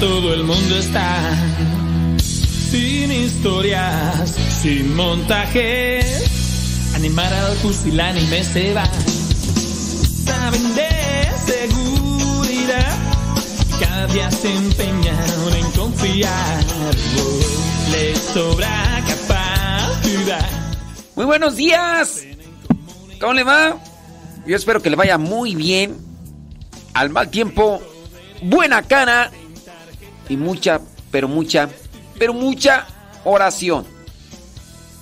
todo el mundo está. Sin historias, sin montajes, animar al pusilánime se va. Saben de seguridad, cada día se empeñan en confiar. Les sobra capacidad. Muy buenos días. ¿Cómo le va? Yo espero que le vaya muy bien. Al mal tiempo, buena cara y mucha, pero mucha, pero mucha oración.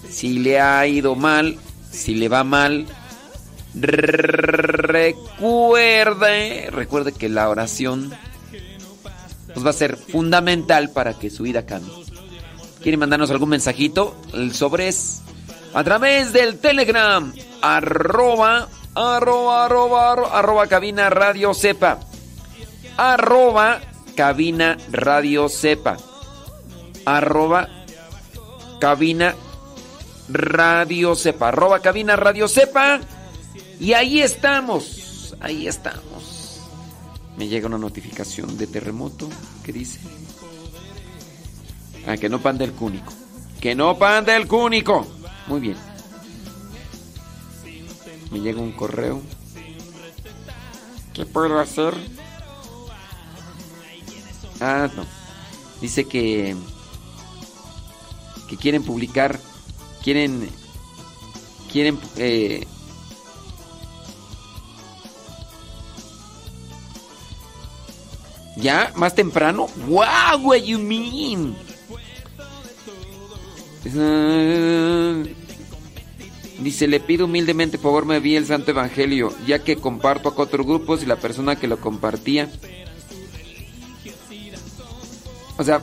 Si le ha ido mal, si le va mal, recuerde, recuerde que la oración pues va a ser fundamental para que su vida cambie. ¿Quiere mandarnos algún mensajito? El sobre es a través del Telegram, arroba, arroba, arroba, arroba, arroba cabina radio sepa. Arroba cabina radio sepa. Arroba cabina radio sepa. Arroba cabina radio sepa. Y ahí estamos. Ahí estamos. Me llega una notificación de terremoto que dice. Ah, que no pande el cúnico. Que no pande el cúnico. Muy bien. Me llega un correo. ¿Qué puedo hacer? Ah, no. Dice que que quieren publicar, quieren quieren eh, ¿Ya? ¿Más temprano? Wow, what you mean? Dice, le pido humildemente, por favor, me envíe el Santo Evangelio, ya que comparto a cuatro grupos y la persona que lo compartía. O sea...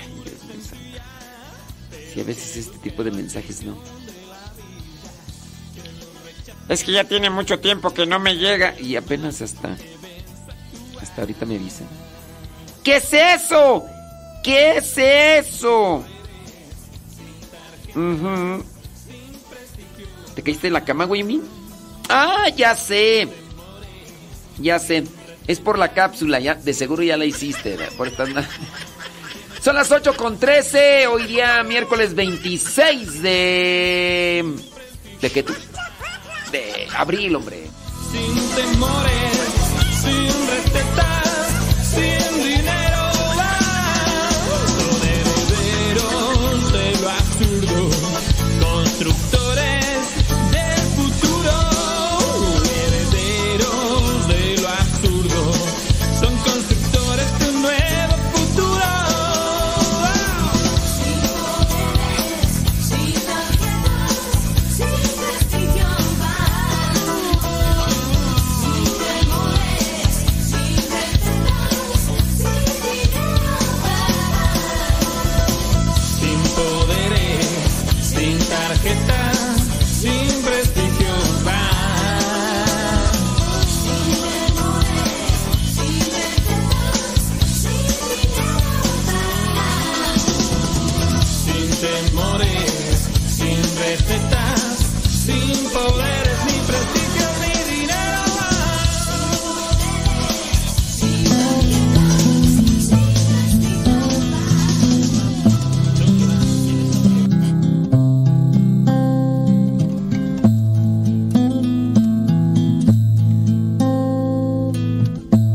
Ay, Dios mío santo. Sí, a veces este tipo de mensajes no. Es que ya tiene mucho tiempo que no me llega y apenas hasta... Hasta ahorita me dicen. ¿Qué es eso? ¿Qué es eso? Ujú. ¿Te caíste en la cama? Min? Ah, ya sé. Ya sé. Es por la cápsula, ya. De seguro ya la hiciste. Por estar na- Son las 8 con 13. Hoy día, miércoles 26 de. ¿De qué tú? De abril, hombre. sin temores, sin recetas, sin dinero.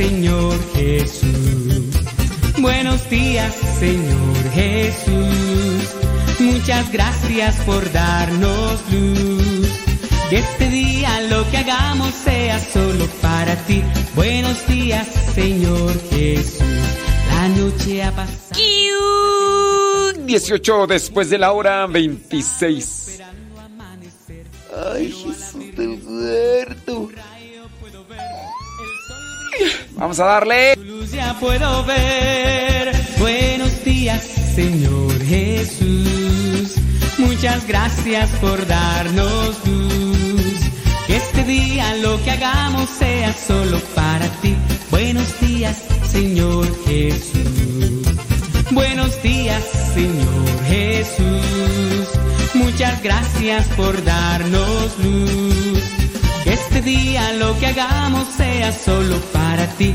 Señor Jesús. Buenos días, Señor Jesús. Muchas gracias por darnos luz. Que este día lo que hagamos sea solo para ti. Buenos días, Señor Jesús. La noche ha pasado. 18 después de la hora 26. A darle. Ya puedo ver. Buenos días, Señor Jesús. Muchas gracias por darnos luz. Que este día lo que hagamos sea solo para ti. Buenos días, Señor Jesús. Buenos días, Señor Jesús. Muchas gracias por darnos luz. Este día lo que hagamos sea solo para ti.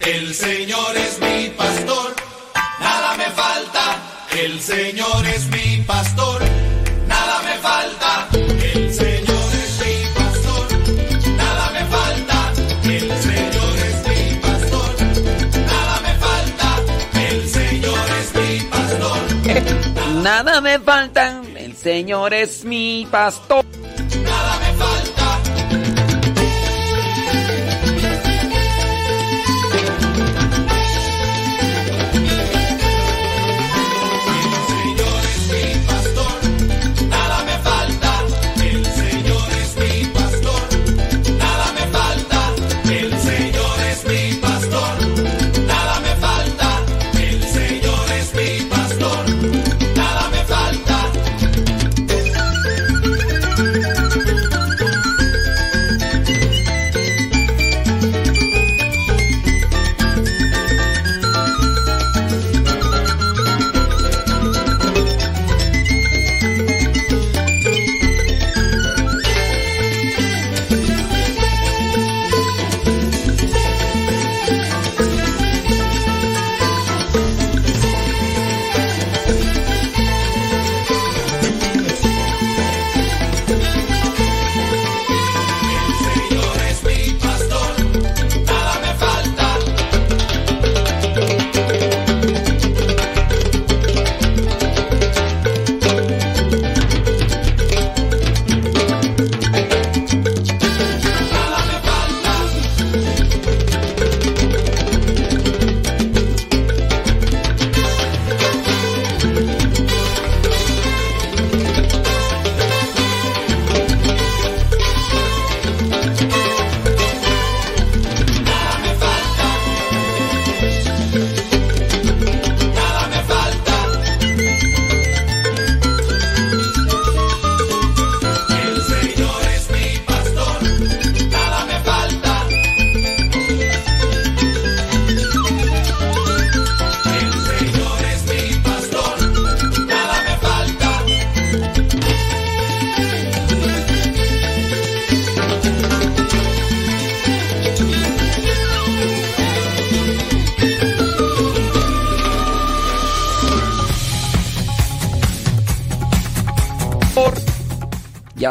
El Señor es mi pastor, nada me falta. El Señor es mi pastor, nada me falta. El Señor es mi pastor, nada me falta. El Señor es mi pastor, nada me falta. El Señor es mi pastor, Nada me falta, el Señor es mi pastor. nada me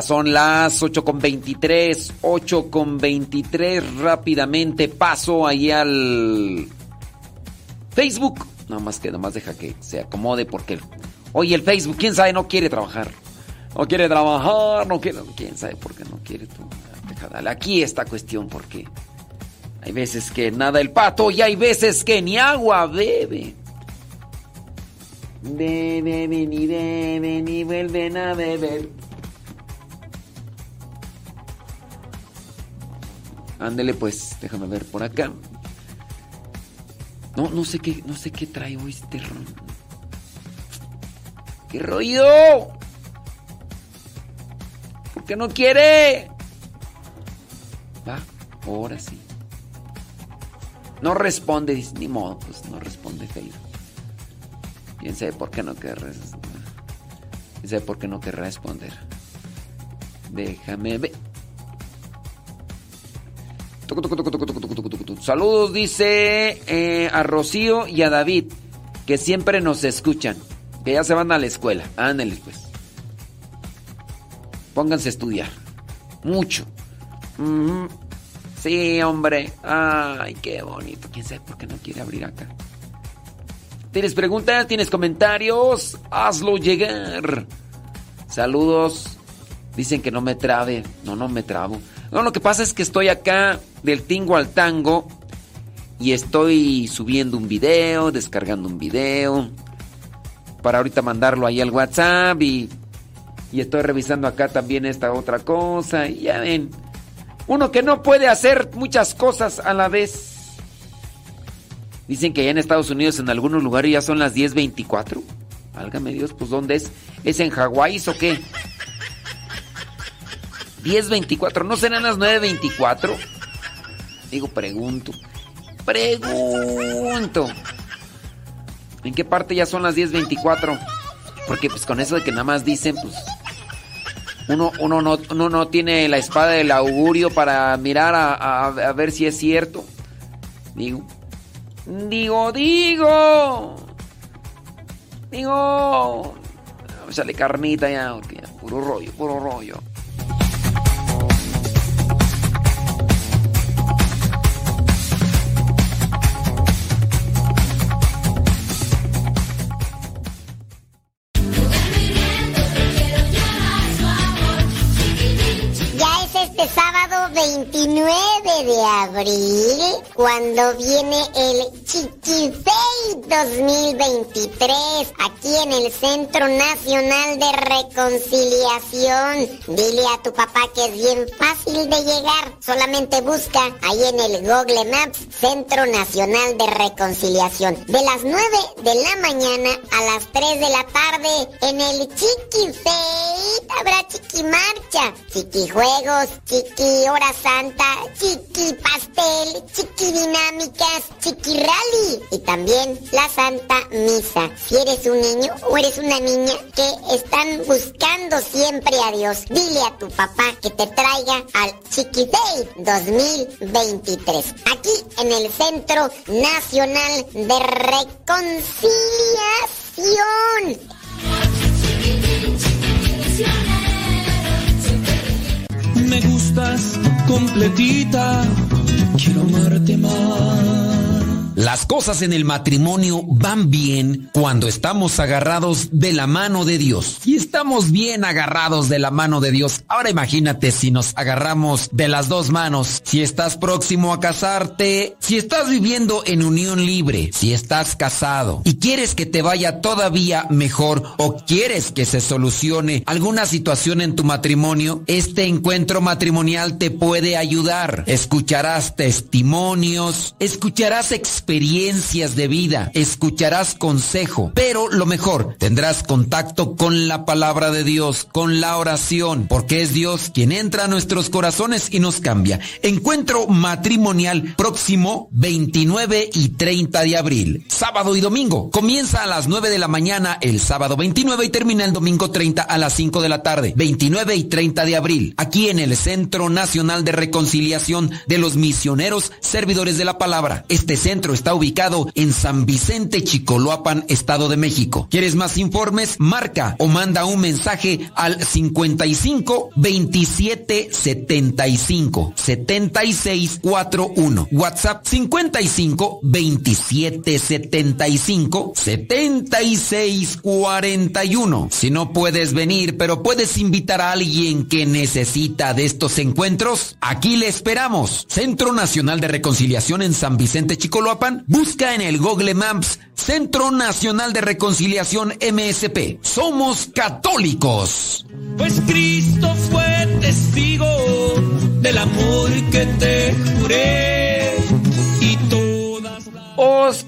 son las 8 con 23, 8 con 23. Rápidamente paso ahí al Facebook. Nada más que, nada más deja que se acomode porque, oye, el Facebook, quién sabe, no quiere trabajar. No quiere trabajar, no quiere, quién sabe por qué no quiere. Dale. Aquí esta cuestión porque hay veces que nada el pato y hay veces que ni agua bebe. Beben y beben y vuelven a beber. Ándele pues, déjame ver por acá. No, no sé qué, no sé qué trae hoy este ron. ¡Qué rollo! ¿Por qué no quiere? Va, ahora sí. No responde, dice, ni modo, pues no responde Facebook. Quién sabe por qué no querrá. Quién sabe por qué no querrá responder. Déjame ver. Saludos, dice eh, a Rocío y a David, que siempre nos escuchan, que ya se van a la escuela. Ándale, pues. Pónganse a estudiar. Mucho. Sí, hombre. Ay, qué bonito. ¿Quién sabe por qué no quiere abrir acá? ¿Tienes preguntas? ¿Tienes comentarios? Hazlo llegar. Saludos. Dicen que no me trabe. No, no me trabo. No, lo que pasa es que estoy acá del tingo al tango Y estoy subiendo un video, descargando un video. Para ahorita mandarlo ahí al WhatsApp. Y, y estoy revisando acá también esta otra cosa. Y ya ven. Uno que no puede hacer muchas cosas a la vez. Dicen que allá en Estados Unidos en algunos lugares ya son las 10.24. Válgame Dios, pues ¿dónde es? ¿Es en Hawái o qué? 10.24, ¿no serán las 9.24? Digo, pregunto. Pregunto. ¿En qué parte ya son las 10.24? Porque pues con eso de que nada más dicen, pues... Uno, uno, no, uno no tiene la espada del augurio para mirar a, ver si es cierto. Digo. Digo, digo. Digo. Sale carnita ya, ya, puro rollo, puro rollo. continuer 29 de abril, cuando viene el Chiquifey 2023, aquí en el Centro Nacional de Reconciliación. Dile a tu papá que es bien fácil de llegar. Solamente busca ahí en el Google Maps Centro Nacional de Reconciliación. De las 9 de la mañana a las 3 de la tarde en el Chiquifey habrá chiquimarcha, chiquijuegos, chiqui hora santa, chiqui pastel, chiqui dinámicas, chiqui rally y también la santa misa. Si eres un niño o eres una niña que están buscando siempre a Dios, dile a tu papá que te traiga al Chiqui Day 2023. Aquí en el Centro Nacional de Reconciliación. Me gustas completita, quiero amarte más. Las cosas en el matrimonio van bien cuando estamos agarrados de la mano de Dios. Y estamos bien agarrados de la mano de Dios. Ahora imagínate si nos agarramos de las dos manos. Si estás próximo a casarte, si estás viviendo en unión libre, si estás casado y quieres que te vaya todavía mejor o quieres que se solucione alguna situación en tu matrimonio, este encuentro matrimonial te puede ayudar. Escucharás testimonios, escucharás experiencias experiencias de vida, escucharás consejo, pero lo mejor, tendrás contacto con la palabra de Dios, con la oración, porque es Dios quien entra a nuestros corazones y nos cambia. Encuentro matrimonial próximo 29 y 30 de abril, sábado y domingo. Comienza a las 9 de la mañana el sábado 29 y termina el domingo 30 a las 5 de la tarde, 29 y 30 de abril, aquí en el Centro Nacional de Reconciliación de los Misioneros Servidores de la Palabra. Este centro está ubicado en San Vicente, Chicoloapan, Estado de México. ¿Quieres más informes? Marca o manda un mensaje al 55 27 75 76 41. WhatsApp 55 27 75 76 41. Si no puedes venir, pero puedes invitar a alguien que necesita de estos encuentros, aquí le esperamos. Centro Nacional de Reconciliación en San Vicente, Chicoloapan busca en el Google Maps Centro Nacional de Reconciliación MSP. Somos católicos. Pues Cristo fue testigo del amor que te juré y todas las... como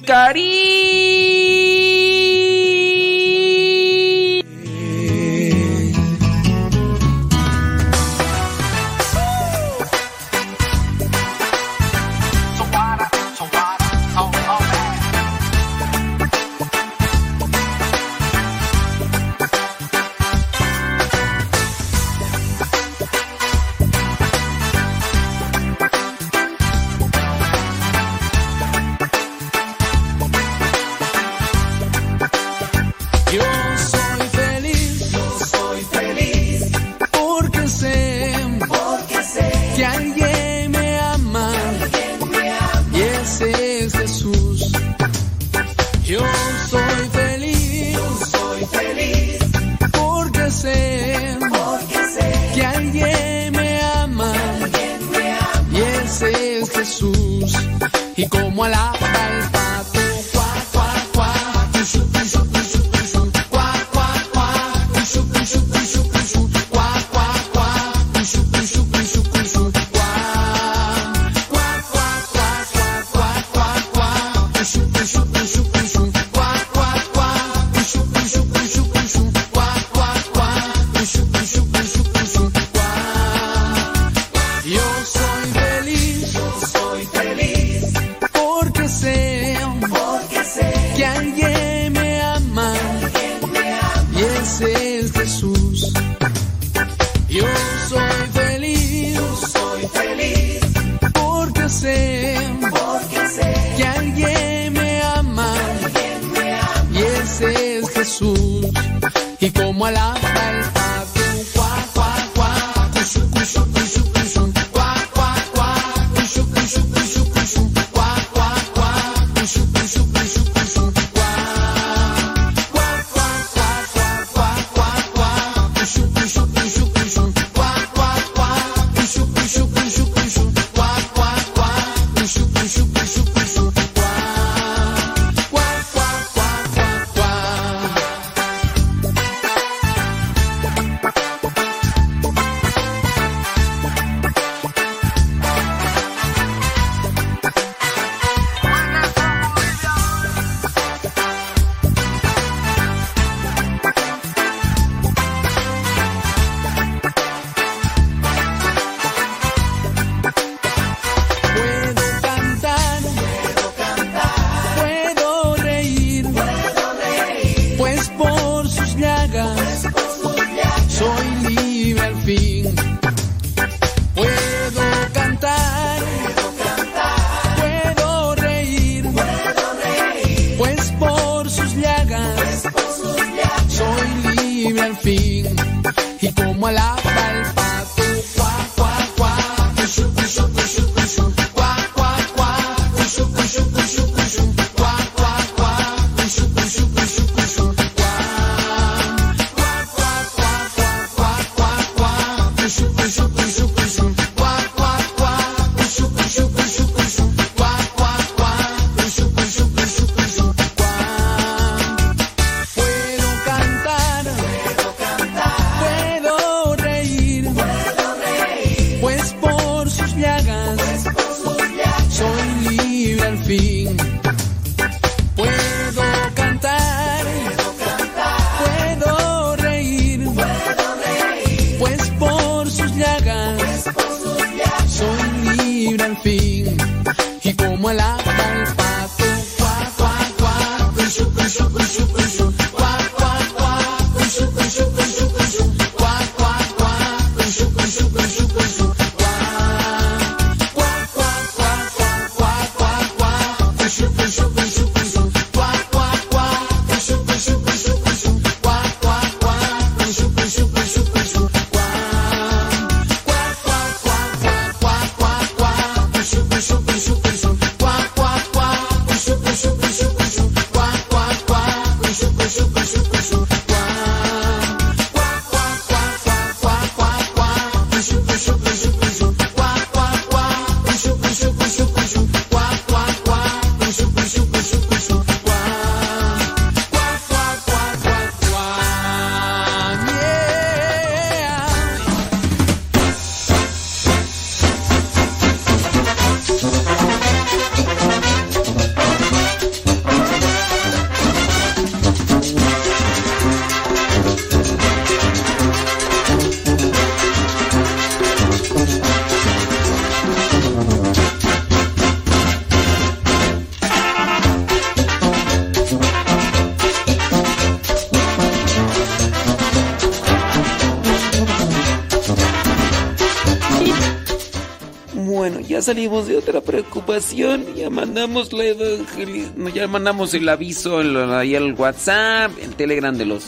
salimos de otra preocupación. Ya mandamos la evangel... ya mandamos el aviso ahí al WhatsApp, el Telegram de los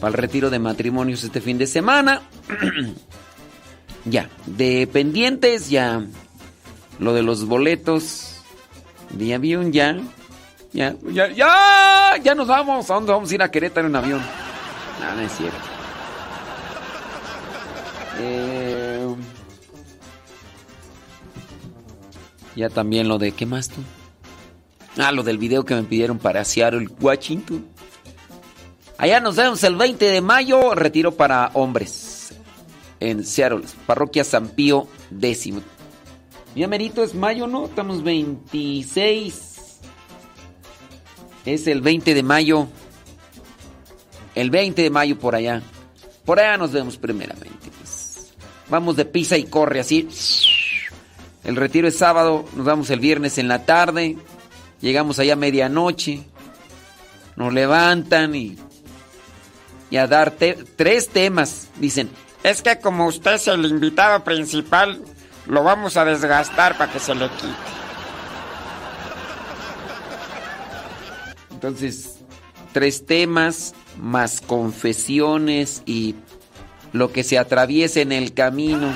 para el retiro de matrimonios este fin de semana. ya, de pendientes ya lo de los boletos de avión ya. Ya, ya, ya, ya nos vamos. ¿A dónde vamos a ir a Querétaro en avión? No, no es cierto. Eh Ya también lo de, ¿qué más tú? Ah, lo del video que me pidieron para Seattle, Washington. Allá nos vemos el 20 de mayo, retiro para hombres en Seattle, parroquia San Pío X. Ya merito es mayo, ¿no? Estamos 26. Es el 20 de mayo. El 20 de mayo por allá. Por allá nos vemos primeramente. Pues. Vamos de pisa y corre así. El retiro es sábado, nos vamos el viernes en la tarde, llegamos allá a medianoche, nos levantan y, y a dar tres temas. Dicen, es que como usted es el invitado principal, lo vamos a desgastar para que se le quite. Entonces, tres temas más confesiones y lo que se atraviese en el camino.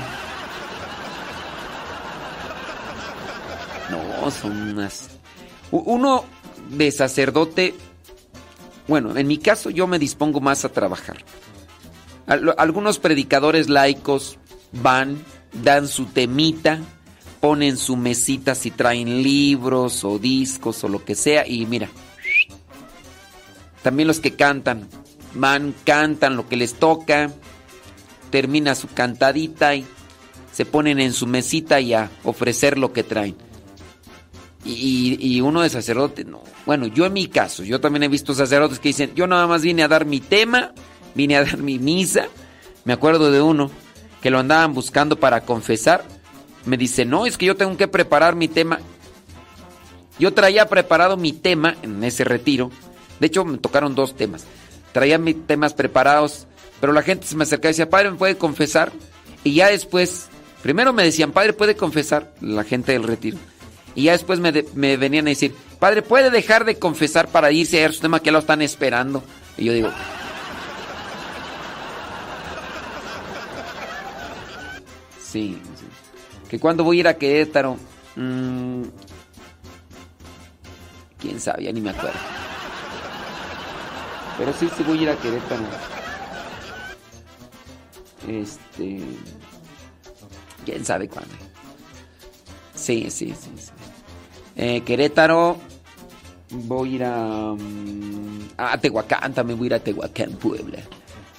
No, son unas... Uno de sacerdote, bueno, en mi caso yo me dispongo más a trabajar. Al- Algunos predicadores laicos van, dan su temita, ponen su mesita si traen libros o discos o lo que sea y mira. También los que cantan, van, cantan lo que les toca, termina su cantadita y se ponen en su mesita y a ofrecer lo que traen. Y, uno de sacerdote, no. Bueno, yo en mi caso, yo también he visto sacerdotes que dicen, yo nada más vine a dar mi tema, vine a dar mi misa. Me acuerdo de uno que lo andaban buscando para confesar. Me dice, no, es que yo tengo que preparar mi tema. Yo traía preparado mi tema en ese retiro. De hecho, me tocaron dos temas. Traía mis temas preparados, pero la gente se me acercaba y decía, padre, ¿me puede confesar? Y ya después, primero me decían, padre, ¿puede confesar? La gente del retiro. Y ya después me, me venían a decir, padre, ¿puede dejar de confesar para irse a ver su tema que lo están esperando? Y yo digo, sí, sí. Que cuando voy a ir a Querétaro, mm, quién sabe, ya ni me acuerdo. Pero sí, sí voy a ir a Querétaro. Este. Quién sabe cuándo. Sí, sí. sí. Eh, Querétaro. Voy a ir a. mm, a Tehuacán, también voy a ir a Tehuacán, Puebla.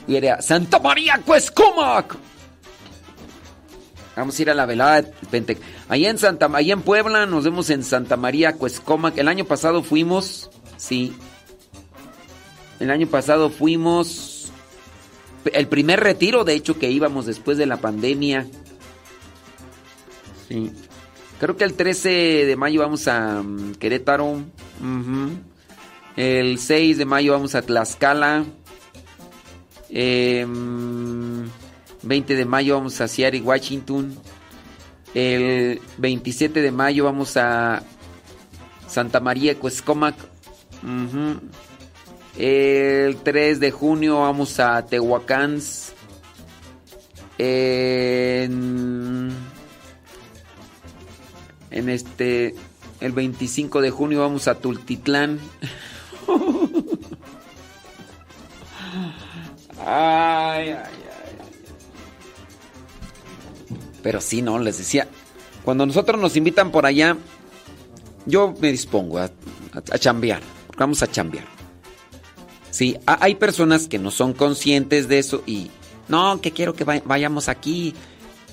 Voy a ir a Santa María Cuescomac. Vamos a ir a la velada de en Santa, allá en Puebla nos vemos en Santa María Cuescomac. El año pasado fuimos, sí. El año pasado fuimos el primer retiro, de hecho, que íbamos después de la pandemia. Sí. Creo que el 13 de mayo vamos a mm, Querétaro. El 6 de mayo vamos a Tlaxcala. Em, 20 de mayo vamos a Seattle, Washington. El 27 de mayo vamos a Santa María, Cuescomac. El 3 de junio vamos a Tehuacán. En, en este. El 25 de junio vamos a Tultitlán. ay, ay, ay. Pero sí, no, les decía. Cuando nosotros nos invitan por allá, yo me dispongo a, a, chambear. Vamos a chambear. Sí, ha- hay personas que no son conscientes de eso y no, que quiero que vay- vayamos aquí.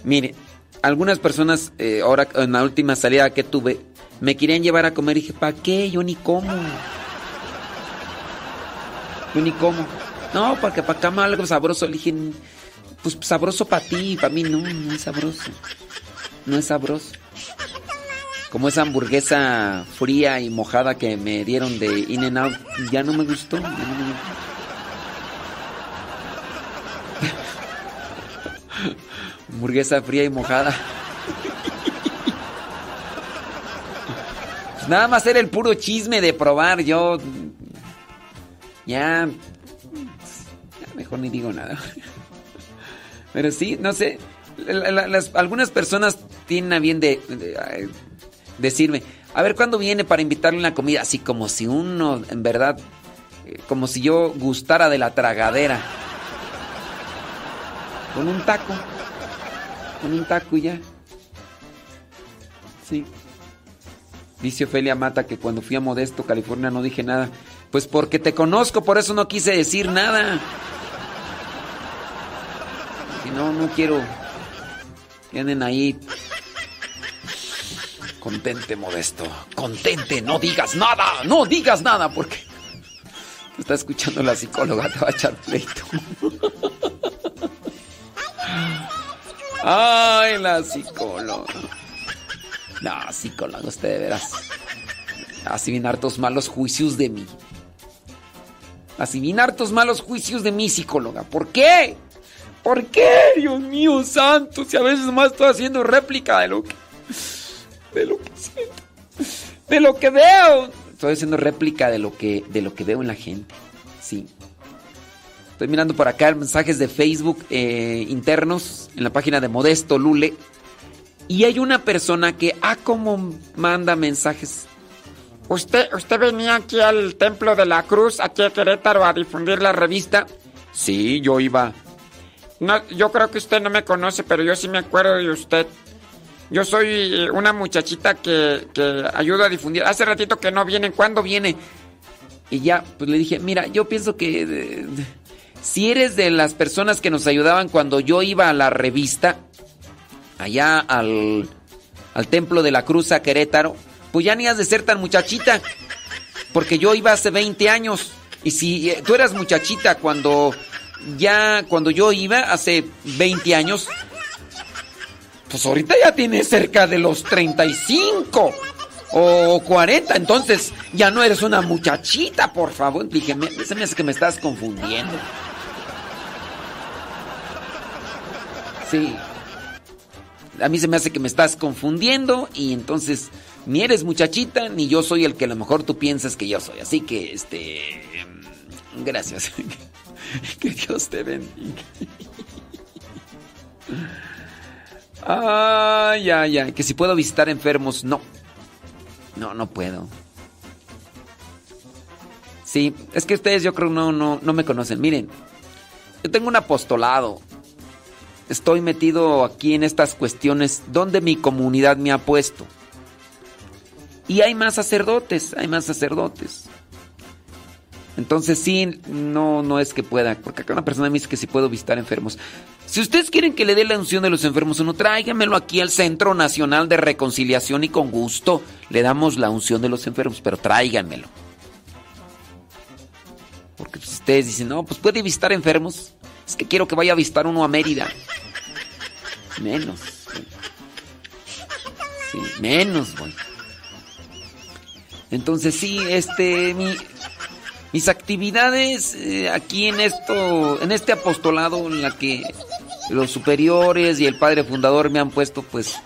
Mire, algunas personas, eh, ahora en la última salida que tuve, me querían llevar a comer y dije, ¿para qué? Yo ni como. Yo ni como. No, porque para acá me algo sabroso. Le dije, pues sabroso para ti, para mí no, no es sabroso. No es sabroso. Como esa hamburguesa fría y mojada que me dieron de In n Out, ya no me gustó. ya no me gustó. hamburguesa fría y mojada. Pues nada más era el puro chisme de probar. Yo. Ya. ya mejor ni digo nada. Pero sí, no sé. algunas personas tienen a bien de, de, decirme, a ver cuándo viene para invitarle una comida, así como si uno, en verdad, eh, como si yo gustara de la tragadera. Con un taco. Con un taco y ya. Sí. Dice Ofelia Mata que cuando fui a Modesto, California, no dije nada. Pues porque te conozco, por eso no quise decir nada. Si no, no quiero que anden ahí. Contente, Modesto. Contente, no digas nada. No digas nada porque... Está escuchando la psicóloga, te va a echar pleito. Ay, la psicóloga. No, psicóloga, usted de veras. Así bien hartos malos juicios de mí. Así bien hartos malos juicios de mi psicóloga. ¿Por qué? ¿Por qué? Dios mío santo, si a veces más estoy haciendo réplica de lo que de lo que siento, de lo que veo. Estoy haciendo réplica de lo que de lo que veo en la gente. Sí. Estoy mirando por acá mensajes de Facebook eh, internos en la página de Modesto Lule. Y hay una persona que, ah, como manda mensajes. ¿Usted, ¿Usted venía aquí al Templo de la Cruz, aquí a Querétaro, a difundir la revista? Sí, yo iba. No, yo creo que usted no me conoce, pero yo sí me acuerdo de usted. Yo soy eh, una muchachita que, que ayuda a difundir. Hace ratito que no viene. ¿Cuándo viene? Y ya, pues le dije, mira, yo pienso que eh, si eres de las personas que nos ayudaban cuando yo iba a la revista, allá al, al Templo de la Cruz a Querétaro, pues ya ni has de ser tan muchachita. Porque yo iba hace 20 años. Y si eh, tú eras muchachita cuando ya, cuando yo iba hace 20 años, pues ahorita ya tienes cerca de los 35 o 40, entonces ya no eres una muchachita, por favor. Dije, se que me estás confundiendo. Sí. A mí se me hace que me estás confundiendo y entonces ni eres muchachita ni yo soy el que a lo mejor tú piensas que yo soy. Así que, este, gracias. que Dios te bendiga. Ay, ay, ay. Que si puedo visitar enfermos, no. No, no puedo. Sí, es que ustedes yo creo no, no, no me conocen. Miren, yo tengo un apostolado. Estoy metido aquí en estas cuestiones donde mi comunidad me ha puesto. Y hay más sacerdotes, hay más sacerdotes. Entonces sí, no, no es que pueda, porque acá una persona me dice que si puedo visitar enfermos. Si ustedes quieren que le dé la unción de los enfermos, uno tráigamelo aquí al Centro Nacional de Reconciliación y con gusto le damos la unción de los enfermos, pero tráiganmelo. Porque ustedes dicen, no, pues puede visitar enfermos. Que quiero que vaya a visitar uno a Mérida. Menos. Sí, menos, voy. Entonces sí, este, mi, mis actividades eh, aquí en esto, en este apostolado en la que los superiores y el padre fundador me han puesto, pues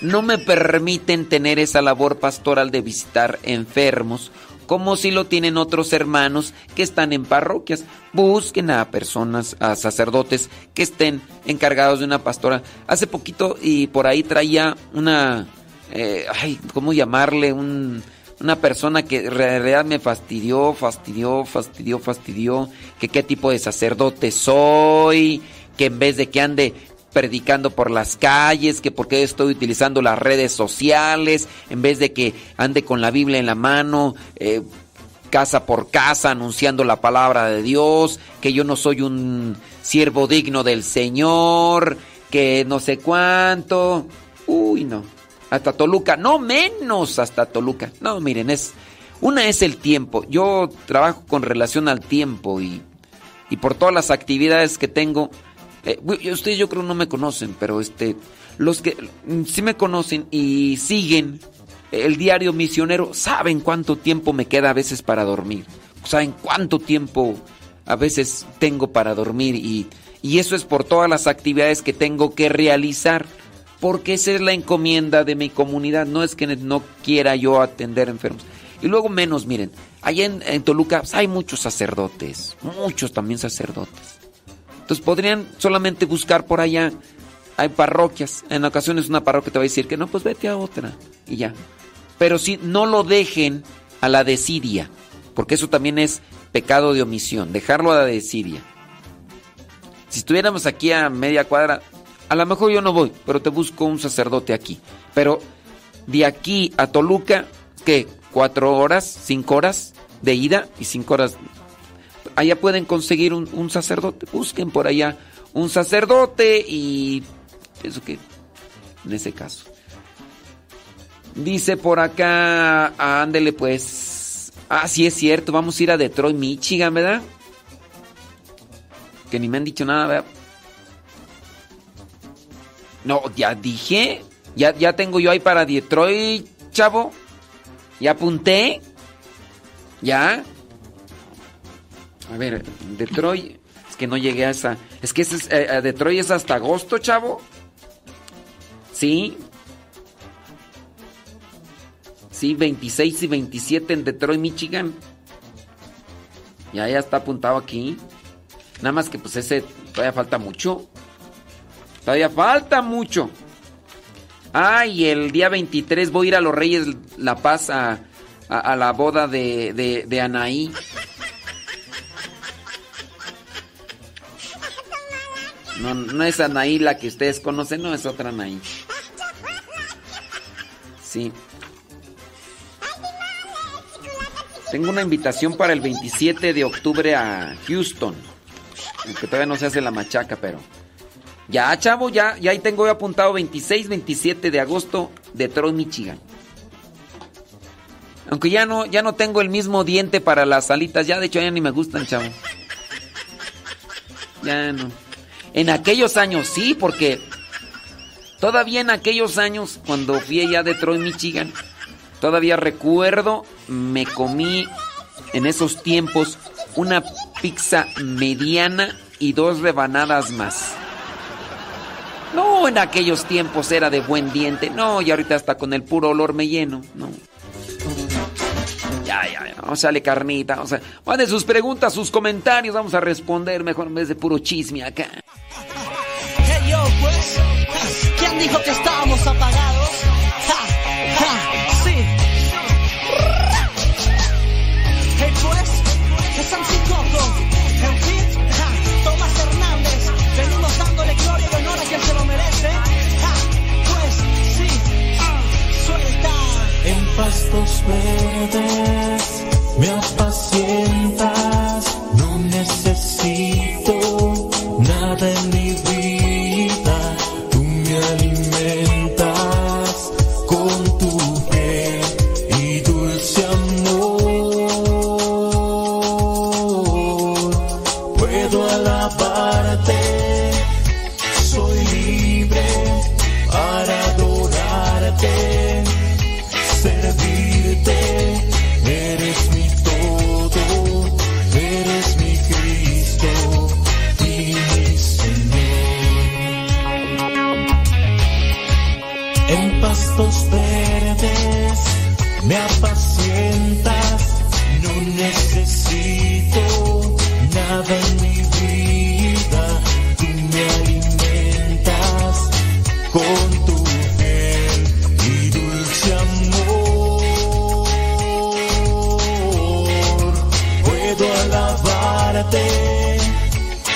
no me permiten tener esa labor pastoral de visitar enfermos, como si lo tienen otros hermanos que están en parroquias. Busquen a personas, a sacerdotes que estén encargados de una pastora. Hace poquito y por ahí traía una, eh, ay, ¿cómo llamarle? Un una persona que en realidad me fastidió, fastidió, fastidió, fastidió, que qué tipo de sacerdote soy, que en vez de que ande predicando por las calles, que por qué estoy utilizando las redes sociales, en vez de que ande con la Biblia en la mano, eh, casa por casa, anunciando la palabra de Dios, que yo no soy un siervo digno del Señor, que no sé cuánto. Uy, no hasta Toluca, no menos hasta Toluca. No, miren, es una es el tiempo. Yo trabajo con relación al tiempo y, y por todas las actividades que tengo. Eh, ustedes yo creo no me conocen, pero este los que mm, sí me conocen y siguen el diario misionero saben cuánto tiempo me queda a veces para dormir. Saben cuánto tiempo a veces tengo para dormir y, y eso es por todas las actividades que tengo que realizar porque esa es la encomienda de mi comunidad. No es que no quiera yo atender enfermos. Y luego menos, miren, allá en, Toluca pues, hay muchos sacerdotes, muchos también sacerdotes. Entonces podrían solamente buscar por allá, hay parroquias, en ocasiones una parroquia te va a decir que no, pues vete a otra y ya. Pero si no lo dejen a la desidia, porque eso también es pecado de omisión, dejarlo a la desidia. Si estuviéramos aquí a media cuadra, a lo mejor yo no voy, pero te busco un sacerdote aquí. Pero de aquí a Toluca, ¿qué? ¿Cuatro horas? ¿Cinco horas de ida y cinco horas? Allá pueden conseguir un, sacerdote. Busquen por allá un sacerdote y pienso que en ese caso. Dice por acá, ándele pues. Ah, sí es cierto, vamos a ir a Detroit, Michigan, ¿verdad? Que ni me han dicho nada, ¿verdad? No, ya dije. Ya, ya tengo yo ahí para Detroit, chavo. Ya apunté. Ya. A ver, Detroit. Es que no llegué a esa. Es que ese es, eh, eh, Detroit es hasta agosto, chavo. Sí. Sí, 26 y 27 en Detroit, Michigan. Ya, ya está apuntado aquí. Nada más que pues ese todavía falta mucho. Todavía falta mucho. Ay, el día 23 voy a ir a los Reyes La Paz a, a- a la boda de, de, de Anaí. No, no es Anaí la que ustedes conocen, no es otra Anaí. Sí. Tengo una invitación para el 27 de octubre a Houston. Aunque todavía no se hace la machaca, pero. Ya, chavo, ya, ya ahí tengo apuntado 26, 27 de agosto, Detroit, Michigan. Aunque ya no, ya no tengo el mismo diente para las alitas, ya de hecho ya ni me gustan, chavo. Ya no. En aquellos años sí, porque todavía en aquellos años, cuando fui allá a Detroit, Michigan, todavía recuerdo, me comí en esos tiempos una pizza mediana y dos rebanadas más. No, en aquellos tiempos era de buen diente. No, y ahorita hasta con el puro olor me lleno. No. Ya, ya, ya. No sale carnita. O sea, manden sus preguntas, sus comentarios. Vamos a responder mejor en vez de puro chisme acá. Hey yo, pues, ¿quién dijo que estábamos apagados? Ja, ja, sí. Hey pues, es San Coco, pastos verdes. Me apacientas, no necesito nada en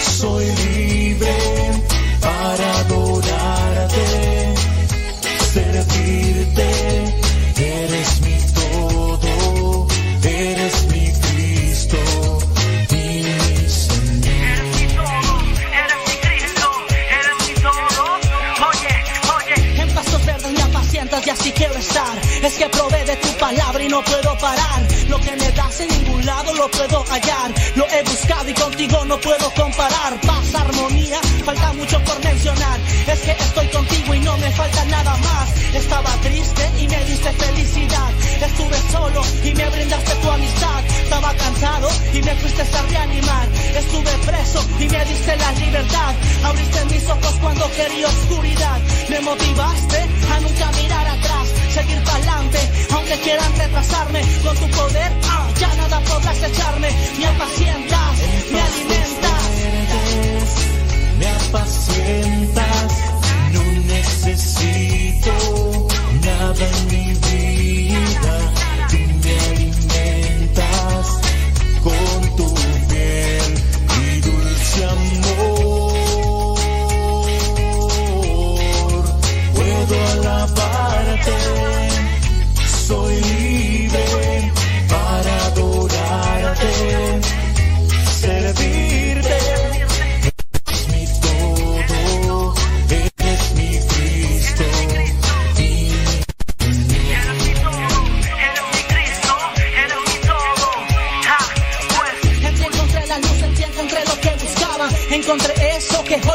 soy libre para adorarte, servirte. Eres mi todo, eres mi Cristo y mi Señor. En pastos verdes me apacientas y así quiero estar. Es que probé de tu palabra y no puedo parar. Lo que me das en ningún lado lo puedo hallar. Lo no puedo comparar. Paz, armonía, falta mucho por mencionar. Es que estoy contigo y no me falta nada más. Estaba triste y me diste felicidad. Estuve solo y me brindaste. Cansado y me fuiste a reanimar. Estuve preso y me diste la libertad. Abriste mis ojos cuando quería oscuridad. Me motivaste a nunca mirar atrás, seguir para adelante, aunque quieran retrasarme. Con tu poder, ah, ya nada podrás echarme. Me apacientas, me alimentas. me apacientas, no necesito nada en mi vida, tu y dulce amor. Puedo alabarte, soy libre para adorarte,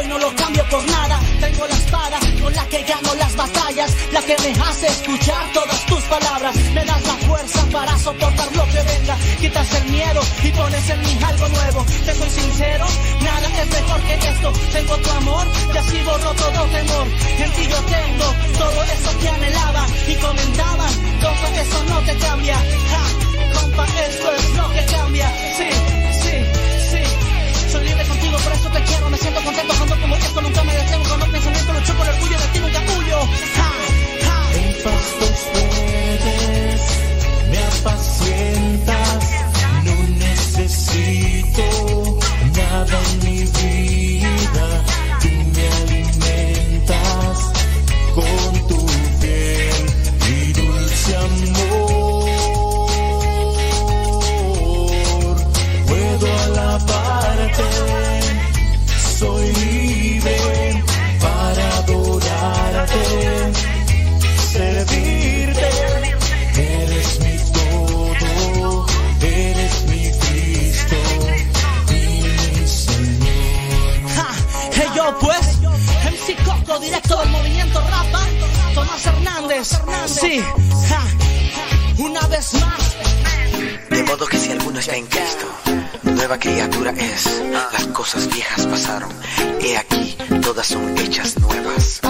no lo cambio por nada. Tengo la espada, con la que gano las batallas, la que me hace escuchar todas tus palabras. Me das la fuerza para soportar lo que venga, quitas el miedo y pones en mí algo nuevo. Te soy sincero, nada es mejor que esto. Tengo tu amor y así borro todo temor. En ti yo tengo todo eso que anhelaba y comentaba, eso no te cambia. Ja, es lo que cambia. Sí. Por eso te quiero. Me siento contento cuando como esto nunca me detengo. Con los pensamientos lucho por el orgullo de ti, nunca huyo. Ja, ja. En me apacientas, no necesito nada en mi vida, tú me alimentas con tu fiel y dulce amor. Alabarte, soy libre para adorarte. Servirte. Eres mi todo, eres mi Cristo mi Señor. Ja, hey yo pues, MC Coco, directo del movimiento Rapa, Tomás Hernández, sí, ja, una vez más, De modo que si alguno está en Cristo, nueva criatura es. Las cosas viejas pasaron. He aquí, todas son hechas nuevas.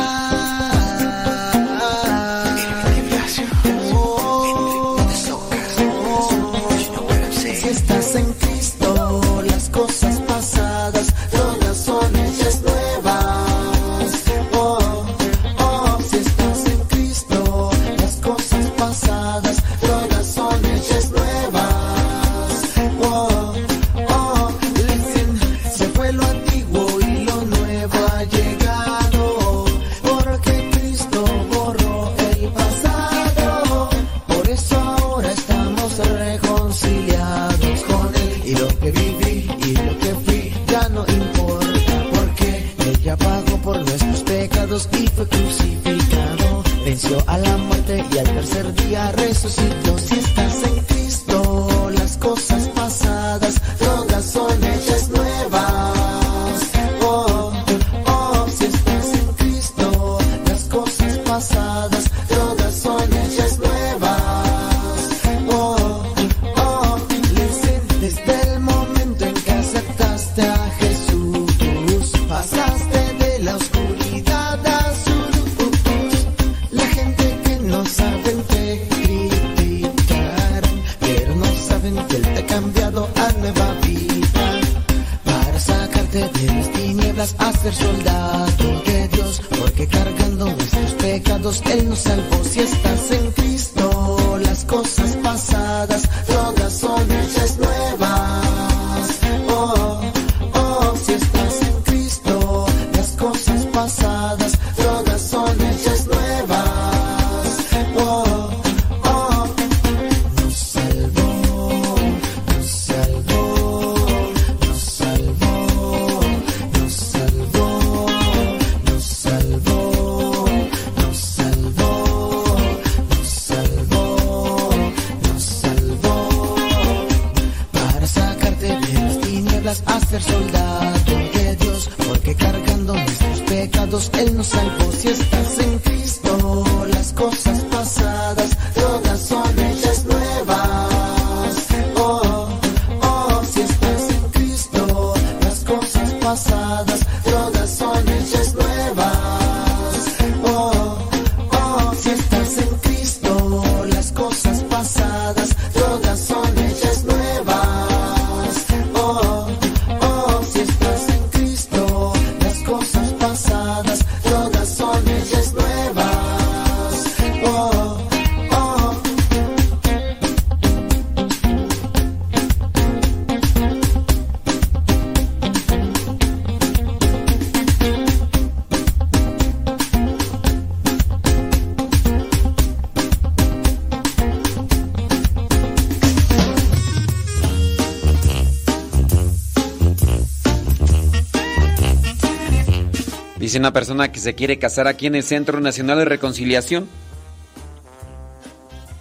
Una persona que se quiere casar aquí en el Centro Nacional de Reconciliación.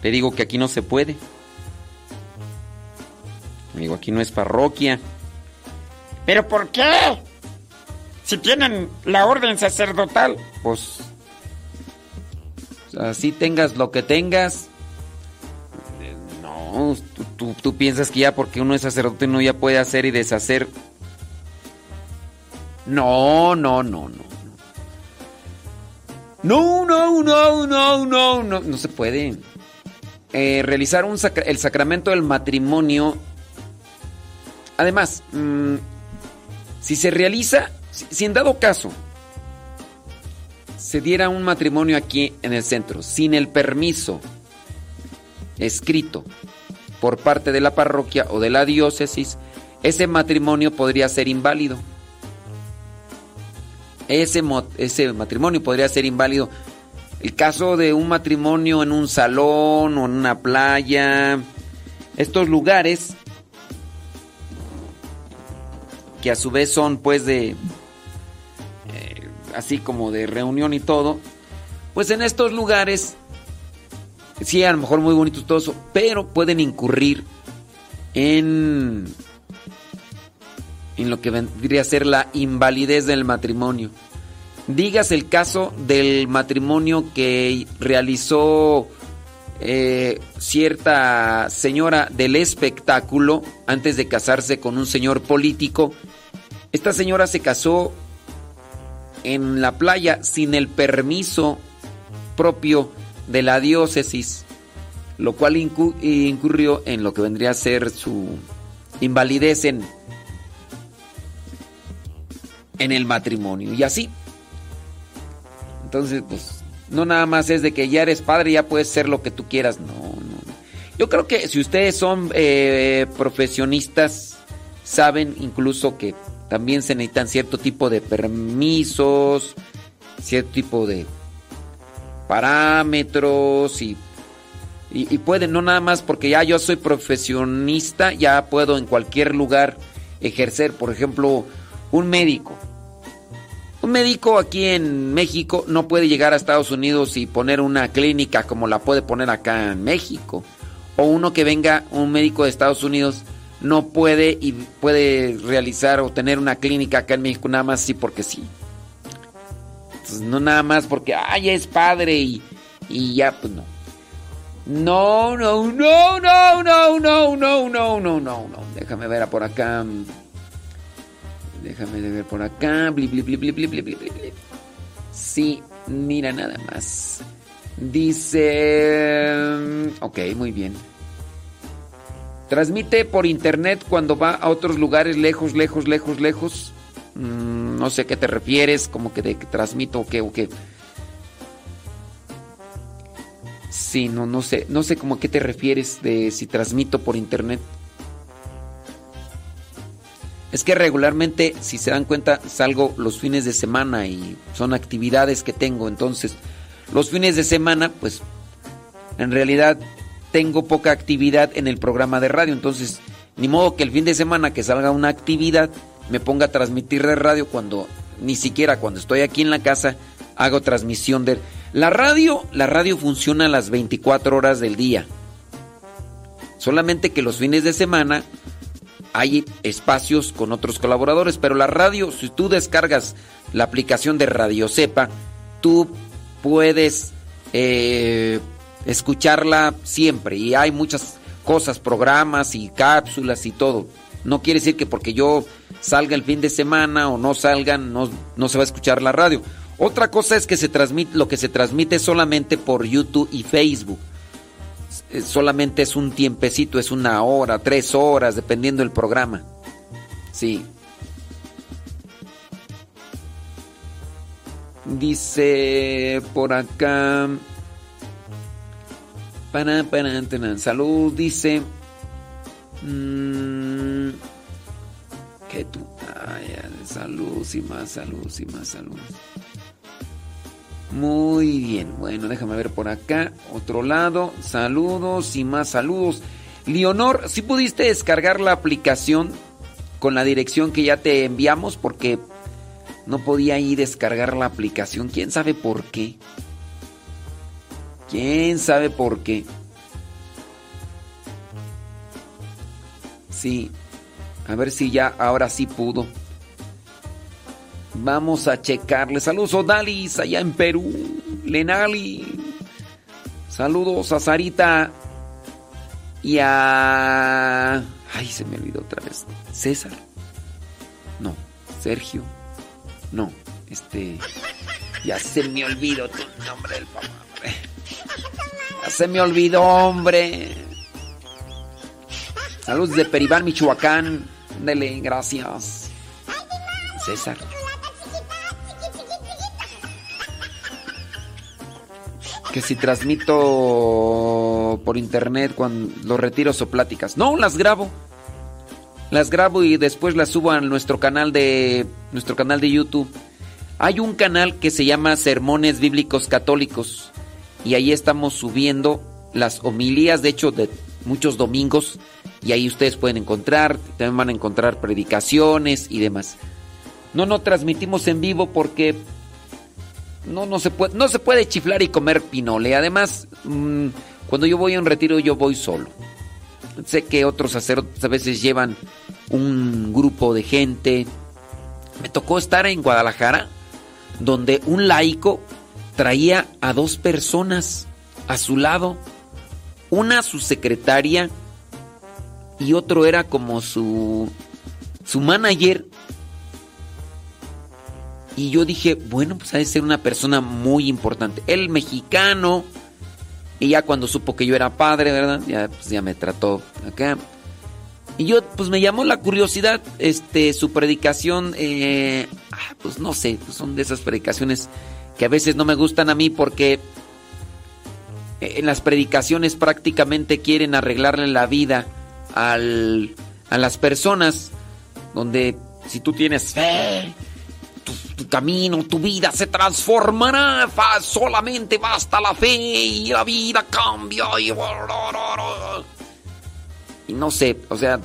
Le digo que aquí no se puede. Le digo, aquí no es parroquia. ¿Pero por qué? Si tienen la orden sacerdotal. Pues Así tengas lo que tengas. No, tú, tú- tú piensas que ya porque uno es sacerdote uno ya puede hacer y deshacer. No, no, no. No, no, no, no, no, se puede. Eh, realizar el sacramento del matrimonio. Además, mm, si se realiza, si, en dado caso se diera un matrimonio aquí en el centro sin el permiso escrito por parte de la parroquia o de la diócesis, ese matrimonio podría ser inválido. Ese matrimonio podría ser inválido. El caso de un matrimonio en un salón o en una playa, estos lugares que a su vez son pues de eh, así como de reunión y todo, pues en estos lugares sí a lo mejor muy bonitos todo eso, pero pueden incurrir en en lo que vendría a ser la invalidez del matrimonio. Digas el caso del matrimonio que realizó eh, cierta señora del espectáculo antes de casarse con un señor político. Esta señora se casó en la playa sin el permiso propio de la diócesis, lo cual incu- incurrió en lo que vendría a ser su invalidez en, en el matrimonio. Y así. Entonces, pues, no nada más es de que ya eres padre, ya puedes ser lo que tú quieras. No, no. Yo creo que si ustedes son eh, profesionistas, saben incluso que también se necesitan cierto tipo de permisos, cierto tipo de parámetros y, y, y pueden, no nada más porque ya yo soy profesionista, ya puedo en cualquier lugar ejercer, por ejemplo, un médico. Un médico aquí en México no puede llegar a Estados Unidos y poner una clínica como la puede poner acá en México. O uno que venga, un médico de Estados Unidos, no puede y puede realizar o tener una clínica acá en México nada más sí porque sí. No nada más porque, ay, es padre y, y ya, pues no. No, no, no, no, no, no, no, no, no, no, no. Déjame ver a por acá. Déjame de ver por acá. Bli, bli, bli, sí, mira nada más. Dice... Mm, ok, muy bien. Transmite por internet cuando va a otros lugares lejos, lejos, lejos, lejos. Mm, no sé a qué te refieres, como que de que transmito o qué o qué. Sí, no, no sé, no sé como a qué te refieres de si transmito por internet. Es que regularmente, si se dan cuenta, salgo los fines de semana y son actividades que tengo. Entonces, los fines de semana, pues, en realidad tengo poca actividad en el programa de radio. Entonces, ni modo que el fin de semana que salga una actividad me ponga a transmitir de radio cuando ni siquiera cuando estoy aquí en la casa hago transmisión de la radio. La radio funciona a las 24 horas del día. Solamente que los fines de semana hay espacios con otros colaboradores, pero la radio, si tú descargas la aplicación de Radio Cepa, tú puedes eh, escucharla siempre y hay muchas cosas, programas y cápsulas y todo. No quiere decir que porque yo salga el fin de semana o no salgan, no, no se va a escuchar la radio. Otra cosa es que se transmite, lo que se transmite solamente por YouTube y Facebook solamente es un tiempecito, es una hora, tres horas, dependiendo del programa. Sí. Dice por acá. Para, para, salud, dice. mm, que tú. Ay, ay, salud, y más salud, y más salud. Muy bien, bueno, déjame ver por acá, otro lado, saludos y más saludos. Leonor, si pudiste descargar la aplicación con la dirección que ya te enviamos porque no podía ahí descargar la aplicación, quién sabe por qué. ¿Quién sabe por qué? Sí, a ver si ya ahora sí pudo. Vamos a checarle. Saludos, Odalis, allá en Perú. Lenali. Saludos a Sarita y a... Ay, se me olvidó otra vez. César. No, Sergio. No, este... Ya se me olvidó tu nombre del papá. Ya se me olvidó, hombre. Saludos de Peribán, Michoacán. Dele, gracias. César. Si transmito por internet cuando los retiros o pláticas. No, las grabo. Las grabo y después las subo a nuestro canal de nuestro canal de YouTube. Hay un canal que se llama Sermones Bíblicos Católicos y ahí estamos subiendo las homilías, de hecho, de muchos domingos y ahí ustedes pueden encontrar, también van a encontrar predicaciones y demás. No, no transmitimos en vivo porque no, no, se puede, no se puede chiflar y comer pinole. Además, mmm, cuando yo voy a un retiro yo voy solo. Sé que otros sacerdotes a veces llevan un grupo de gente. Me tocó estar en Guadalajara donde un laico traía a dos personas a su lado, una su secretaria y otro era como su su manager. Y yo dije, bueno, pues ha de ser una persona muy importante. El mexicano. Y ya cuando supo que yo era padre, ¿verdad? Ya, pues ya me trató acá. Y yo, pues me llamó la curiosidad, este, su predicación, eh, pues no sé, pues son de esas predicaciones que a veces no me gustan a mí porque en las predicaciones prácticamente quieren arreglarle la vida al, a las personas, donde si tú tienes fe, tu, camino, tu vida se transformará, solamente basta la fe y la vida cambia. Y... Y no sé, o sea,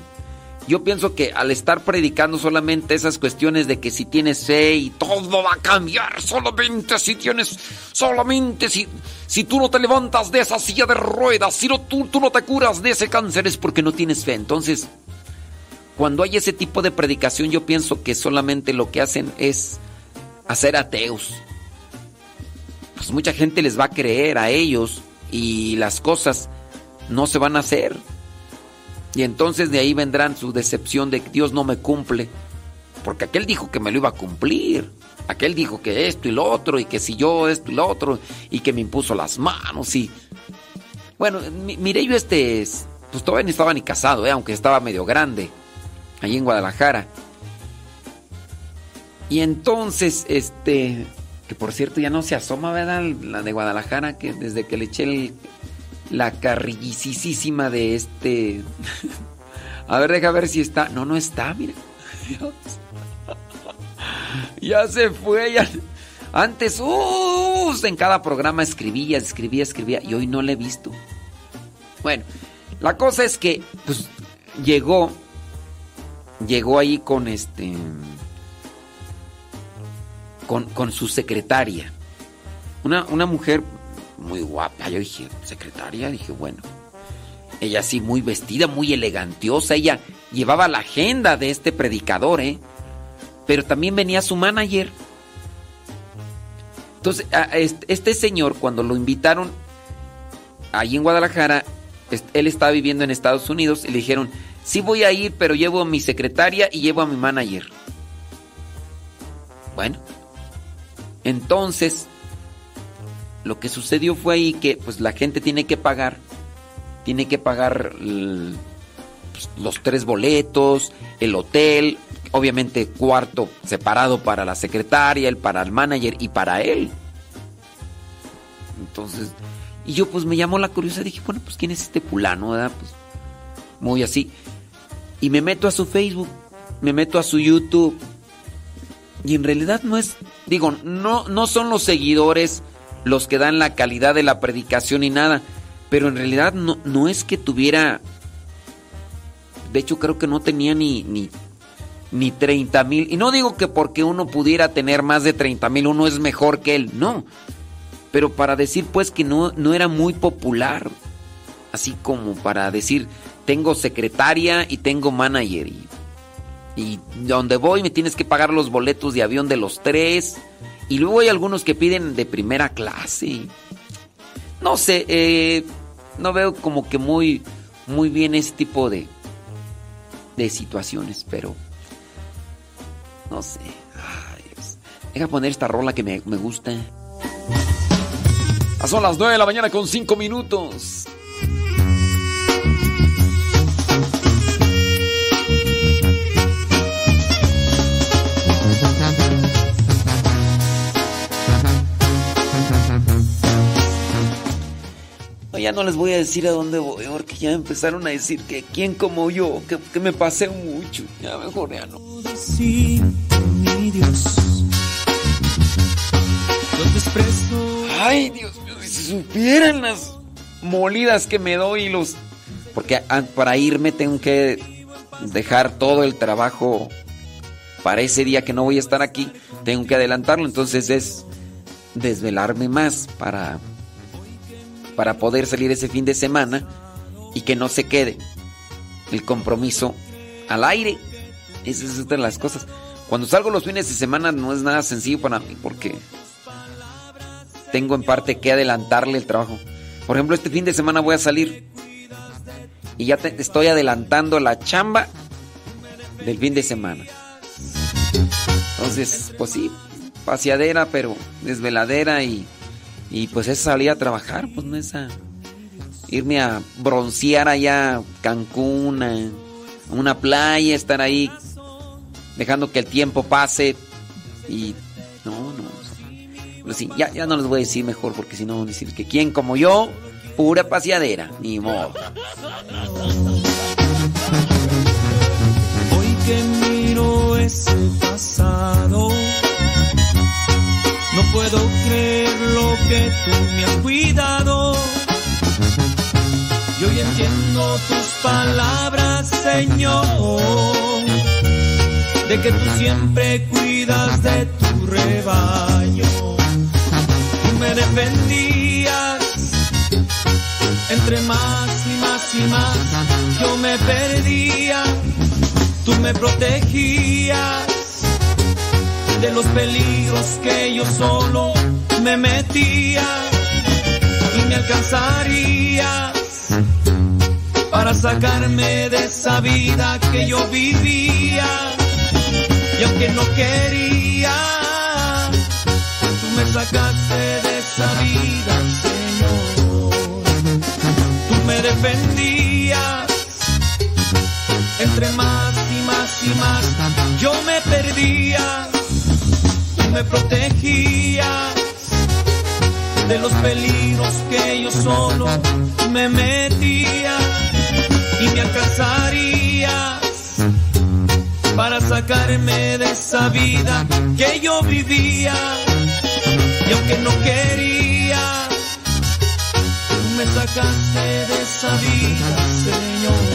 yo pienso que al estar predicando solamente esas cuestiones de que si tienes fe y todo va a cambiar, solamente si tienes, solamente si, si tú no te levantas de esa silla de ruedas, si no, tú, tú no te curas de ese cáncer es porque no tienes fe. Entonces, cuando hay ese tipo de predicación, yo pienso que solamente lo que hacen es hacer ateos. Pues mucha gente les va a creer a ellos y las cosas no se van a hacer. Y entonces de ahí vendrán su decepción de que Dios no me cumple. Porque aquel dijo que me lo iba a cumplir. Aquel dijo que esto y lo otro, y que si yo esto y lo otro, y que me impuso las manos y... Bueno, miré yo este... Pues todavía ni estaba ni casado, ¿eh? aunque estaba medio grande. Allí en Guadalajara. Y entonces, este... Que por cierto ya no se asoma, ¿verdad? La de Guadalajara, que desde que le eché la carrillisísima de este. A ver, deja ver si está. No, no está, mira. Ya se fue, ya. Antes, uh, en cada programa escribía, escribía, escribía y hoy no le he visto. Bueno, la cosa es que, pues, llegó, llegó ahí con este, con, con su secretaria. Una, una mujer muy guapa. Yo dije, secretaria, dije, bueno. Ella sí, muy vestida, muy elegantiosa. Ella llevaba la agenda de este predicador, ¿eh? Pero también venía su manager. Entonces, este señor, cuando lo invitaron ahí en Guadalajara, él estaba viviendo en Estados Unidos y le dijeron, sí voy a ir, pero llevo a mi secretaria y llevo a mi manager. Bueno, entonces lo que sucedió fue ahí que pues la gente tiene que pagar, tiene que pagar pues, los tres boletos, el hotel, obviamente cuarto separado para la secretaria, el para el manager y para él. Entonces, y yo pues me llamó la curiosidad, dije, bueno, pues quién es este fulano. Pues muy así. Y me meto a su Facebook, me meto a su YouTube. Y en realidad no es, digo, no, no son los seguidores los que dan la calidad de la predicación y nada. Pero en realidad no, no es que tuviera... De hecho creo que no tenía ni, ni, ni 30 mil. Y no digo que porque uno pudiera tener más de 30 mil uno es mejor que él, no. Pero para decir pues que no, no era muy popular. Así como para decir, tengo secretaria y tengo manager. Y, y donde voy me tienes que pagar los boletos de avión de los tres. Y luego hay algunos que piden de primera clase. No sé, eh, no veo como que muy, muy bien ese tipo de, de situaciones, pero no sé. Ay. Deja poner esta rola que me, me gusta. Son las 9 de la mañana con 5 minutos. Ya no les voy a decir a dónde voy, porque ya empezaron a decir que quién como yo, que, me paseo mucho. Ya mejor ya no. Sí, mi. Ay, Dios mío, si supieran las molidas que me doy y los... Porque para irme tengo que dejar todo el trabajo para ese día que no voy a estar aquí. Tengo que adelantarlo, entonces es desvelarme más para, para poder salir ese fin de semana y que no se quede el compromiso al aire. Esa es otra de las cosas. Cuando salgo los fines de semana no es nada sencillo para mí porque tengo en parte que adelantarle el trabajo. Por ejemplo, este fin de semana voy a salir y ya te- estoy adelantando la chamba del fin de semana. Entonces, pues sí, paseadera, pero desveladera y, y pues es salir a trabajar, pues no es a irme a broncear allá Cancún, a, una playa, estar ahí dejando que el tiempo pase y no, no. Pero sí, ya, ya no les voy a decir mejor porque si no decir que quién como yo, pura paseadera, ni modo. Hoy que miro ese pasado, no puedo creer lo que tú me has cuidado. Y hoy entiendo tus palabras, Señor, de que tú siempre cuidas de tu rebaño. Tú me defendías entre más y más y más yo me perdía, tú me protegías de los peligros que yo solo me metía y me alcanzarías para sacarme de esa vida que yo vivía. Y aunque no quería, tú me sacaste de esa vida, Señor. Tú me defendías. Entre más y más y más. Yo me perdía, me protegías de los peligros que yo solo me metía y me alcanzarías para sacarme de esa vida que yo vivía y aunque no quería Tú me sacaste de esa vida, Señor.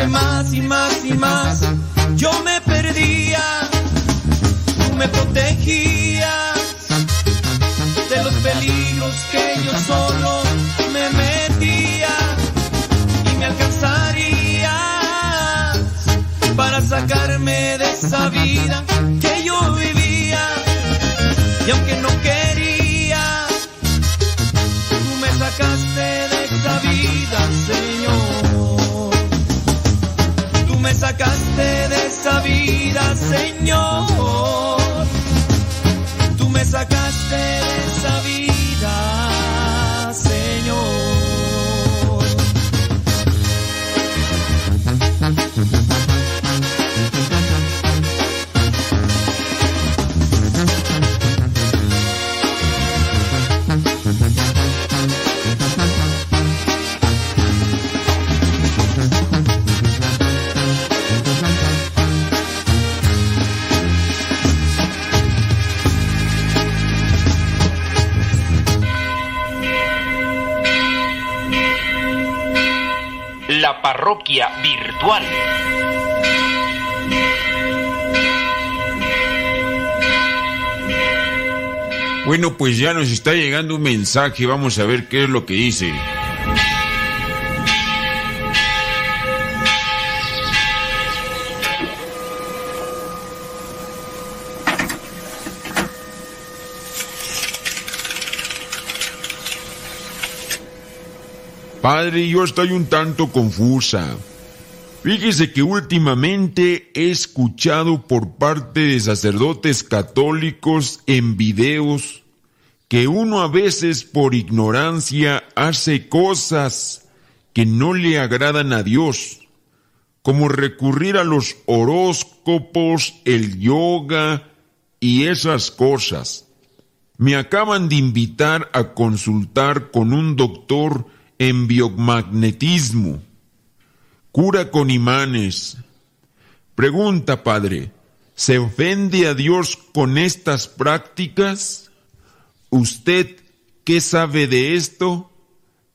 Entre más y más y más yo me perdía tú me protegías de los peligros que yo solo me metía y me alcanzarías para sacarme de esa vida que sacaste de esa vida, Señor. Tú me sacaste de esa vida, virtual. Bueno, pues ya nos está llegando un mensaje, vamos a ver qué es lo que dice. Padre, yo estoy un tanto confusa. Fíjese que últimamente he escuchado por parte de sacerdotes católicos en videos que uno a veces por ignorancia hace cosas que no le agradan a Dios, como recurrir a los horóscopos, el yoga y esas cosas. Me acaban de invitar a consultar con un doctor en biomagnetismo cura con imanes. Pregunta, Padre, ¿se ofende a Dios con estas prácticas? ¿Usted qué sabe de esto?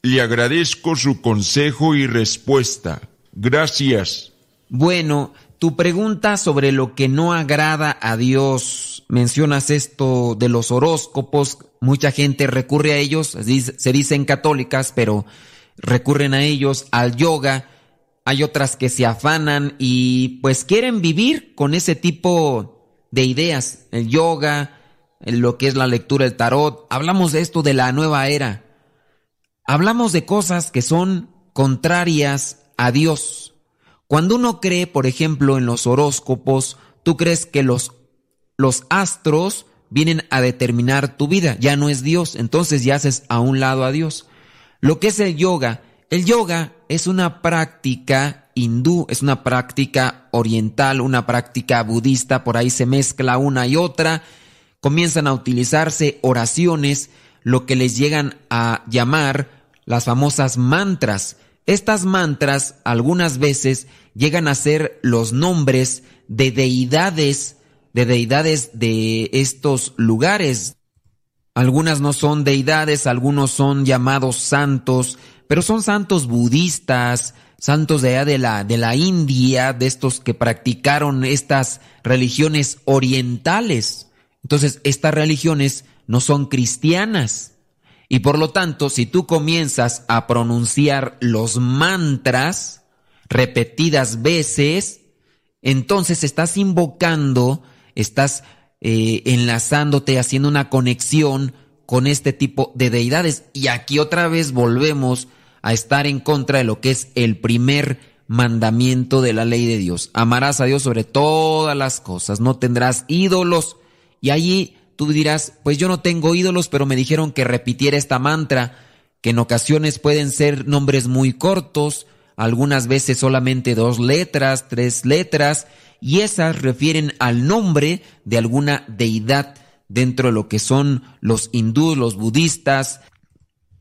Le agradezco su consejo y respuesta. Gracias. Bueno, tu pregunta sobre lo que no agrada a Dios, mencionas esto de los horóscopos, mucha gente recurre a ellos, se dicen católicas, pero recurren a ellos, al yoga, hay otras que se afanan y pues quieren vivir con ese tipo de ideas, el yoga, lo que es la lectura del tarot. Hablamos de esto de la nueva era. Hablamos de cosas que son contrarias a Dios. Cuando uno cree, por ejemplo, en los horóscopos, tú crees que los, los astros vienen a determinar tu vida, ya no es Dios, entonces ya haces a un lado a Dios. Lo que es el yoga, el yoga es una práctica hindú, es una práctica oriental, una práctica budista, por ahí se mezcla una y otra, comienzan a utilizarse oraciones, lo que les llegan a llamar las famosas mantras. Estas mantras algunas veces llegan a ser los nombres de deidades, de deidades de estos lugares. Algunas no son deidades, algunos son llamados santos, pero son santos budistas, santos de allá de la, de la India, de estos que practicaron estas religiones orientales. Entonces, estas religiones no son cristianas. Y por lo tanto, si tú comienzas a pronunciar los mantras repetidas veces, entonces estás invocando, estás eh, enlazándote, haciendo una conexión con este tipo de deidades. Y aquí otra vez volvemos a estar en contra de lo que es el primer mandamiento de la ley de Dios. Amarás a Dios sobre todas las cosas, no tendrás ídolos. Y allí tú dirás, pues yo no tengo ídolos, pero me dijeron que repitiera esta mantra, que en ocasiones pueden ser nombres muy cortos, algunas veces solamente dos letras, tres letras, y esas refieren al nombre de alguna deidad dentro de lo que son los hindúes, los budistas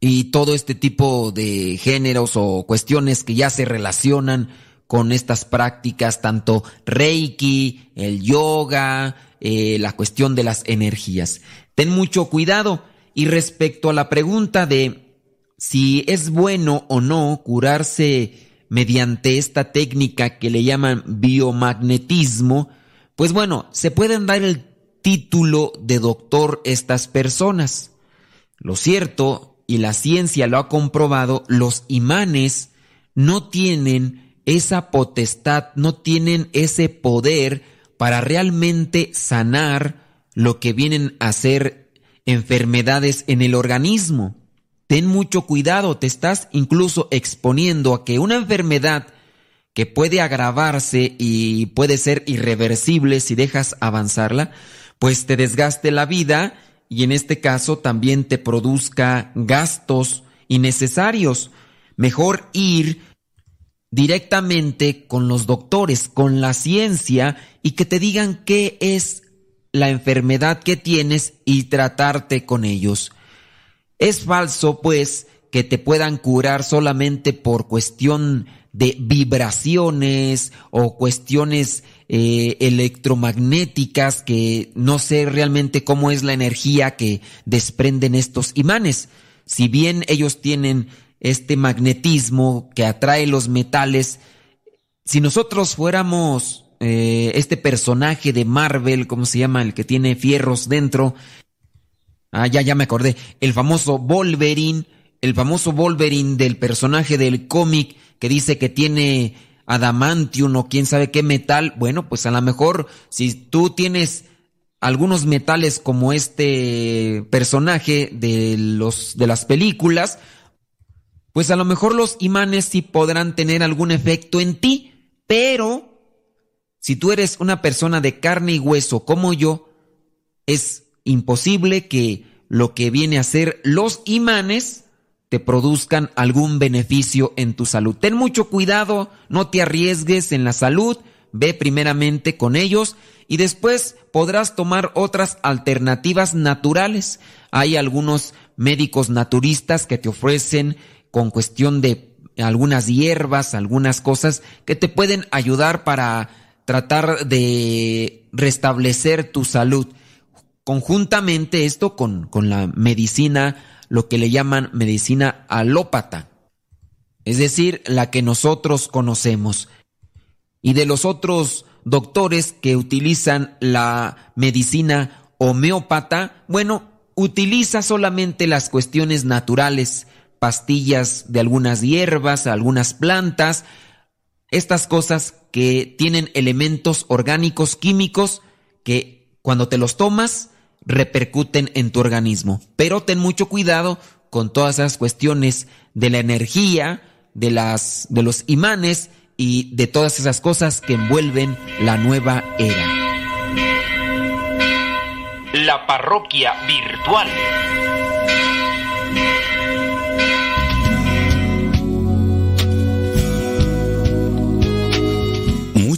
y todo este tipo de géneros o cuestiones que ya se relacionan con estas prácticas, tanto Reiki, el yoga, eh, la cuestión de las energías. Ten mucho cuidado. Y respecto a la pregunta de si es bueno o no curarse mediante esta técnica que le llaman biomagnetismo, pues bueno, se pueden dar el título de doctor estas personas. Lo cierto, y la ciencia lo ha comprobado, los imanes no tienen esa potestad, no tienen ese poder para realmente sanar lo que vienen a ser enfermedades en el organismo. Ten mucho cuidado, te estás incluso exponiendo a que una enfermedad que puede agravarse y puede ser irreversible si dejas avanzarla, pues te desgaste la vida y en este caso también te produzca gastos innecesarios. Mejor ir directamente con los doctores, con la ciencia y que te digan qué es la enfermedad que tienes y tratarte con ellos. Es falso, pues, que te puedan curar solamente por cuestión de vibraciones o cuestiones eh, electromagnéticas que no sé realmente cómo es la energía que desprenden estos imanes. Si bien ellos tienen este magnetismo que atrae los metales, si nosotros fuéramos eh, este personaje de Marvel, ¿cómo se llama? El que tiene fierros dentro, Ah, ya, ya me acordé. El famoso Wolverine, el famoso Wolverine del personaje del cómic que dice que tiene adamantium o quién sabe qué metal. Bueno, pues a lo mejor si tú tienes algunos metales como este personaje de los de las películas, pues a lo mejor los imanes sí podrán tener algún efecto en ti, pero si tú eres una persona de carne y hueso como yo, es imposible que lo que viene a ser los imanes te produzcan algún beneficio en tu salud. Ten mucho cuidado, no te arriesgues en la salud, ve primeramente con ellos y después podrás tomar otras alternativas naturales. Hay algunos médicos naturistas que te ofrecen con cuestión de algunas hierbas, algunas cosas que te pueden ayudar para tratar de restablecer tu salud. Conjuntamente esto con, con la medicina, lo que le llaman medicina alópata, es decir, la que nosotros conocemos. Y de los otros doctores que utilizan la medicina homeópata, bueno, utiliza solamente las cuestiones naturales, pastillas de algunas hierbas, algunas plantas, estas cosas que tienen elementos orgánicos químicos que cuando te los tomas repercuten en tu organismo. Pero ten mucho cuidado con todas esas cuestiones de la energía, de las de los imanes y de todas esas cosas que envuelven la nueva era. La parroquia virtual.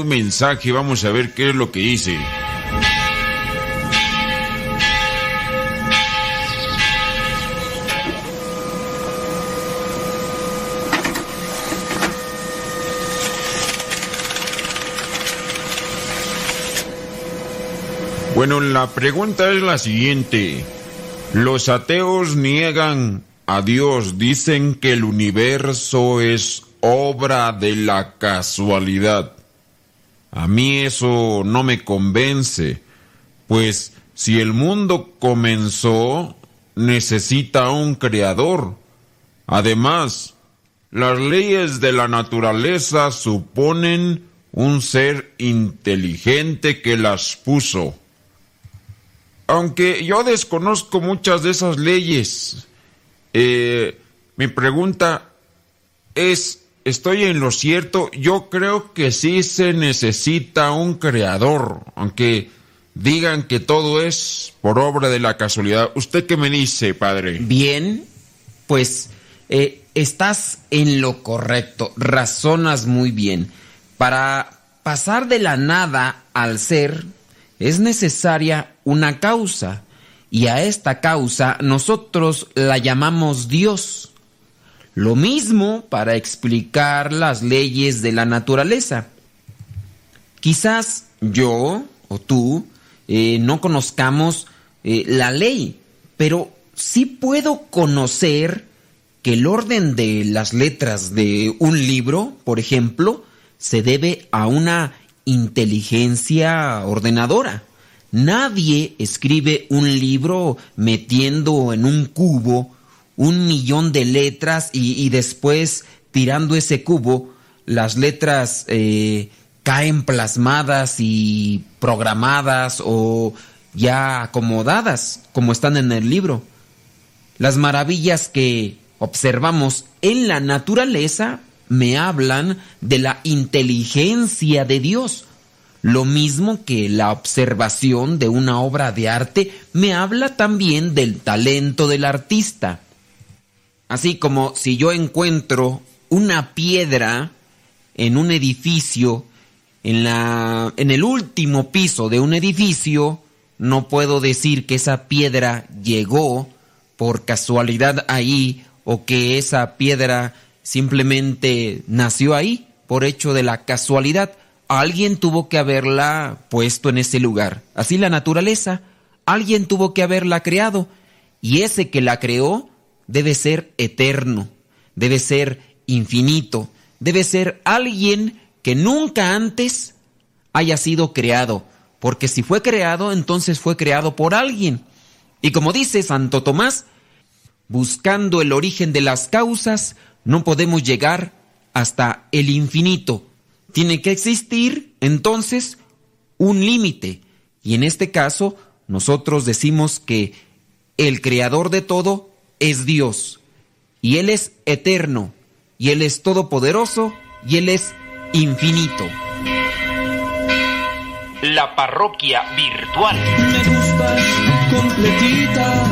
Un mensaje, vamos a ver qué es lo que dice. Bueno, la pregunta es la siguiente. Los ateos niegan a Dios, dicen que el universo es obra de la casualidad. A mí eso no me convence, pues si el mundo comenzó, necesita un creador. Además, las leyes de la naturaleza suponen un ser inteligente que las puso. Aunque yo desconozco muchas de esas leyes, eh, mi pregunta es, ¿estoy en lo cierto? Yo creo que sí se necesita un creador, aunque digan que todo es por obra de la casualidad. ¿Usted qué me dice, padre? Bien, pues eh, estás en lo correcto, razonas muy bien. Para pasar de la nada al ser es necesaria una causa y a esta causa nosotros la llamamos Dios. Lo mismo para explicar las leyes de la naturaleza. Quizás yo o tú eh, no conozcamos eh, la ley, pero sí puedo conocer que el orden de las letras de un libro, por ejemplo, se debe a una inteligencia ordenadora. Nadie escribe un libro metiendo en un cubo un millón de letras y, después tirando ese cubo, las letras eh, caen plasmadas y programadas o ya acomodadas como están en el libro. Las maravillas que observamos en la naturaleza me hablan de la inteligencia de Dios. Lo mismo que la observación de una obra de arte me habla también del talento del artista. Así como si yo encuentro una piedra en un edificio, en, la, en el último piso de un edificio, no puedo decir que esa piedra llegó por casualidad ahí o que esa piedra simplemente nació ahí por hecho de la casualidad. Alguien tuvo que haberla puesto en ese lugar. Así la naturaleza, alguien tuvo que haberla creado y ese que la creó debe ser eterno, debe ser infinito, debe ser alguien que nunca antes haya sido creado, porque si fue creado, entonces fue creado por alguien. Y como dice Santo Tomás, buscando el origen de las causas, no podemos llegar hasta el infinito. Tiene que existir, entonces, un límite. Y en este caso, nosotros decimos que el creador de todo es Dios. Y Él es eterno. Y Él es todopoderoso. Y Él es infinito. La parroquia virtual. Me gustas completita.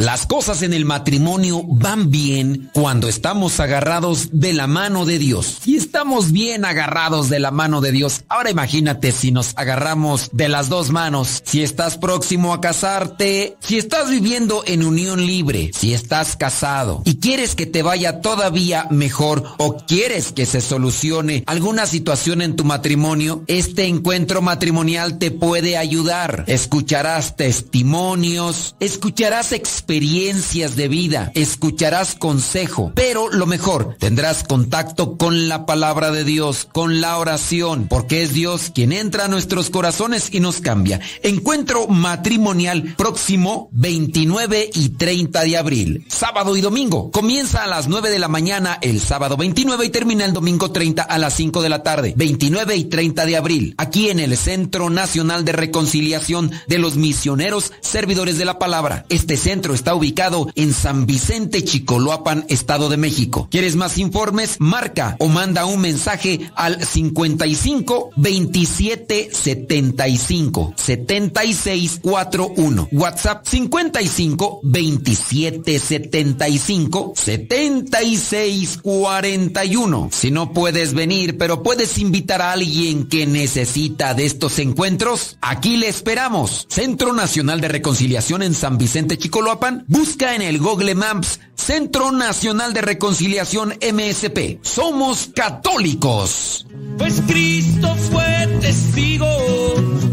Las cosas en el matrimonio van bien cuando estamos agarrados de la mano de Dios. Y estamos bien agarrados de la mano de Dios. Ahora imagínate si nos agarramos de las dos manos. Si estás próximo a casarte, si estás viviendo en unión libre, si estás casado y quieres que te vaya todavía mejor o quieres que se solucione alguna situación en tu matrimonio, este encuentro matrimonial te puede ayudar. Escucharás testimonios, escucharás experiencias de vida, escucharás consejo, pero lo mejor, tendrás contacto con la palabra de Dios, con la oración, porque es Dios quien entra a nuestros corazones y nos cambia. Encuentro matrimonial próximo 29 y 30 de abril, sábado y domingo. Comienza a las 9 de la mañana el sábado 29 y termina el domingo 30 a las 5 de la tarde, 29 y 30 de abril, aquí en el Centro Nacional de Reconciliación de los Misioneros Servidores de la Palabra. Este centro está ubicado en San Vicente, Chicoloapan, Estado de México. ¿Quieres más informes? Marca o manda un mensaje al 55 27 75 76 41. WhatsApp 55 27 75 76 41. Si no puedes venir, pero puedes invitar a alguien que necesita de estos encuentros, aquí le esperamos. Centro Nacional de Reconciliación en San Vicente, Chicoloapan busca en el Google Maps Centro Nacional de Reconciliación MSP. Somos católicos. Pues Cristo fue testigo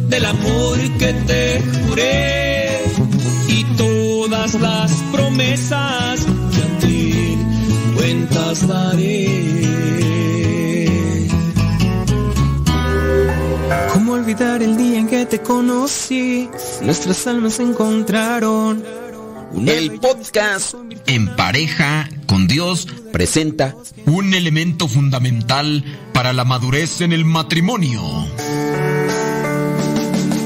del amor que te juré y todas las promesas que a ti cuentas daré. ¿Cómo olvidar el día en que te conocí? Nuestras almas se encontraron. El podcast En pareja con Dios presenta un elemento fundamental para la madurez en el matrimonio.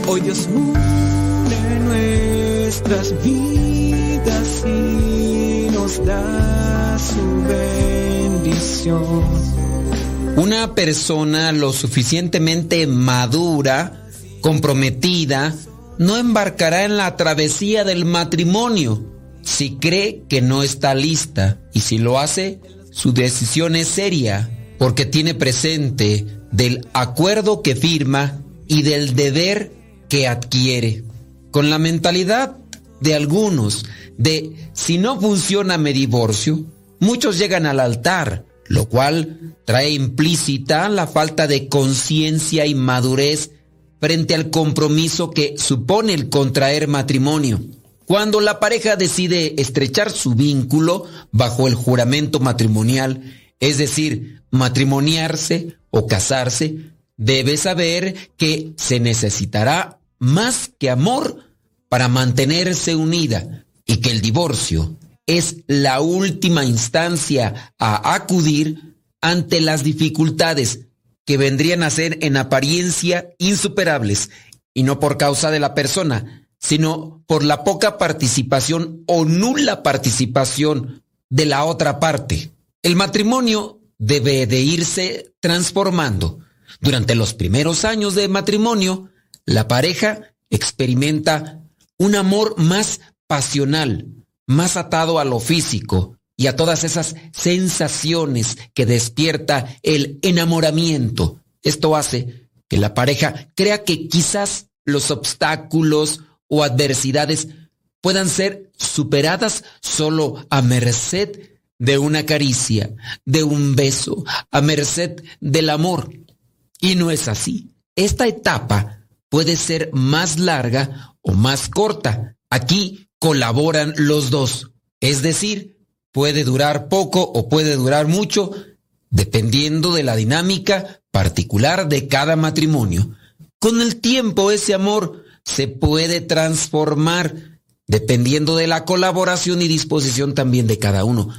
Hoy Dios une nuestras vidas y nos da su bendición. Una persona lo suficientemente madura, comprometida, no embarcará en la travesía del matrimonio si cree que no está lista y si lo hace, su decisión es seria porque tiene presente del acuerdo que firma y del deber que adquiere. Con la mentalidad de algunos de si no funciona me divorcio, muchos llegan al altar, lo cual trae implícita la falta de conciencia y madurez frente al compromiso que supone el contraer matrimonio. Cuando la pareja decide estrechar su vínculo bajo el juramento matrimonial, es decir, matrimoniarse o casarse, debe saber que se necesitará más que amor para mantenerse unida y que el divorcio es la última instancia a acudir ante las dificultades que vendrían a ser en apariencia insuperables y no por causa de la persona, sino por la poca participación o nula participación de la otra parte. El matrimonio debe de irse transformando. Durante los primeros años de matrimonio, la pareja experimenta un amor más pasional, más atado a lo físico y a todas esas sensaciones que despierta el enamoramiento. Esto hace que la pareja crea que quizás los obstáculos o adversidades puedan ser superadas solo a merced de una caricia, de un beso, a merced del amor. Y no es así. Esta etapa puede ser más larga o más corta. Aquí colaboran los dos. Es decir, puede durar poco o puede durar mucho, dependiendo de la dinámica particular de cada matrimonio. Con el tiempo ese amor se puede transformar, dependiendo de la colaboración y disposición también de cada uno.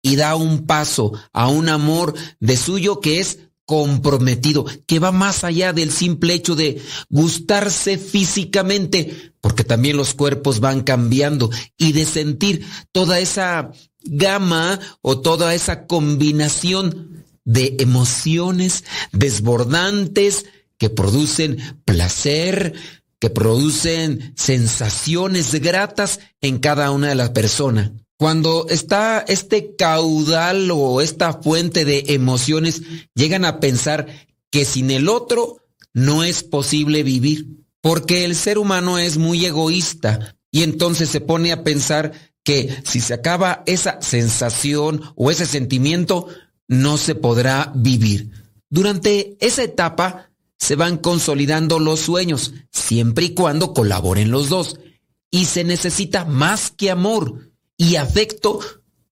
Y da un paso a un amor de suyo que es comprometido, que va más allá del simple hecho de gustarse físicamente, porque también los cuerpos van cambiando, y de sentir toda esa gama o toda esa combinación de emociones desbordantes que producen placer, que producen sensaciones gratas en cada una de las personas. Cuando está este caudal o esta fuente de emociones, llegan a pensar que sin el otro no es posible vivir, porque el ser humano es muy egoísta y entonces se pone a pensar que si se acaba esa sensación o ese sentimiento, no se podrá vivir. Durante esa etapa se van consolidando los sueños, siempre y cuando colaboren los dos. Y se necesita más que amor y afecto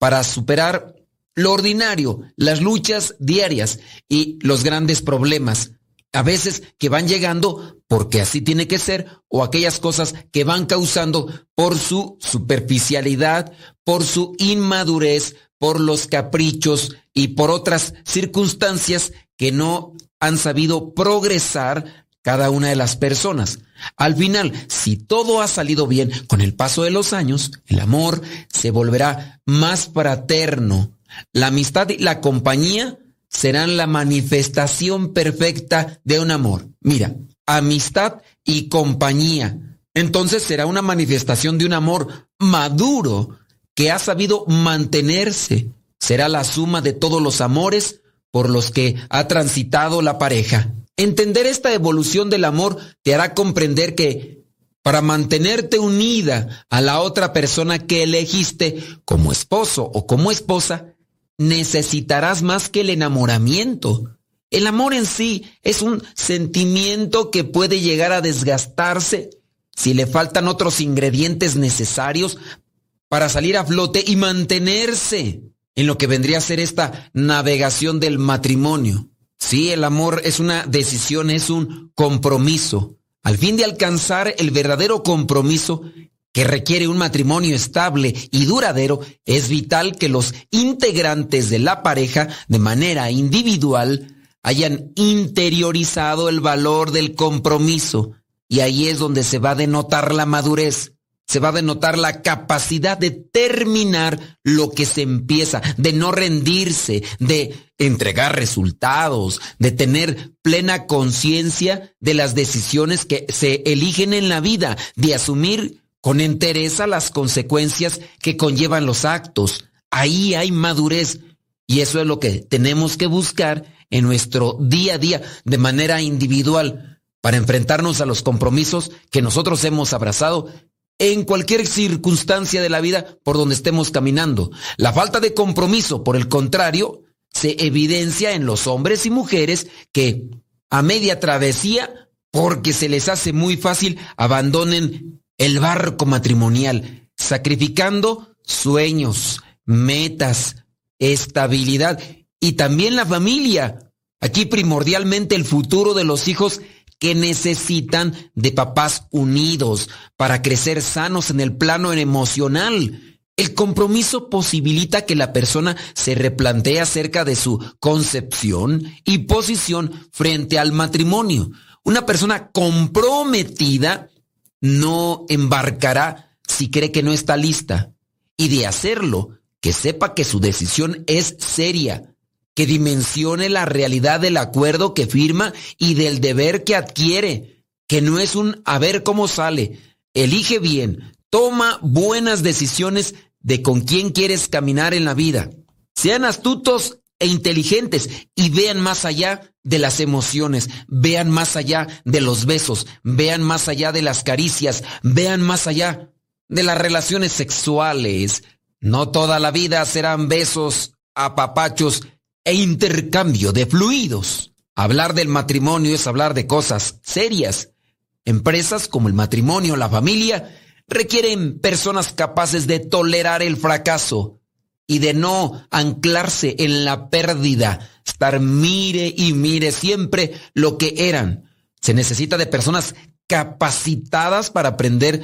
para superar lo ordinario, las luchas diarias y los grandes problemas. A veces que van llegando porque así tiene que ser o aquellas cosas que van causando por su superficialidad, por su inmadurez, por los caprichos y por otras circunstancias que no han sabido progresar cada una de las personas. Al final, si todo ha salido bien con el paso de los años, el amor se volverá más fraterno. La amistad y la compañía serán la manifestación perfecta de un amor. Mira, amistad y compañía. Entonces será una manifestación de un amor maduro que ha sabido mantenerse. Será la suma de todos los amores por los que ha transitado la pareja. Entender esta evolución del amor te hará comprender que para mantenerte unida a la otra persona que elegiste como esposo o como esposa, necesitarás más que el enamoramiento. El amor en sí es un sentimiento que puede llegar a desgastarse si le faltan otros ingredientes necesarios para salir a flote y mantenerse en lo que vendría a ser esta navegación del matrimonio. Sí, el amor es una decisión, es un compromiso. Al fin de alcanzar el verdadero compromiso que requiere un matrimonio estable y duradero, es vital que los integrantes de la pareja, de manera individual, hayan interiorizado el valor del compromiso. Y ahí es donde se va a denotar la madurez se va a denotar la capacidad de terminar lo que se empieza, de no rendirse, de entregar resultados, de tener plena conciencia de las decisiones que se eligen en la vida, de asumir con entereza las consecuencias que conllevan los actos. Ahí hay madurez y eso es lo que tenemos que buscar en nuestro día a día de manera individual para enfrentarnos a los compromisos que nosotros hemos abrazado en cualquier circunstancia de la vida por donde estemos caminando. La falta de compromiso, por el contrario, se evidencia en los hombres y mujeres que a media travesía, porque se les hace muy fácil, abandonen el barco matrimonial, sacrificando sueños, metas, estabilidad y también la familia. Aquí primordialmente el futuro de los hijos que necesitan de papás unidos para crecer sanos en el plano emocional. El compromiso posibilita que la persona se replantee acerca de su concepción y posición frente al matrimonio. Una persona comprometida no embarcará si cree que no está lista. Y de hacerlo, que sepa que su decisión es seria, que dimensione la realidad del acuerdo que firma y del deber que adquiere, que no es un a ver cómo sale. Elige bien, toma buenas decisiones de con quién quieres caminar en la vida. Sean astutos e inteligentes y vean más allá de las emociones, vean más allá de los besos, vean más allá de las caricias, vean más allá de las relaciones sexuales. No toda la vida serán besos, apapachos e intercambio de fluidos. Hablar del matrimonio es hablar de cosas serias. Empresas como el matrimonio, la familia, requieren personas capaces de tolerar el fracaso y de no anclarse en la pérdida, estar mire y mire siempre lo que eran. Se necesita de personas capacitadas para aprender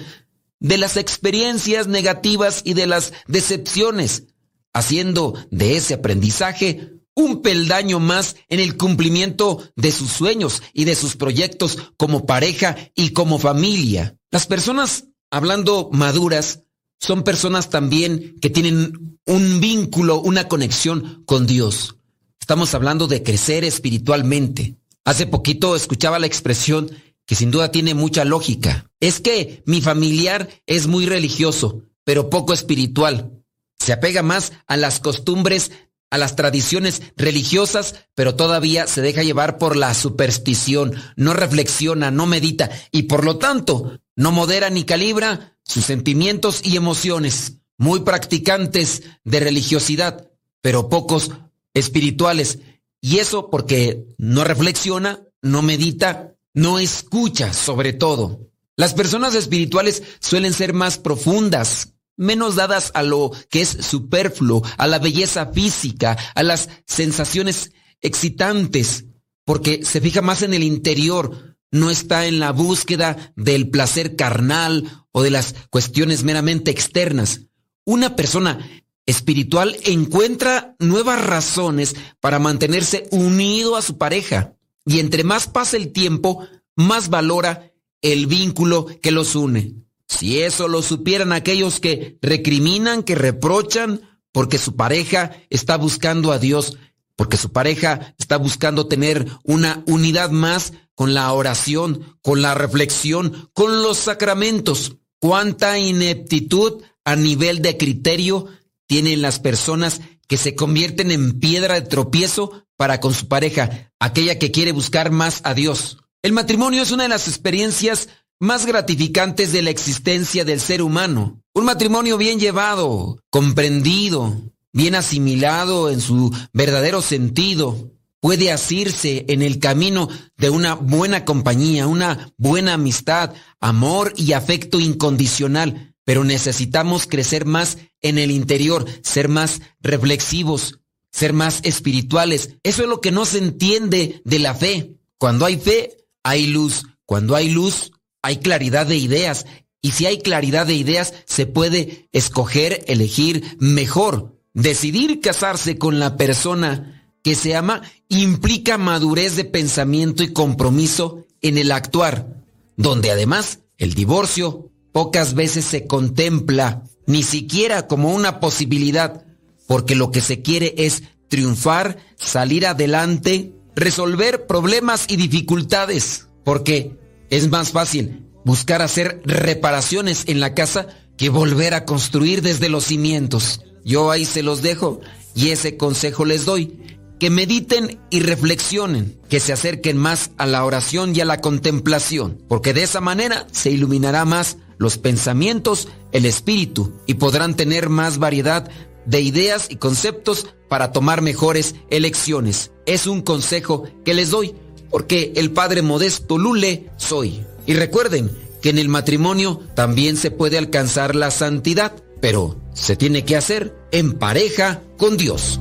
de las experiencias negativas y de las decepciones, haciendo de ese aprendizaje un peldaño más en el cumplimiento de sus sueños y de sus proyectos como pareja y como familia. Las personas, hablando maduras, son personas también que tienen un vínculo, una conexión con Dios. Estamos hablando de crecer espiritualmente. Hace poquito escuchaba la expresión que sin duda tiene mucha lógica. Es que mi familiar es muy religioso, pero poco espiritual. Se apega más a las costumbres, a las tradiciones religiosas, pero todavía se deja llevar por la superstición, no reflexiona, no medita y por lo tanto no modera ni calibra sus sentimientos y emociones. Muy practicantes de religiosidad, pero pocos espirituales. Y eso porque no reflexiona, no medita, no escucha sobre todo. Las personas espirituales suelen ser más profundas, menos dadas a lo que es superfluo, a la belleza física, a las sensaciones excitantes, porque se fija más en el interior, no está en la búsqueda del placer carnal o de las cuestiones meramente externas. Una persona espiritual encuentra nuevas razones para mantenerse unido a su pareja y entre más pasa el tiempo, más valora el vínculo que los une. Si eso lo supieran aquellos que recriminan, que reprochan, porque su pareja está buscando a Dios, porque su pareja está buscando tener una unidad más con la oración, con la reflexión, con los sacramentos. Cuánta ineptitud a nivel de criterio tienen las personas que se convierten en piedra de tropiezo para con su pareja, aquella que quiere buscar más a Dios. El matrimonio es una de las experiencias más gratificantes de la existencia del ser humano. Un matrimonio bien llevado, comprendido, bien asimilado en su verdadero sentido, puede asirse en el camino de una buena compañía, una buena amistad, amor y afecto incondicional. Pero necesitamos crecer más en el interior, ser más reflexivos, ser más espirituales. Eso es lo que no se entiende de la fe. Cuando hay fe, hay luz. Cuando hay luz, hay claridad de ideas. Y si hay claridad de ideas, se puede escoger, elegir mejor. Decidir casarse con la persona que se ama implica madurez de pensamiento y compromiso en el actuar, donde además el divorcio pocas veces se contempla ni siquiera como una posibilidad, porque lo que se quiere es triunfar, salir adelante, resolver problemas y dificultades, porque es más fácil buscar hacer reparaciones en la casa que volver a construir desde los cimientos. Yo ahí se los dejo y ese consejo les doy. Que mediten y reflexionen, que se acerquen más a la oración y a la contemplación, porque de esa manera se iluminará más los pensamientos, el espíritu, y podrán tener más variedad de ideas y conceptos para tomar mejores elecciones. Es un consejo que les doy, porque el Padre Modesto Lule soy. Y recuerden que en el matrimonio también se puede alcanzar la santidad pero se tiene que hacer en pareja con Dios.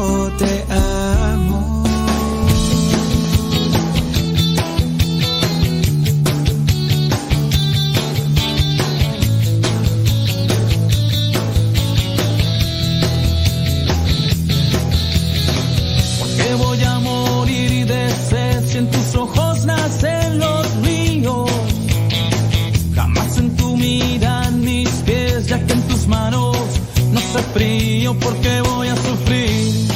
en tus ojos nacen los ríos. Jamás en tu mirada mis pies, ya que en tus manos no sé frío porque voy a sufrir.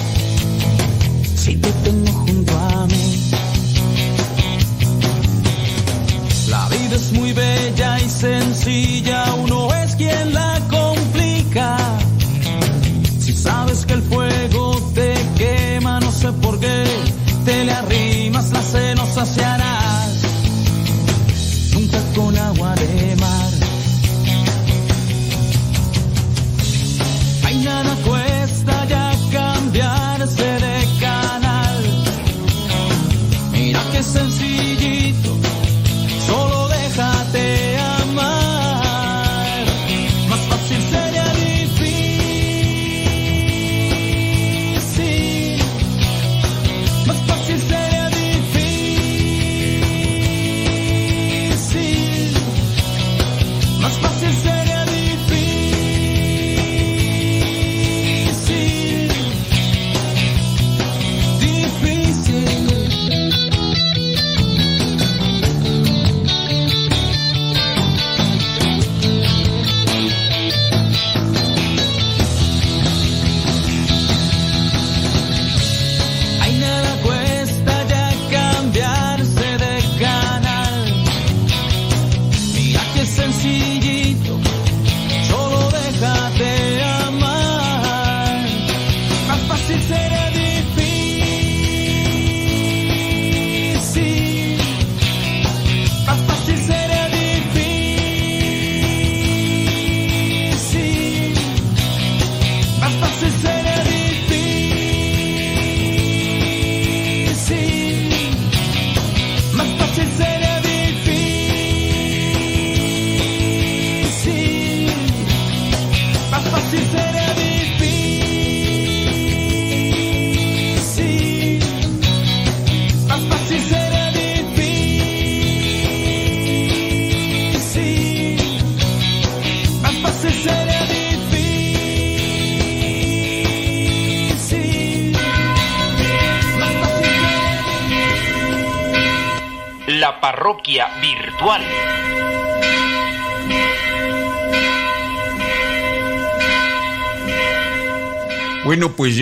Si te tengo junto a mí. La vida es muy bella y sencilla,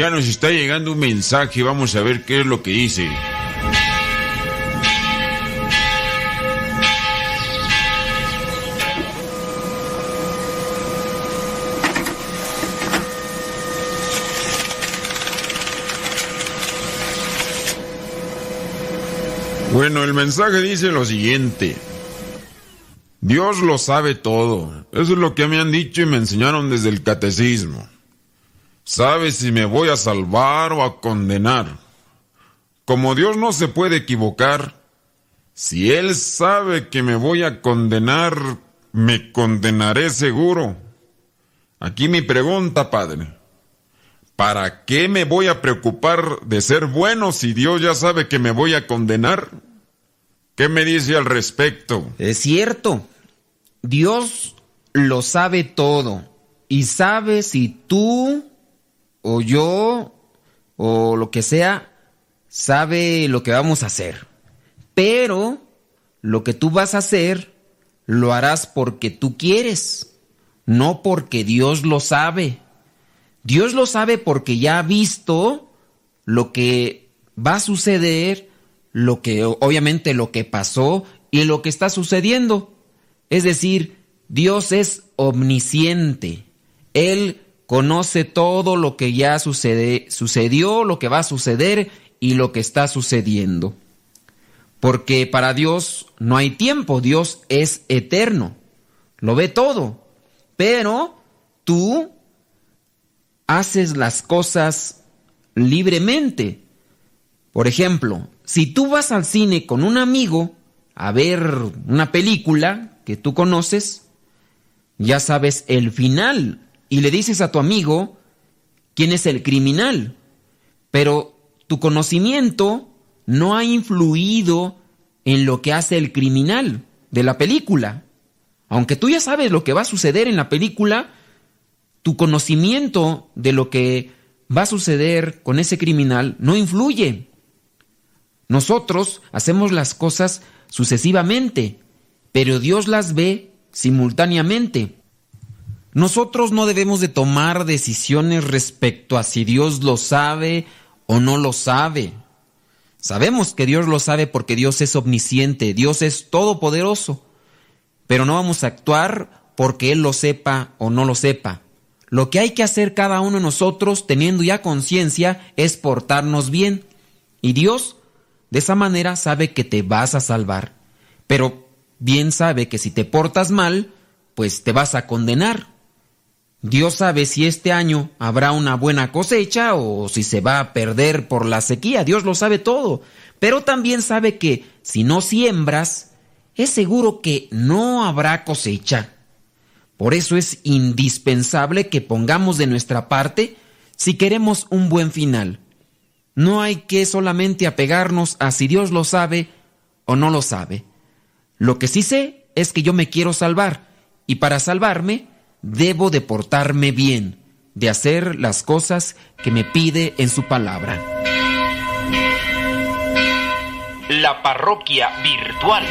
nos está llegando un mensaje, vamos a ver qué es lo que dice. Bueno, el mensaje dice lo siguiente. Dios lo sabe todo. Eso es lo que me han dicho y me enseñaron desde el catecismo. Sabe si me voy a salvar o a condenar. Como Dios no se puede equivocar, si Él sabe que me voy a condenar, me condenaré seguro. Aquí mi pregunta, Padre. ¿Para qué me voy a preocupar de ser bueno si Dios ya sabe que me voy a condenar? ¿Qué me dice al respecto? Es cierto. Dios lo sabe todo. Y sabe si tú o yo o lo que sea sabe lo que vamos a hacer. Pero lo que tú vas a hacer lo harás porque tú quieres, no porque Dios lo sabe. Dios lo sabe porque ya ha visto lo que va a suceder, lo que obviamente lo que pasó y lo que está sucediendo. Es decir, Dios es omnisciente. Él conoce todo lo que ya sucede, sucedió, lo que va a suceder y lo que está sucediendo. Porque para Dios no hay tiempo, Dios es eterno, lo ve todo. Pero tú haces las cosas libremente. Por ejemplo, si tú vas al cine con un amigo a ver una película, que tú conoces, ya sabes el final y le dices a tu amigo quién es el criminal. Pero tu conocimiento no ha influido en lo que hace el criminal de la película. Aunque tú ya sabes lo que va a suceder en la película, tu conocimiento de lo que va a suceder con ese criminal no influye. Nosotros hacemos las cosas sucesivamente, pero Dios las ve simultáneamente. Nosotros no debemos de tomar decisiones respecto a si Dios lo sabe o no lo sabe. Sabemos que Dios lo sabe porque Dios es omnisciente, Dios es todopoderoso, pero no vamos a actuar porque Él lo sepa o no lo sepa. Lo que hay que hacer cada uno de nosotros, teniendo ya conciencia, es portarnos bien. Y Dios, de esa manera, sabe que te vas a salvar. Pero bien sabe que si te portas mal, pues te vas a condenar. Dios sabe si este año habrá una buena cosecha o si se va a perder por la sequía. Dios lo sabe todo. Pero también sabe que si no siembras, es seguro que no habrá cosecha. Por eso es indispensable que pongamos de nuestra parte si queremos un buen final. No hay que solamente apegarnos a si Dios lo sabe o no lo sabe. Lo que sí sé es que yo me quiero salvar y para salvarme debo de portarme bien, de hacer las cosas que me pide en su palabra. La parroquia virtual.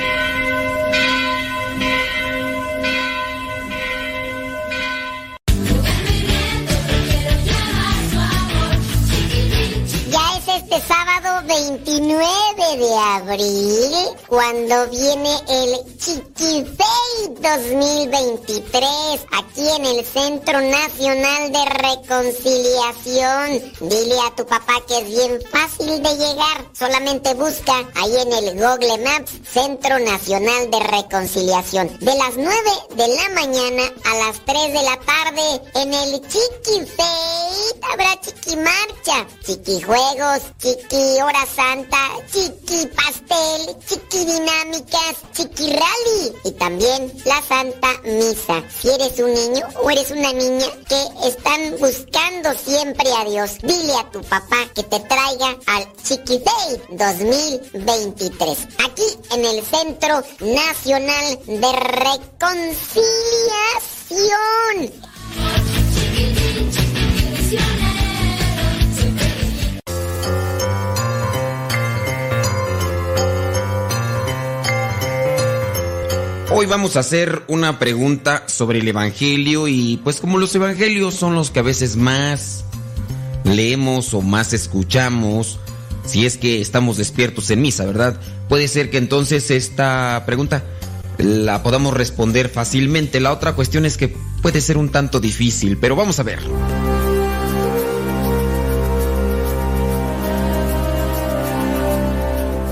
Ya es este sábado 29 de abril cuando viene el Chiquifey 2023 aquí en el Centro Nacional de Reconciliación. Dile a tu papá que es bien fácil de llegar. Solamente busca ahí en el Google Maps Centro Nacional de Reconciliación. De las 9 de la mañana a las 3 de la tarde en el Chiquifey habrá chiquimarcha, chiquijuegos, chiqui hora santa, chiqui pastel, chiqui dinámicas, chiqui rally y también la santa misa. Si eres un niño o eres una niña que están buscando siempre a Dios, dile a tu papá que te traiga al Chiqui Day 2023. Aquí en el Centro Nacional de Reconciliación. Hoy vamos a hacer una pregunta sobre el Evangelio y pues como los Evangelios son los que a veces más leemos o más escuchamos, si es que estamos despiertos en misa, ¿verdad? Puede ser que entonces esta pregunta la podamos responder fácilmente. La otra cuestión es que puede ser un tanto difícil, pero vamos a ver.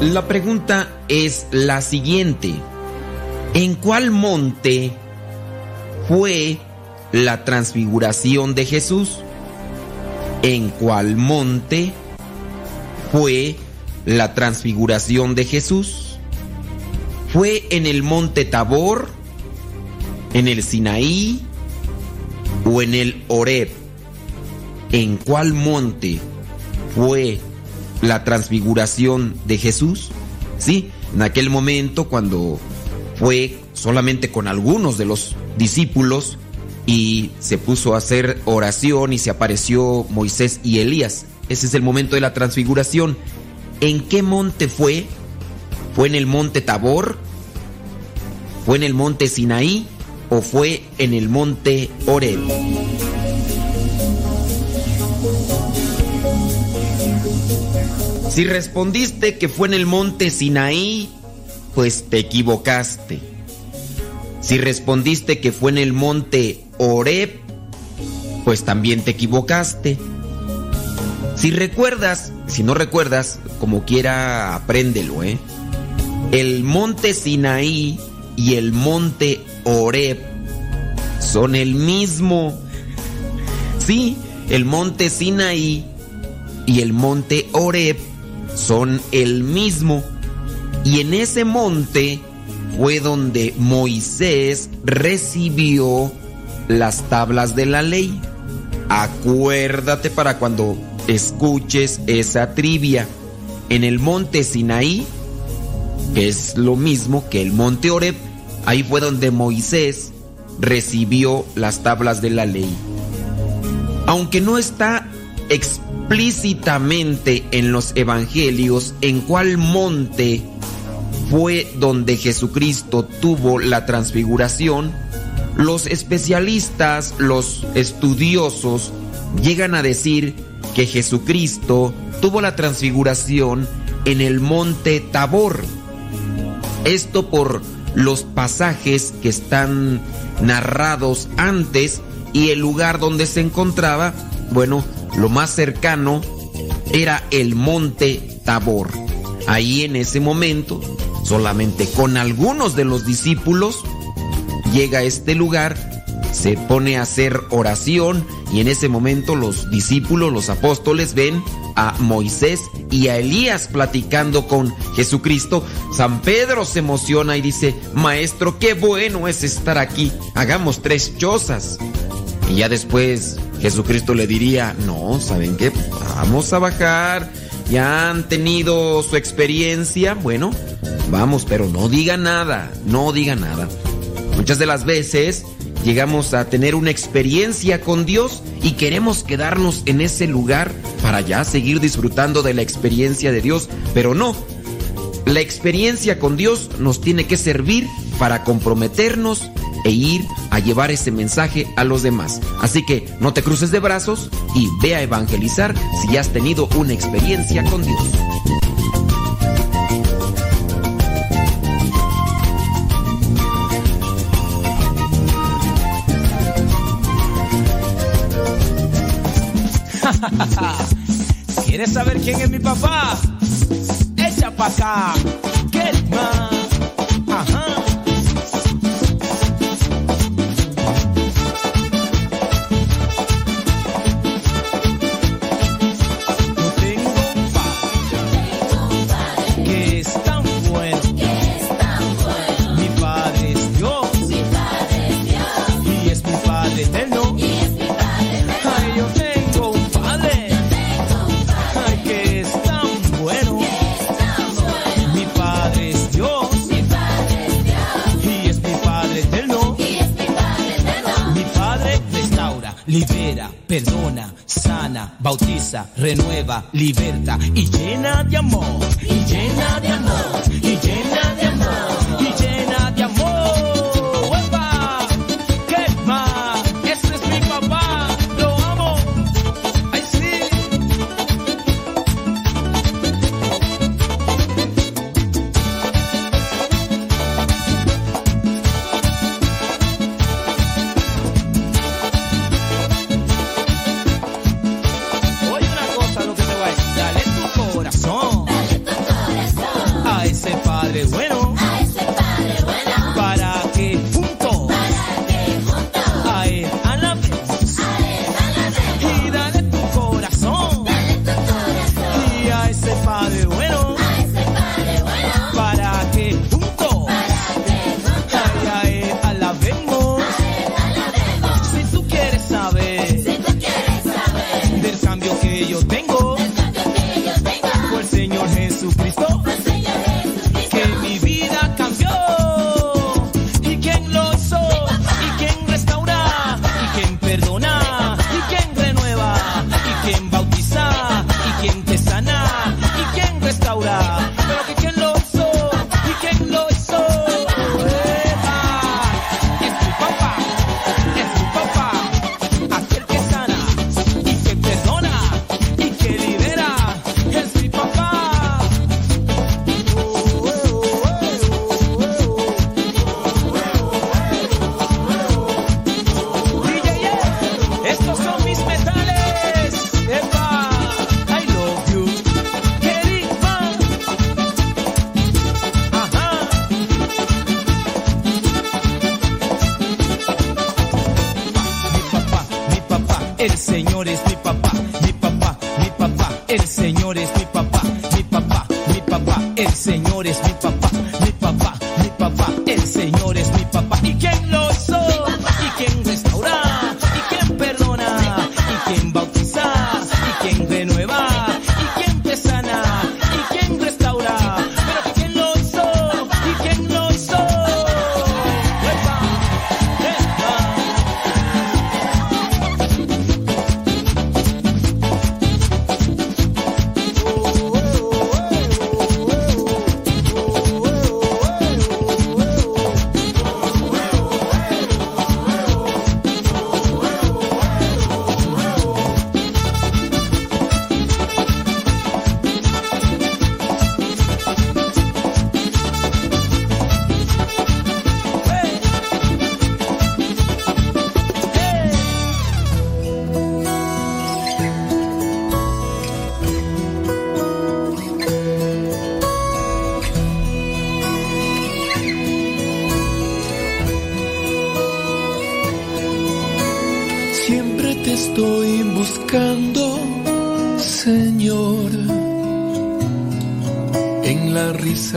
La pregunta es la siguiente. ¿En cuál monte fue la transfiguración de Jesús? ¿En cuál monte fue la transfiguración de Jesús? ¿Fue en el monte Tabor, en el Sinaí o en el Horeb? ¿En cuál monte fue la transfiguración de Jesús? Sí, en aquel momento cuando fue solamente con algunos de los discípulos y se puso a hacer oración y se apareció Moisés y Elías. Ese es el momento de la transfiguración. ¿En qué monte fue? ¿Fue en el monte Tabor? ¿Fue en el monte Sinaí? ¿O fue en el monte Oreb? Si respondiste que fue en el monte Sinaí, pues te equivocaste. Si respondiste que fue en el monte Oreb, pues también te equivocaste. Si recuerdas, si no recuerdas, como quiera, apréndelo, ¿eh? El monte Sinaí y el monte Oreb son el mismo. Sí, el monte Sinaí y el monte Oreb son el mismo. Y en ese monte fue donde Moisés recibió las tablas de la ley. Acuérdate para cuando escuches esa trivia. En el monte Sinaí, que es lo mismo que el monte Oreb, ahí fue donde Moisés recibió las tablas de la ley. Aunque no está explícitamente en los evangelios en cuál monte fue donde Jesucristo tuvo la transfiguración, los especialistas, los estudiosos, llegan a decir que Jesucristo tuvo la transfiguración en el monte Tabor. Esto por los pasajes que están narrados antes y el lugar donde se encontraba, bueno, lo más cercano era el monte Tabor. Ahí en ese momento, solamente con algunos de los discípulos, llega a este lugar, se pone a hacer oración y en ese momento los discípulos, los apóstoles ven a Moisés y a Elías platicando con Jesucristo. San Pedro se emociona y dice, Maestro, qué bueno es estar aquí, hagamos tres chozas. Y ya después Jesucristo le diría, no, ¿saben qué? Vamos a bajar, ya han tenido su experiencia, bueno, vamos, pero no diga nada, no diga nada. Muchas de las veces llegamos a tener una experiencia con Dios y queremos quedarnos en ese lugar para ya seguir disfrutando de la experiencia de Dios, pero no. La experiencia con Dios nos tiene que servir para comprometernos e ir a llevar ese mensaje a los demás. Así que no te cruces de brazos y ve a evangelizar si has tenido una experiencia con Dios. ¿Quieres saber quién es mi papá? Echa pa' acá. Renueva, liberta y llena de amor.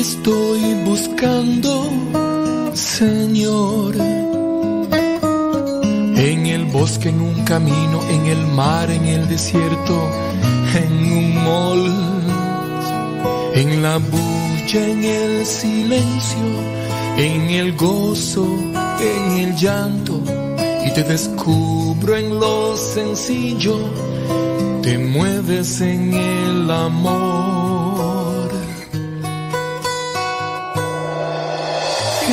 Estoy buscando, Señor. En el bosque, en un camino, en el mar, en el desierto, en un mall, en la bulla, en el silencio, en el gozo, en el llanto. Y te descubro en lo sencillo, te mueves en el amor.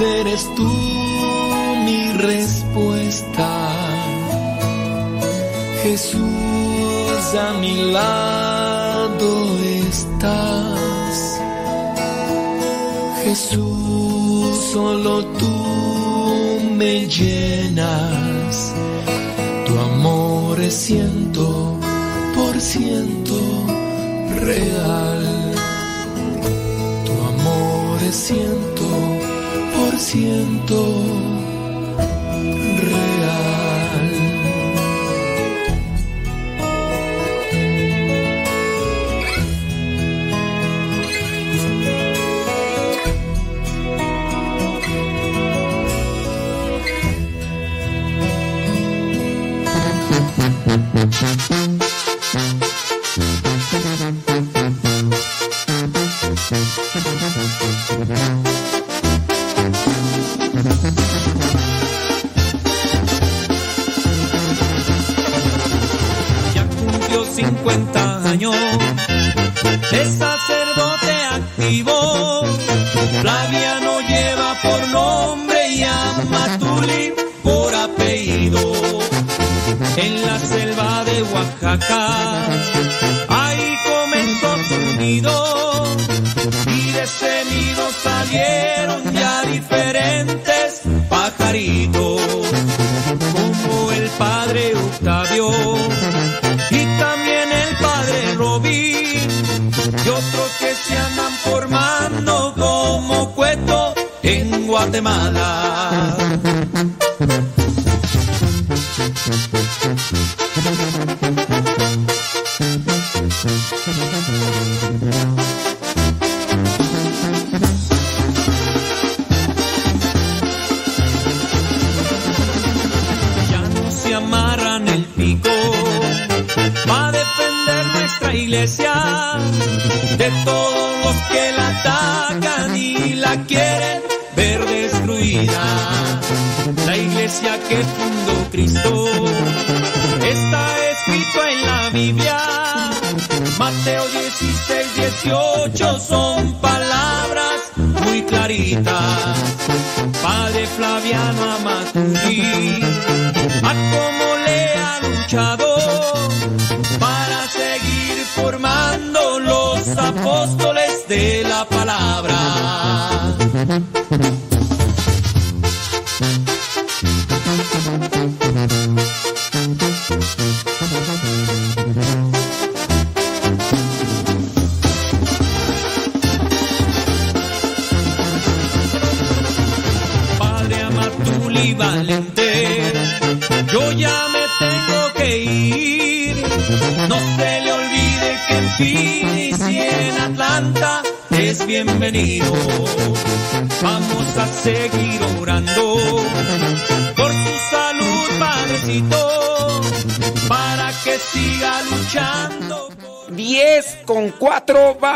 Eres tú mi respuesta. Jesús, a mi lado estás. Jesús, solo tú me llenas. Tu amor es ciento por ciento real. Tu amor es ciento por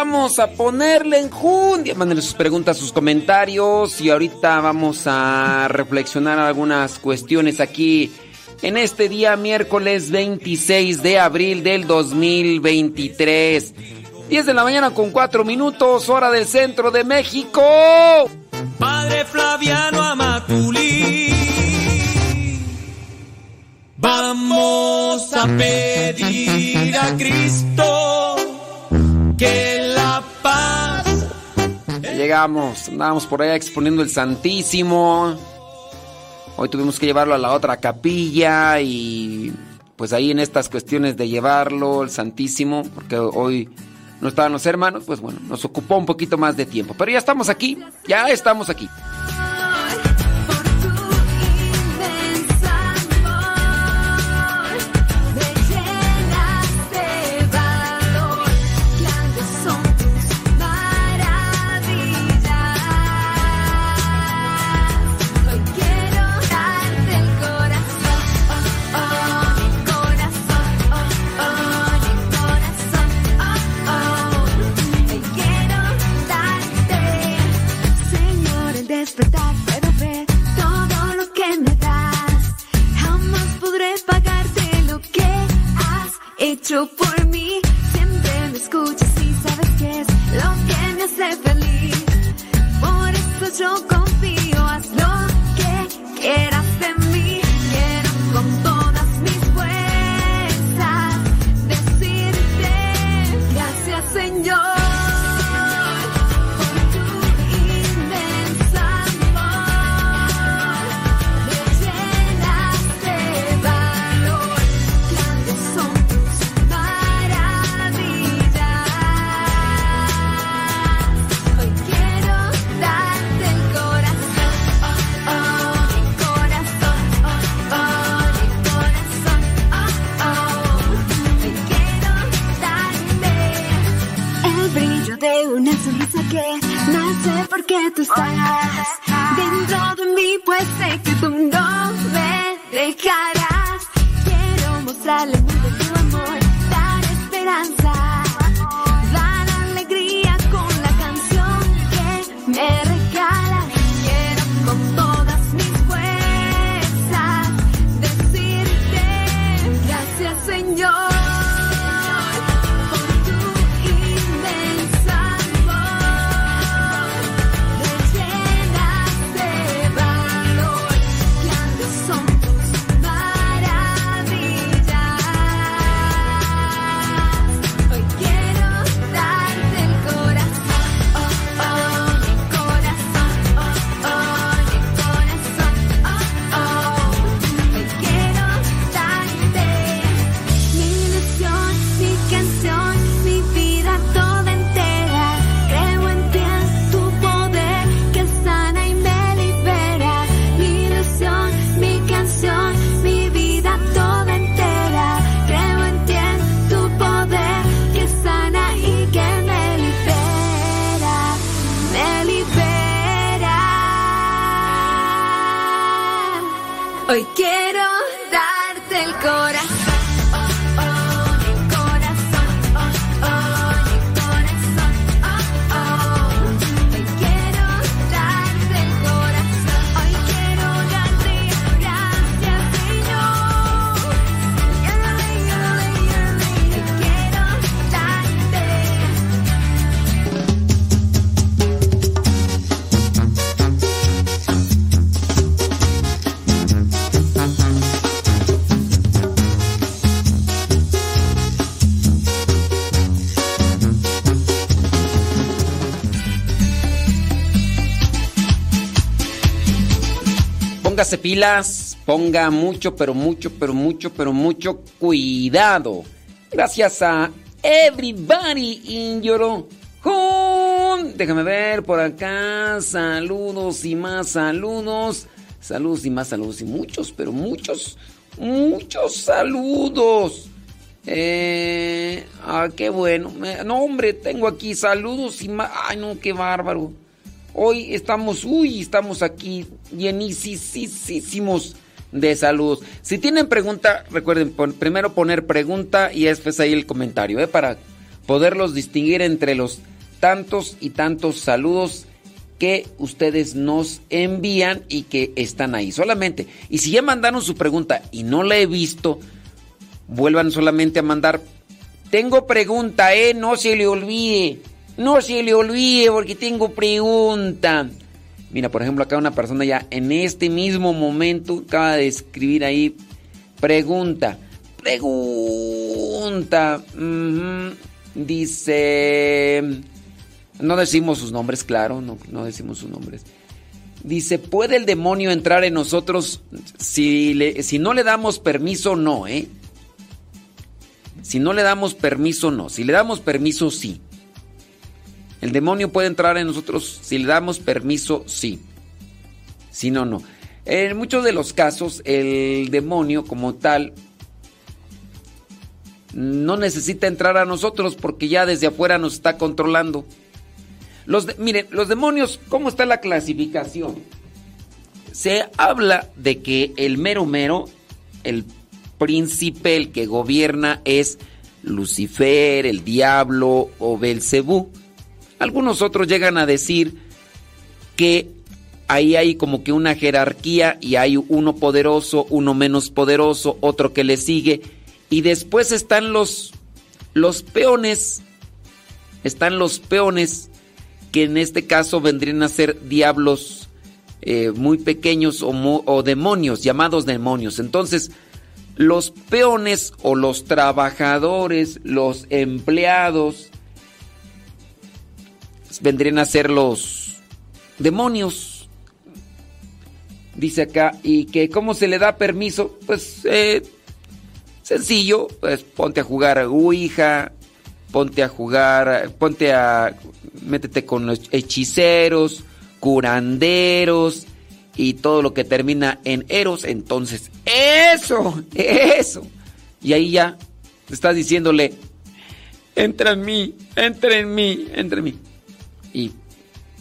vamos a ponerle enjundia. Mándenle sus preguntas, sus comentarios y ahorita vamos a reflexionar algunas cuestiones aquí en este día miércoles 26 de abril del 2023. 10 de la mañana con 4 minutos, hora del centro de México. andábamos por allá exponiendo el Santísimo. Hoy tuvimos que llevarlo a la otra capilla y pues ahí en estas cuestiones de llevarlo, el Santísimo, porque hoy no estaban los hermanos, pues bueno, nos ocupó un poquito más de tiempo. Pero ya estamos aquí, ya estamos aquí. Mostrarle el mundo tu amor, dar esperanza. Póngase pilas, ponga mucho, pero mucho, pero mucho, pero mucho cuidado. Gracias a Everybody in Your. Déjame ver por acá. Saludos y más saludos. Saludos y más saludos y muchos, pero muchos, muchos saludos. Eh, ah, qué bueno. Me- No, hombre, tengo aquí saludos y más. Ay, no, qué bárbaro. Hoy estamos, uy, estamos aquí llenísimos de saludos. Si tienen pregunta, recuerden primero poner pregunta y después ahí el comentario, ¿eh? Para poderlos distinguir entre los tantos y tantos saludos que ustedes nos envían y que están ahí solamente. Y si ya mandaron su pregunta y no la he visto, vuelvan solamente a mandar. Tengo pregunta, ¿eh? No se le olvide. No se le olvide porque tengo pregunta. Mira, por ejemplo, acá una persona ya en este mismo momento acaba de escribir ahí pregunta. Pregunta. Dice... No decimos sus nombres, claro, no, decimos sus nombres. Dice, ¿puede el demonio entrar en nosotros si, si no le damos permiso? No, ¿eh? Si no le damos permiso, no. Si le damos permiso, sí. El demonio puede entrar en nosotros si le damos permiso, sí. Si no, no. En muchos de los casos, el demonio como tal no necesita entrar a nosotros porque ya desde afuera nos está controlando. Los miren, los demonios, ¿cómo está la clasificación? Se habla de que el mero mero, el príncipe, el que gobierna es Lucifer, el diablo o Belcebú. Algunos otros llegan a decir que ahí hay como que una jerarquía y hay uno poderoso, uno menos poderoso, otro que le sigue y después están los los peones. Están los peones que en este caso vendrían a ser diablos eh, muy pequeños o, mo- o demonios, llamados demonios. Entonces, los peones o los trabajadores, los empleados, vendrían a ser los demonios. Dice acá, y que cómo se le da permiso, pues eh, sencillo, pues ponte a jugar a Ouija, ponte a jugar, ponte a, métete con los hechiceros, curanderos y todo lo que termina en eros, entonces, eso, eso. Y ahí ya estás diciéndole, entra en mí, entra en mí, entra en mí. Y,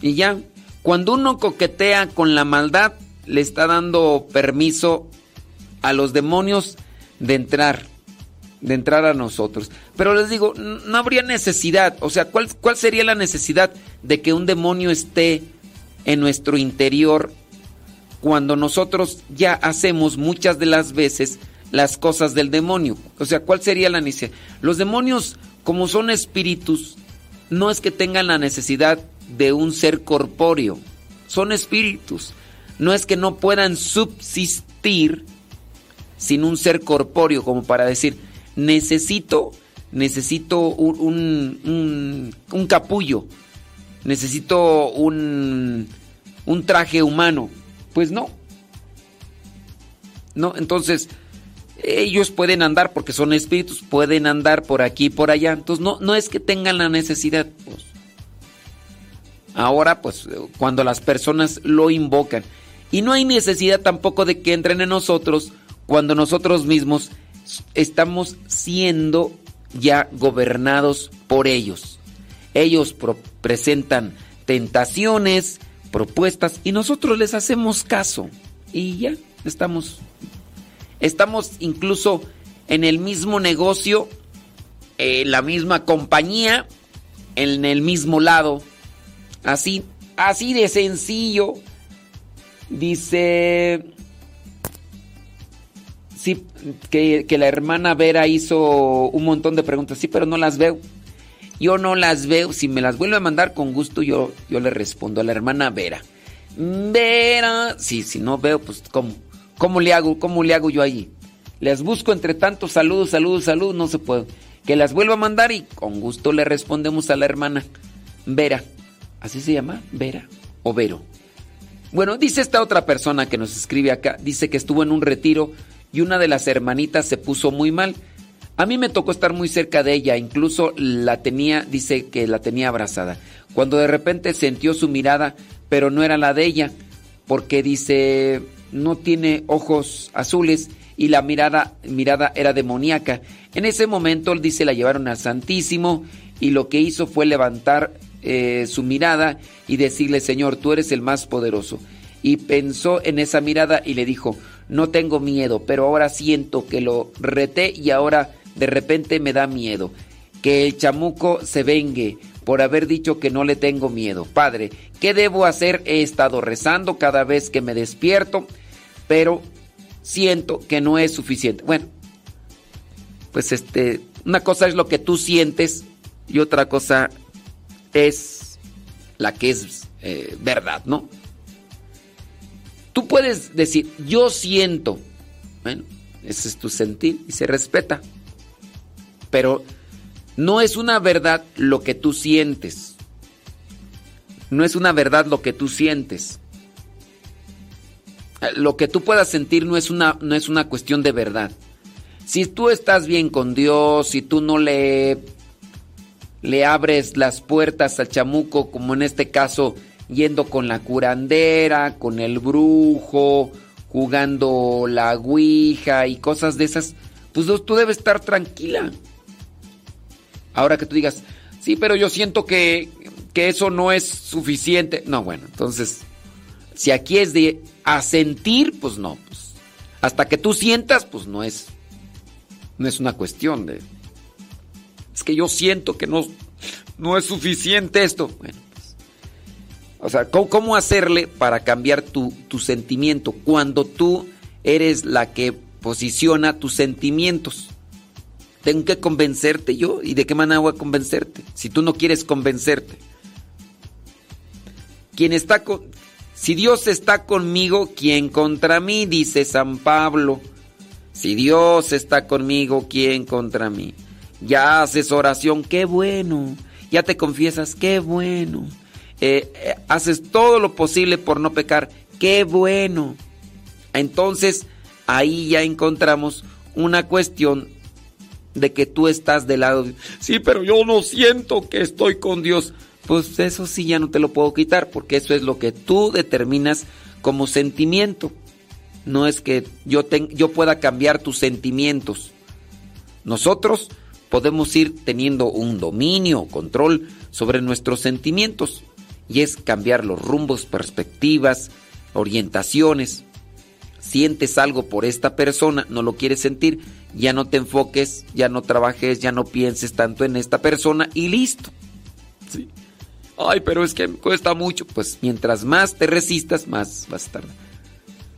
y ya, cuando uno coquetea con la maldad, le está dando permiso a los demonios de entrar, de entrar a nosotros. Pero les digo, no habría necesidad, o sea, ¿cuál, cuál sería la necesidad de que un demonio esté en nuestro interior cuando nosotros ya hacemos muchas de las veces las cosas del demonio? O sea, ¿cuál sería la necesidad? Los demonios, como son espíritus, no es que tengan la necesidad de un ser corpóreo, son espíritus. No es que no puedan subsistir sin un ser corpóreo, como para decir, necesito, necesito un, capullo, necesito un, un traje humano. Pues no. No, entonces, ellos pueden andar porque son espíritus, pueden andar por aquí y por allá. Entonces, no, no es que tengan la necesidad. pues. Ahora, pues, cuando las personas lo invocan. Y no hay necesidad tampoco de que entren en nosotros cuando nosotros mismos estamos siendo ya gobernados por ellos. Ellos presentan tentaciones, propuestas y nosotros les hacemos caso. Y ya estamos estamos incluso en el mismo negocio, en la misma compañía, en el mismo lado. Así, así de sencillo. Dice sí, que, que la hermana Vera hizo un montón de preguntas. Sí, pero no las veo. Yo no las veo. Si me las vuelve a mandar con gusto, yo, yo le respondo a la hermana Vera. Vera. Sí, si no veo, pues ¿cómo? ¿Cómo le hago? ¿Cómo le hago yo allí? Les busco entre tantos saludos, saludos, saludos, no se puede. Que las vuelva a mandar y con gusto le respondemos a la hermana Vera. ¿Así se llama? Vera o Vero. Bueno, dice esta otra persona que nos escribe acá, dice que estuvo en un retiro y una de las hermanitas se puso muy mal. A mí me tocó estar muy cerca de ella, incluso la tenía, dice que la tenía abrazada. Cuando de repente sintió su mirada, pero no era la de ella, porque dice, no tiene ojos azules y la mirada, mirada era demoníaca. En ese momento, dice, la llevaron al Santísimo y lo que hizo fue levantar eh, su mirada y decirle, Señor, tú eres el más poderoso. Y pensó en esa mirada y le dijo, no tengo miedo, pero ahora siento que lo reté y ahora de repente me da miedo. Que el chamuco se vengue por haber dicho que no le tengo miedo. Padre, ¿qué debo hacer? He estado rezando cada vez que me despierto, pero siento que no es suficiente. Bueno, pues este, una cosa es lo que tú sientes y otra cosa es la que es eh, verdad, ¿no? Tú puedes decir, yo siento, bueno, ese es tu sentir y se respeta, pero no es una verdad lo que tú sientes, no es una verdad lo que tú sientes. Lo que tú puedas sentir no es una, no es una cuestión de verdad. Si tú estás bien con Dios, si tú no le le abres las puertas al chamuco, como en este caso, yendo con la curandera, con el brujo, jugando la ouija y cosas de esas, pues tú debes estar tranquila. Ahora que tú digas, sí, pero yo siento que, que eso no es suficiente. No, bueno, entonces, si aquí es de asentir, pues no, pues hasta que tú sientas, pues no es, no es una cuestión de es que yo siento que no, no es suficiente esto. Bueno, pues, o sea, ¿cómo, cómo hacerle para cambiar tu, tu sentimiento cuando tú eres la que posiciona tus sentimientos? Tengo que convencerte yo. ¿Y de qué manera voy a convencerte? Si tú no quieres convencerte. Quien está si Dios está conmigo, ¿quién contra mí? Dice San Pablo. Si Dios está conmigo, ¿quién contra mí? Ya haces oración, qué bueno. Ya te confiesas, qué bueno. Eh, eh, haces todo lo posible por no pecar, qué bueno. Entonces, ahí ya encontramos una cuestión de que tú estás del lado. Sí, pero yo no siento que estoy con Dios. Pues eso sí ya no te lo puedo quitar, porque eso es lo que tú determinas como sentimiento. No es que yo, te, yo pueda cambiar tus sentimientos. Nosotros podemos ir teniendo un dominio, control sobre nuestros sentimientos. Y es cambiar los rumbos, perspectivas, orientaciones. Sientes algo por esta persona, no lo quieres sentir, ya no te enfoques, ya no trabajes, ya no pienses tanto en esta persona y listo. Sí. Ay, pero es que cuesta mucho. Pues mientras más te resistas, más vas a tardar.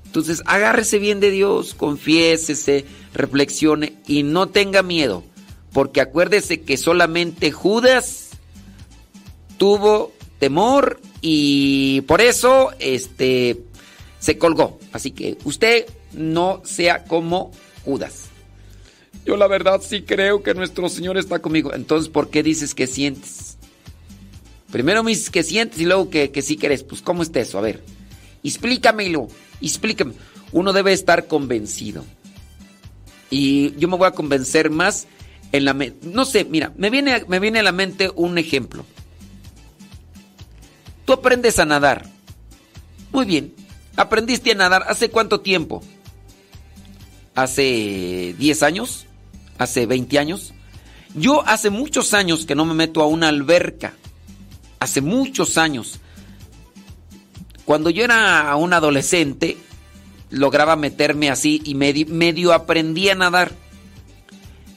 Entonces, agárrese bien de Dios, confiésese, reflexione y no tenga miedo. Porque acuérdese que solamente Judas tuvo temor y por eso este se colgó. Así que usted no sea como Judas. Yo la verdad sí creo que nuestro Señor está conmigo. Entonces, ¿por qué dices que sientes? Primero me dices que sientes y luego que, que sí crees. Pues, ¿cómo está eso? A ver, explícamelo, explícame. Uno debe estar convencido. Y yo me voy a convencer más en la. No sé, mira, me viene, me viene a la mente un ejemplo. Tú aprendes a nadar. Muy bien. ¿Aprendiste a nadar hace cuánto tiempo? ¿Hace 10 años? ¿Hace 20 años? Yo hace muchos años que no me meto a una alberca. Hace muchos años. Cuando yo era un adolescente, lograba meterme así y medio, medio aprendí a nadar.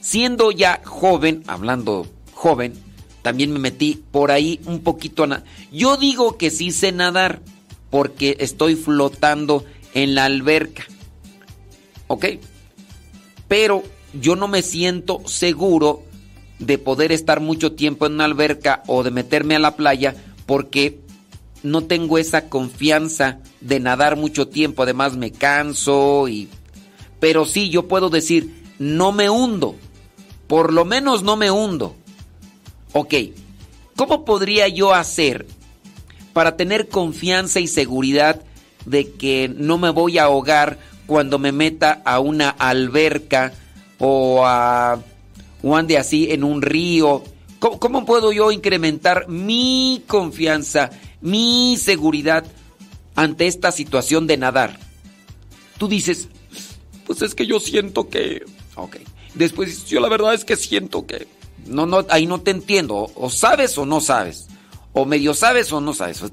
Siendo ya joven, hablando joven, también me metí por ahí un poquito a nadar. Yo digo que sí sé nadar porque estoy flotando en la alberca. ¿Ok? Pero yo no me siento seguro de poder estar mucho tiempo en una alberca o de meterme a la playa porque no tengo esa confianza de nadar mucho tiempo. Además me canso y... Pero sí, yo puedo decir, no me hundo. Por lo menos no me hundo. Ok, ¿cómo podría yo hacer para tener confianza y seguridad de que no me voy a ahogar cuando me meta a una alberca o a o ande así en un río. ¿Cómo, puedo yo incrementar mi confianza, mi seguridad ante esta situación de nadar? Tú dices, pues es que yo siento que... Ok. Después yo la verdad es que siento que... No, no, ahí no te entiendo. O, o sabes o no sabes. O medio sabes o no sabes.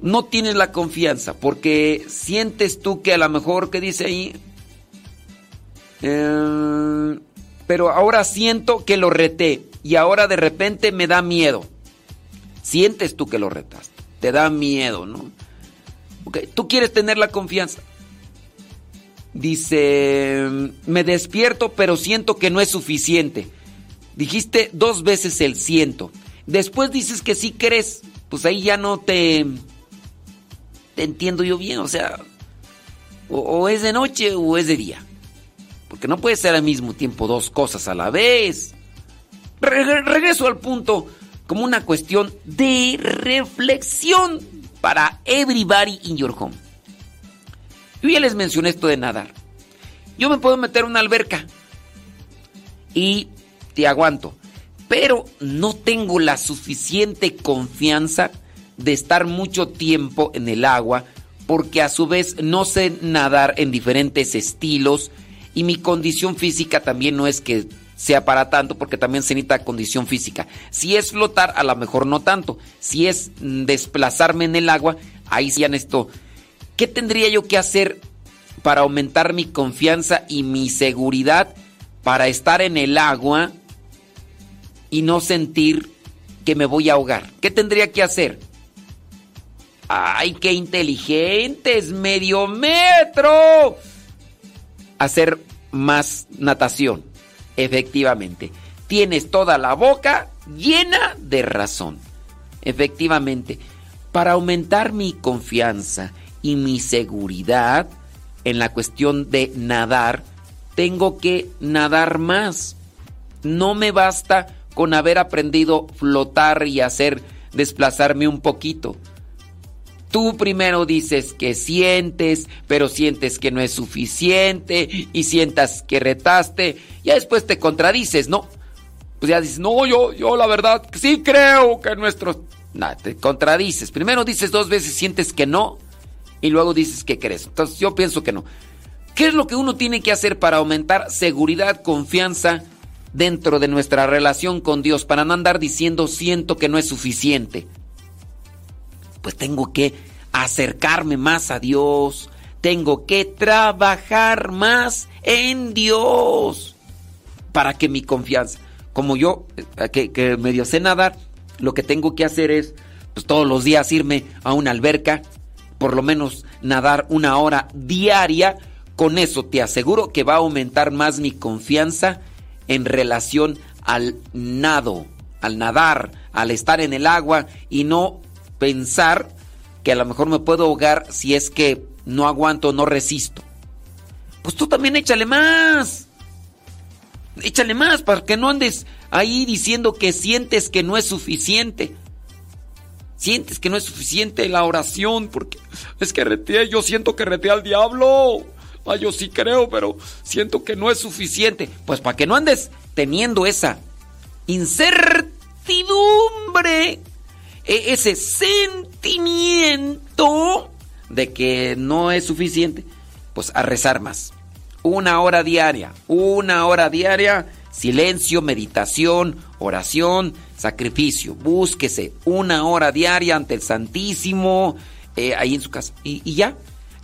No tienes la confianza porque sientes tú que a lo mejor, ¿qué dice ahí? Eh, pero ahora siento que lo reté y ahora de repente me da miedo. Sientes tú que lo retaste, te da miedo, ¿no? Ok, Tú quieres tener la confianza. Dice, me despierto pero siento que no es suficiente. Dijiste dos veces el siento. Después dices que sí crees. Pues ahí ya no te... Te entiendo yo bien, o sea... O es de noche o es de día. Porque no puede ser al mismo tiempo dos cosas a la vez. Re- regreso al punto como una cuestión de reflexión para everybody in your home. Yo ya les mencioné esto de nadar. Yo me puedo meter a una alberca y te aguanto, pero no tengo la suficiente confianza de estar mucho tiempo en el agua porque a su vez no sé nadar en diferentes estilos y mi condición física también no es que sea para tanto porque también se necesita condición física. Si es flotar, a lo mejor no tanto. Si es mm, desplazarme en el agua, ahí sí necesito. ¿Qué tendría yo que hacer para aumentar mi confianza y mi seguridad para estar en el agua y no sentir que me voy a ahogar? ¿Qué tendría que hacer? ¡Ay, qué inteligentes! ¡Medio metro! Hacer más natación. Efectivamente. Tienes toda la boca llena de razón. Efectivamente. Para aumentar mi confianza y mi seguridad en la cuestión de nadar, tengo que nadar más. No me basta con haber aprendido flotar y hacer desplazarme un poquito. Tú primero dices que sientes, pero sientes que no es suficiente y sientas que retaste, y después te contradices, ¿no? Pues ya dices, no, yo, yo la verdad, sí creo que nuestros... Nada, te contradices. Primero dices dos veces, sientes que no, y luego dices que crees. Entonces yo pienso que no. ¿Qué es lo que uno tiene que hacer para aumentar seguridad, confianza dentro de nuestra relación con Dios? Para no andar diciendo siento que no es suficiente pues tengo que acercarme más a Dios, tengo que trabajar más en Dios para que mi confianza, como yo eh, que, medio sé nadar, lo que tengo que hacer es pues todos los días irme a una alberca, por lo menos nadar una hora diaria, con eso te aseguro que va a aumentar más mi confianza en relación al nado, al nadar, al estar en el agua y no pensar que a lo mejor me puedo ahogar si es que no aguanto, no resisto. Pues tú también échale más. Échale más para que no andes ahí diciendo que sientes que no es suficiente. Sientes que no es suficiente la oración porque es que reteé, yo siento que reteé al diablo. Ah, yo sí creo, pero siento que no es suficiente. Pues para que no andes teniendo esa incertidumbre ese sentimiento de que no es suficiente, pues a rezar más. Una hora diaria, una hora diaria, silencio, meditación, oración, sacrificio. Búsquese una hora diaria ante el Santísimo, eh, ahí en su casa. Y ya,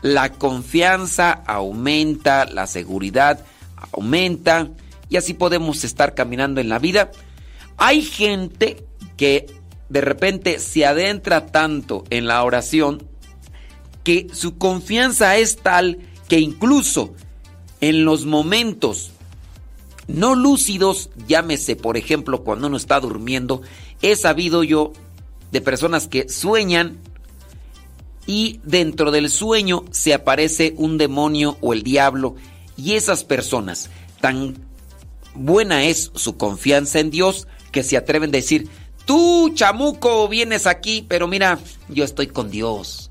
la confianza aumenta, la seguridad aumenta, y así podemos estar caminando en la vida. Hay gente que de repente se adentra tanto en la oración que su confianza es tal que incluso en los momentos no lúcidos, llámese por ejemplo cuando uno está durmiendo, he sabido yo de personas que sueñan y dentro del sueño se aparece un demonio o el diablo y esas personas tan buena es su confianza en Dios que se atreven a decir, tú, chamuco, vienes aquí, pero mira, yo estoy con Dios.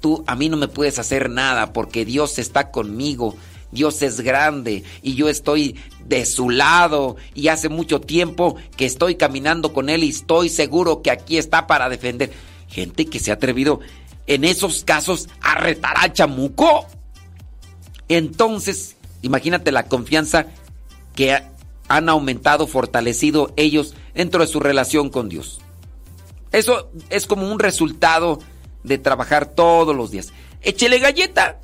Tú a mí no me puedes hacer nada porque Dios está conmigo. Dios es grande y yo estoy de su lado y hace mucho tiempo que estoy caminando con Él y estoy seguro que aquí está para defender. Gente que se ha atrevido en esos casos a retar al chamuco. Entonces, imagínate la confianza que han aumentado, fortalecido ellos dentro de su relación con Dios. Eso es como un resultado de trabajar todos los días. Échele galleta,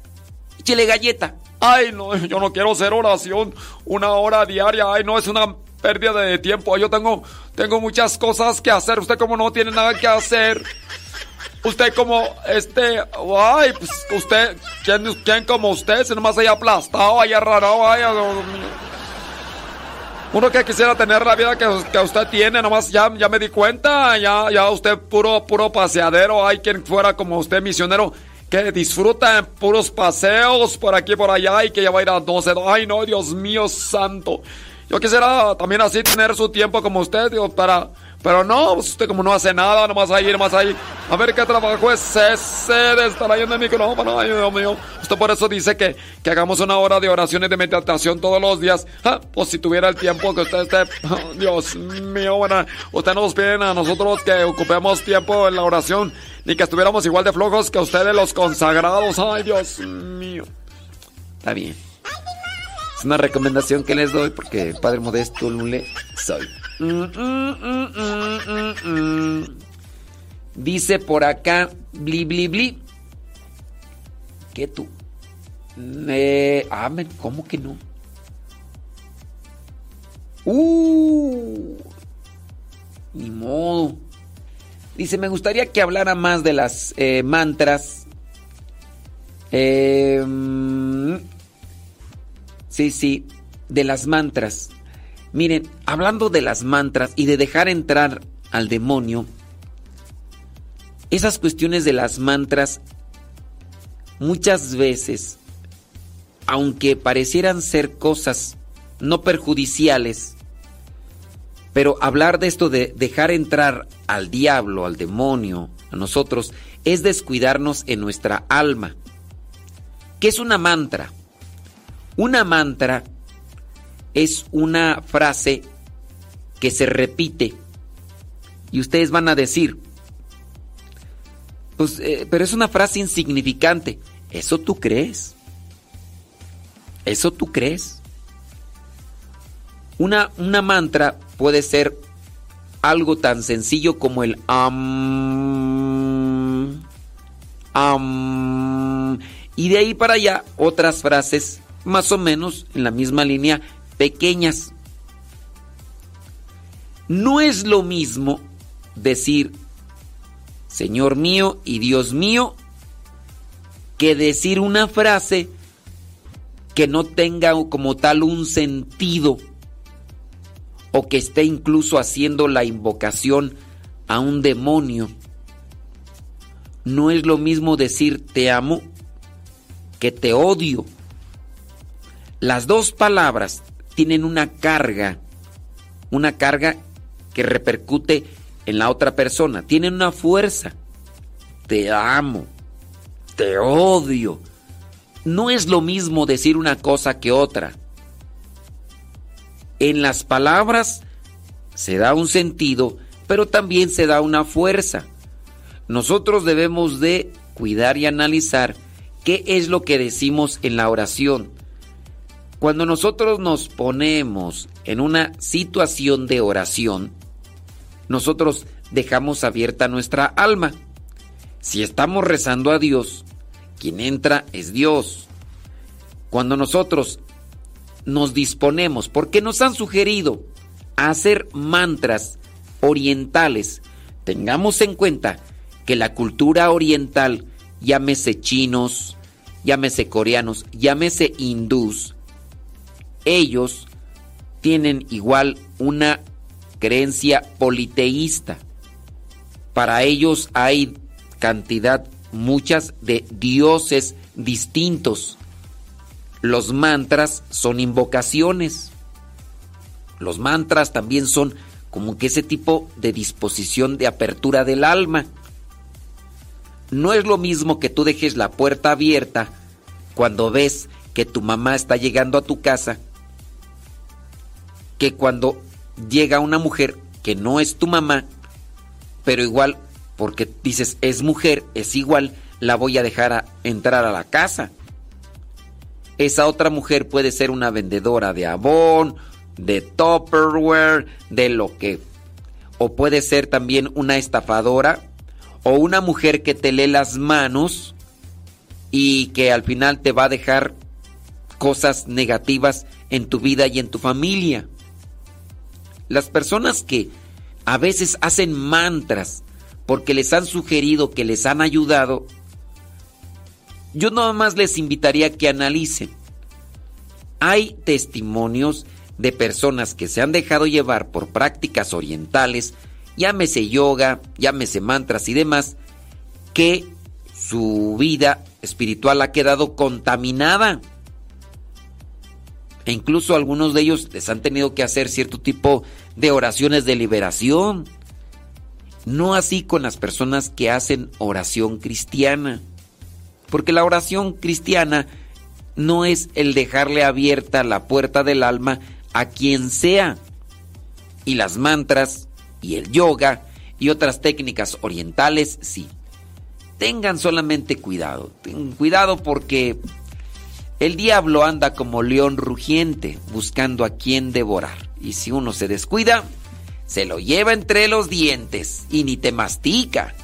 échele galleta. Ay, no, yo no quiero hacer oración una hora diaria. Ay, no, es una pérdida de tiempo. Yo tengo, tengo muchas cosas que hacer. Usted como no tiene nada que hacer. Usted como, este, ay, pues usted, ¿quién, quién como usted? Si nomás haya aplastado, haya raro, haya... Uno que quisiera tener la vida que, que usted tiene, nomás ya, ya me di cuenta, ya, ya usted puro, puro paseadero, hay quien fuera como usted misionero, que disfruta en puros paseos por aquí por allá y que ya va a ir a 12, ay no, Dios mío santo. Yo quisiera también así tener su tiempo como usted, digo, para... Pero no, pues usted como no hace nada, nomás ahí, nomás ahí. A ver qué trabajo es ese de estar ahí en el micrófono. Ay, Dios mío. Usted por eso dice que, que hagamos una hora de oración y de meditación todos los días. Ah, pues si tuviera el tiempo que usted esté. oh, Dios mío, bueno, usted no nos piden a nosotros que ocupemos tiempo en la oración, ni que estuviéramos igual de flojos que ustedes los consagrados. Ay, Dios mío. Está bien. Es una recomendación que les doy porque Padre Modesto Lule soy. Mm, mm, mm. Dice por acá, bli, bli, bli. ¿Qué tú? Eh, ah, ¿cómo que no? Uh, ni modo. Dice, me gustaría que hablara más de las eh, mantras. Mm, sí, sí, de las mantras. Miren, hablando de las mantras y de dejar entrar al demonio, esas cuestiones de las mantras muchas veces, aunque parecieran ser cosas no perjudiciales, pero hablar de esto de dejar entrar al diablo, al demonio, a nosotros, es descuidarnos en nuestra alma. ¿Qué es una mantra? Una mantra es una frase que se repite y ustedes van a decir, pues, eh, pero es una frase insignificante. ¿Eso tú crees? ¿Eso tú crees? Una, una mantra puede ser algo tan sencillo como el am, am, y de ahí para allá otras frases más o menos en la misma línea pequeñas. No es lo mismo decir Señor mío y Dios mío que decir una frase que no tenga como tal un sentido o que esté incluso haciendo la invocación a un demonio. No es lo mismo decir te amo que te odio. Las dos palabras tienen una carga, una carga que repercute en la otra persona, tienen una fuerza. Te amo, te odio. No es lo mismo decir una cosa que otra. En las palabras se da un sentido, pero también se da una fuerza. Nosotros debemos de cuidar y analizar qué es lo que decimos en la oración. Cuando nosotros nos ponemos en una situación de oración, nosotros dejamos abierta nuestra alma. Si estamos rezando a Dios, quien entra es Dios. Cuando nosotros nos disponemos, porque nos han sugerido hacer mantras orientales, tengamos en cuenta que la cultura oriental, llámese chinos, llámese coreanos, llámese hindús, ellos tienen igual una creencia politeísta. Para ellos hay cantidad, muchas de dioses distintos. Los mantras son invocaciones. Los mantras también son como que ese tipo de disposición de apertura del alma. No es lo mismo que tú dejes la puerta abierta cuando ves que tu mamá está llegando a tu casa que cuando llega una mujer que no es tu mamá, pero igual porque dices es mujer, es igual, la voy a dejar entrar a la casa. Esa otra mujer puede ser una vendedora de abón, de Tupperware, de lo que. O puede ser también una estafadora o una mujer que te lee las manos y que al final te va a dejar cosas negativas en tu vida y en tu familia. Las personas que a veces hacen mantras porque les han sugerido que les han ayudado, yo nada más les invitaría que analicen. Hay testimonios de personas que se han dejado llevar por prácticas orientales, llámese yoga, llámese mantras y demás, que su vida espiritual ha quedado contaminada. E incluso algunos de ellos les han tenido que hacer cierto tipo de oraciones de liberación. No así con las personas que hacen oración cristiana. Porque la oración cristiana no es el dejarle abierta la puerta del alma a quien sea. Y las mantras y el yoga y otras técnicas orientales, sí. Tengan solamente cuidado. Tengan cuidado porque el diablo anda como león rugiente buscando a quien devorar. Y si uno se descuida, se lo lleva entre los dientes y ni te mastica.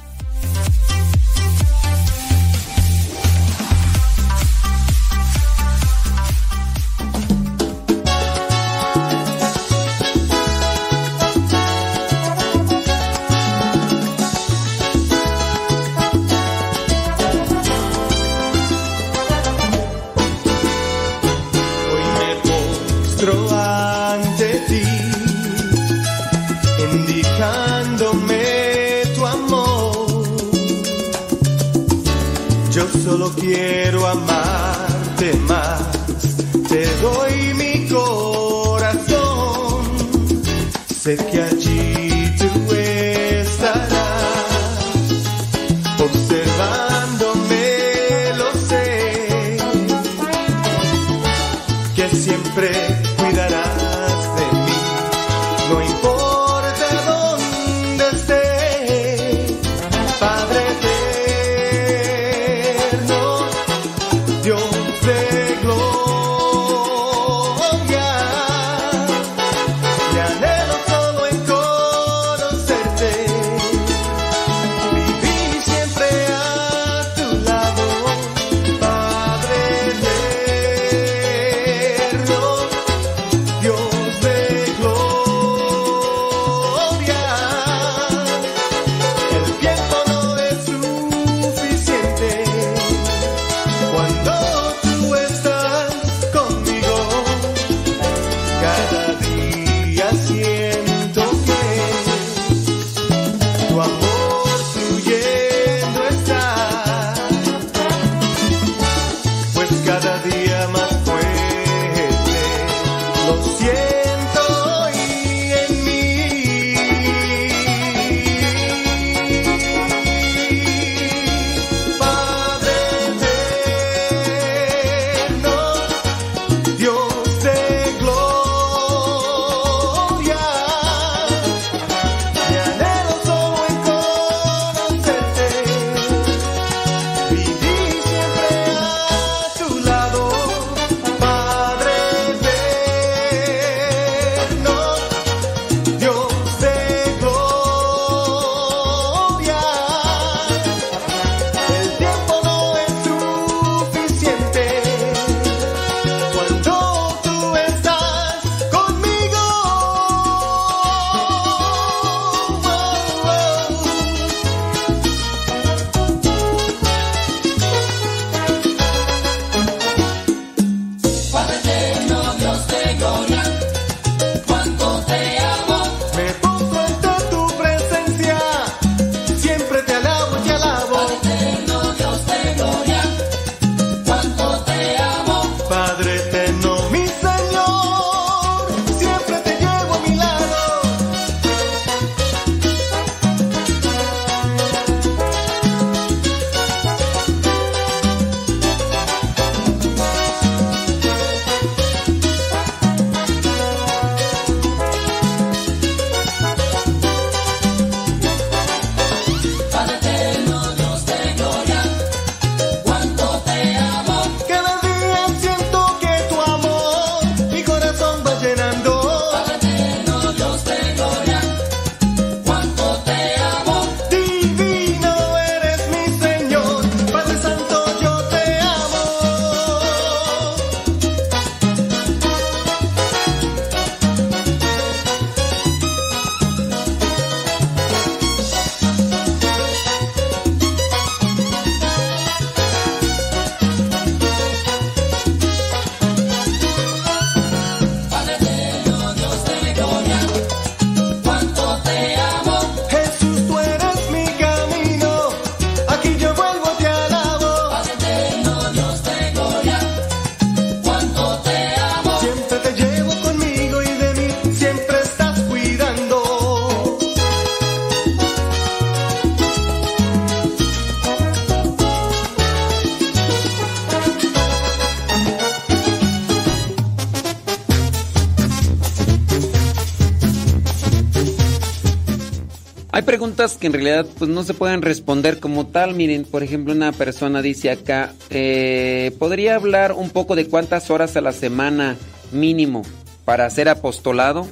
En realidad pues no se pueden responder como tal. Miren, por ejemplo, una persona dice acá, eh, ¿podría hablar un poco de cuántas horas a la semana mínimo para hacer apostolado?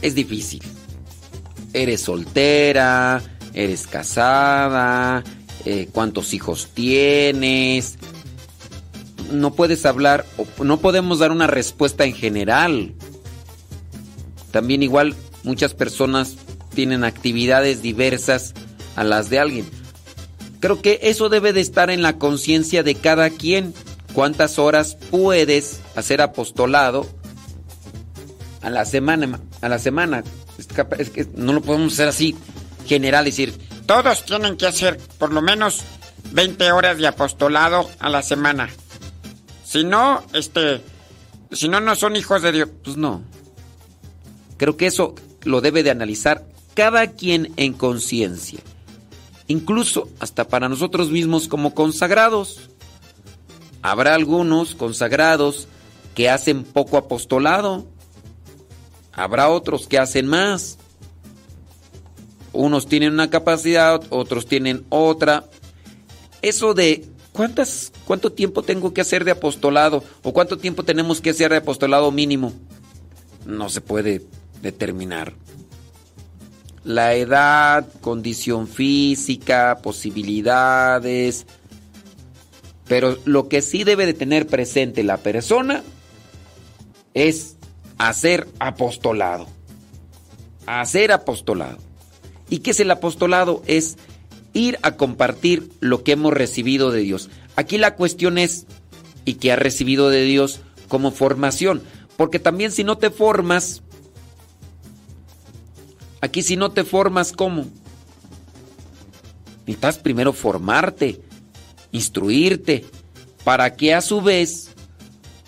Es difícil. Eres soltera, eres casada, eh, cuántos hijos tienes. No puedes hablar, no podemos dar una respuesta en general. También igual muchas personas tienen actividades diversas a las de alguien. Creo que eso debe de estar en la conciencia de cada quien. ¿Cuántas horas puedes hacer apostolado a la semana? A la semana. Es, que no lo podemos hacer así general, decir, Todos tienen que hacer por lo menos 20 horas de apostolado a la semana. Si no, este, si no, no son hijos de Dios. Pues no. Creo que eso lo debe de analizar cada quien en conciencia. Incluso hasta para nosotros mismos como consagrados. Habrá algunos consagrados que hacen poco apostolado. Habrá otros que hacen más. Unos tienen una capacidad, otros tienen otra. Eso de cuántas cuánto tiempo tengo que hacer de apostolado o cuánto tiempo tenemos que hacer de apostolado mínimo no se puede determinar. La edad, condición física, posibilidades. Pero lo que sí debe de tener presente la persona es hacer apostolado. Hacer apostolado. ¿Y qué es el apostolado? Es ir a compartir lo que hemos recibido de Dios. Aquí la cuestión es, ¿y qué has recibido de Dios como formación? Porque también si no te formas, aquí si no te formas, ¿cómo? Necesitas primero formarte, instruirte, para que a su vez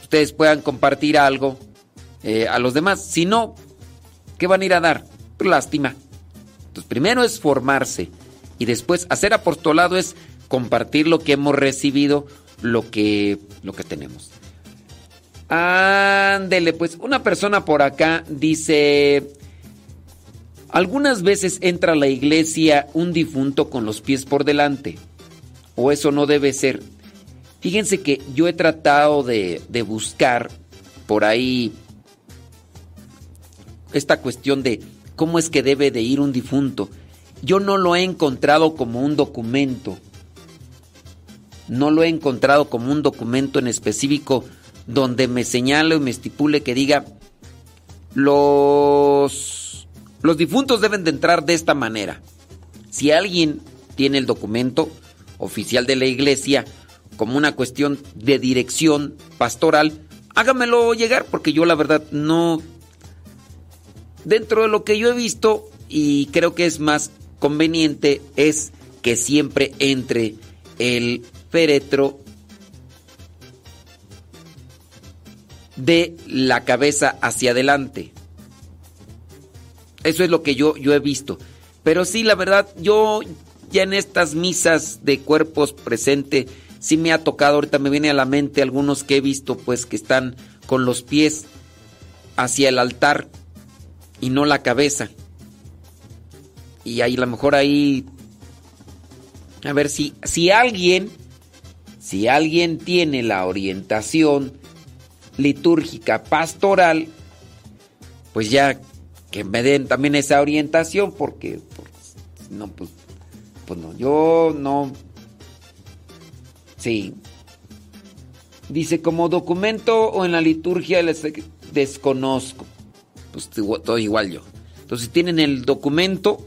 ustedes puedan compartir algo eh, a los demás. Si no, ¿qué van a ir a dar? Lástima. Entonces, primero es formarse y después hacer apostolado es compartir lo que hemos recibido, lo que, lo que tenemos. Ándele, pues una persona por acá dice, algunas veces entra a la iglesia un difunto con los pies por delante, o eso no debe ser. Fíjense que yo he tratado de, de buscar por ahí esta cuestión de cómo es que debe de ir un difunto. Yo no lo he encontrado como un documento. No lo he encontrado como un documento en específico donde me señale o me estipule que diga los los difuntos deben de entrar de esta manera. Si alguien tiene el documento oficial de la iglesia como una cuestión de dirección pastoral, hágamelo llegar porque yo la verdad no dentro de lo que yo he visto y creo que es más conveniente es que siempre entre el féretro de la cabeza hacia adelante. Eso es lo que yo, yo he visto. Pero sí, la verdad, yo ya en estas misas de cuerpos presente, sí me ha tocado, ahorita me viene a la mente algunos que he visto, pues que están con los pies hacia el altar y no la cabeza. Y ahí a lo mejor ahí a ver si si alguien si alguien tiene la orientación litúrgica pastoral, pues ya que me den también esa orientación porque, porque no pues pues no, yo no Sí. Dice como documento o en la liturgia les desconozco pues todo igual yo. Entonces tienen el documento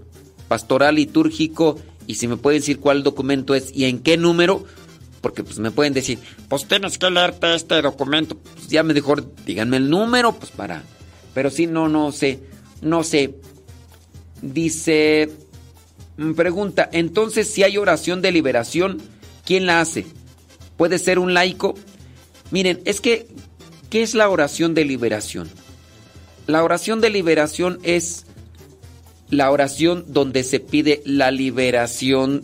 pastoral litúrgico y si me pueden decir cuál documento es y en qué número, porque pues me pueden decir, Pues tienes que leerte este documento. pues ya mejor díganme el número, pues para. Pero sí, no, no sé, no sé. Dice, mm, pregunta, entonces si hay oración de liberación, ¿quién la hace? ¿Puede ser un laico? Miren, es que, ¿qué es la oración de liberación? La oración de liberación es la oración donde se pide la liberación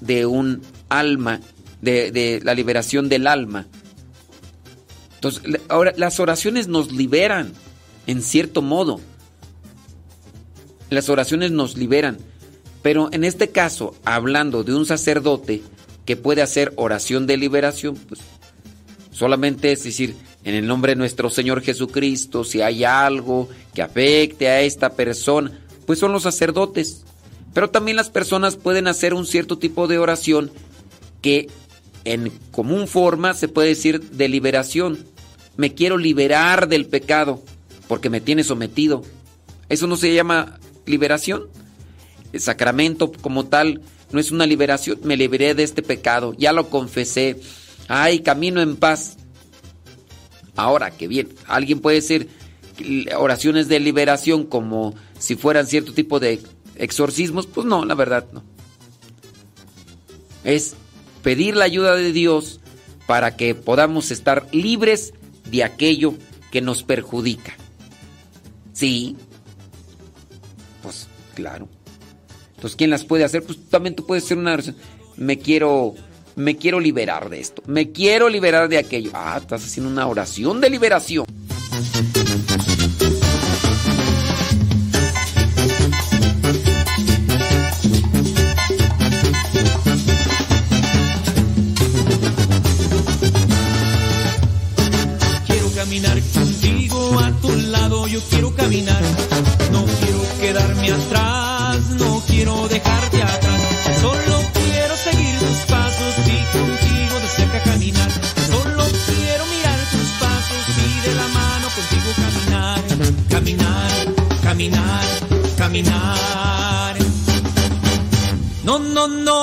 de un alma, de, la liberación del alma. Entonces, ahora las oraciones nos liberan, en cierto modo. Las oraciones nos liberan. Pero en este caso, hablando de un sacerdote que puede hacer oración de liberación, pues solamente es decir, en el nombre de nuestro Señor Jesucristo, si hay algo que afecte a esta persona, pues son los sacerdotes. Pero también las personas pueden hacer un cierto tipo de oración que en común forma se puede decir de liberación. Me quiero liberar del pecado porque me tiene sometido. Eso no se llama liberación. El sacramento como tal no es una liberación. Me liberé de este pecado, ya lo confesé. Ay, camino en paz. Ahora, que bien, alguien puede decir oraciones de liberación como si fueran cierto tipo de exorcismos. Pues no, la verdad no. Es pedir la ayuda de Dios para que podamos estar libres de aquello que nos perjudica. Sí. Claro. Entonces, ¿quién las puede hacer? Pues también tú puedes hacer una oración. Me quiero me quiero liberar de esto. Me quiero liberar de aquello. Ah, estás haciendo una oración de liberación. Caminar, caminar. No, no, no.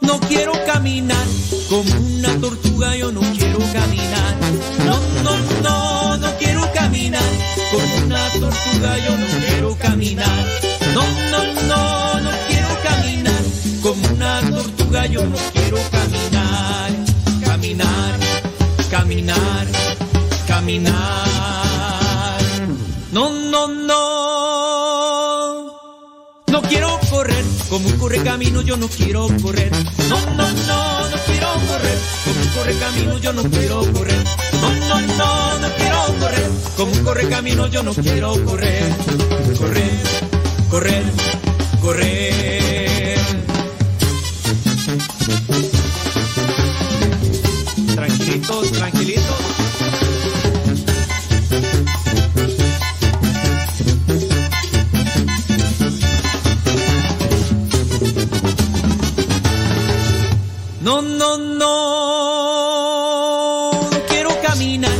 No quiero caminar como una tortuga, yo no quiero caminar. No, no, no, no quiero caminar como una tortuga, yo no quiero caminar. No, no, no, no quiero caminar como una tortuga, yo no quiero caminar. Caminar, caminar, caminar. No, no, no. No quiero correr como un corre camino, yo no quiero correr. No, no, no, no quiero correr como un corre camino, yo no quiero correr. No, no, no, no quiero correr como un corre camino, yo no quiero correr. Correr, correr, correr. Tranquilitos, tranquilitos. No, no, no, no quiero caminar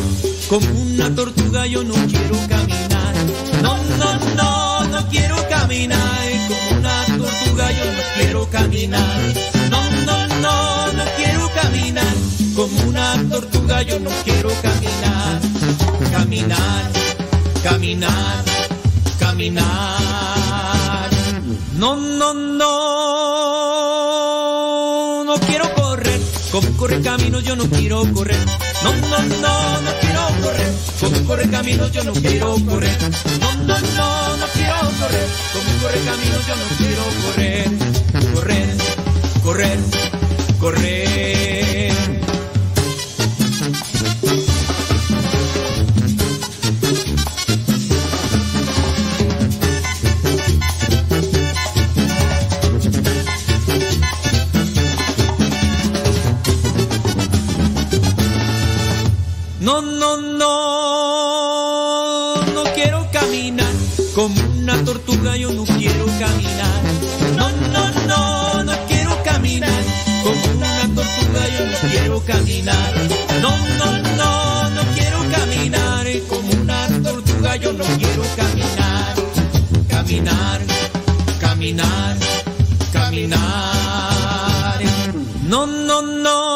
como una tortuga, yo no quiero caminar. No, no, no, no quiero caminar como una tortuga, yo no quiero caminar. No, no, no, no quiero caminar como una tortuga, yo no quiero caminar. Caminar, caminar, caminar. No, no, no, como corre camino, yo no quiero correr. No, no, no, no quiero correr como corre camino, yo no quiero correr. No, no, no, no quiero correr como corre camino, yo no quiero correr. Correr, correr, correr. No, no, no, no quiero caminar como una tortuga, yo no quiero caminar. No, no, no, no quiero caminar como una tortuga, yo no quiero caminar. No, no, no, no quiero caminar como una tortuga, yo no quiero caminar. Caminar, caminar, caminar. No, no, no,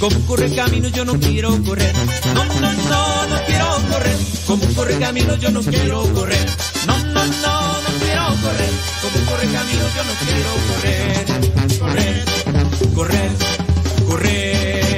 como corre camino, yo no quiero correr. No, no, no, no quiero correr como corre camino, yo no quiero correr. No, no, no, no quiero correr como corre camino, yo no quiero correr. Correr, correr, correr.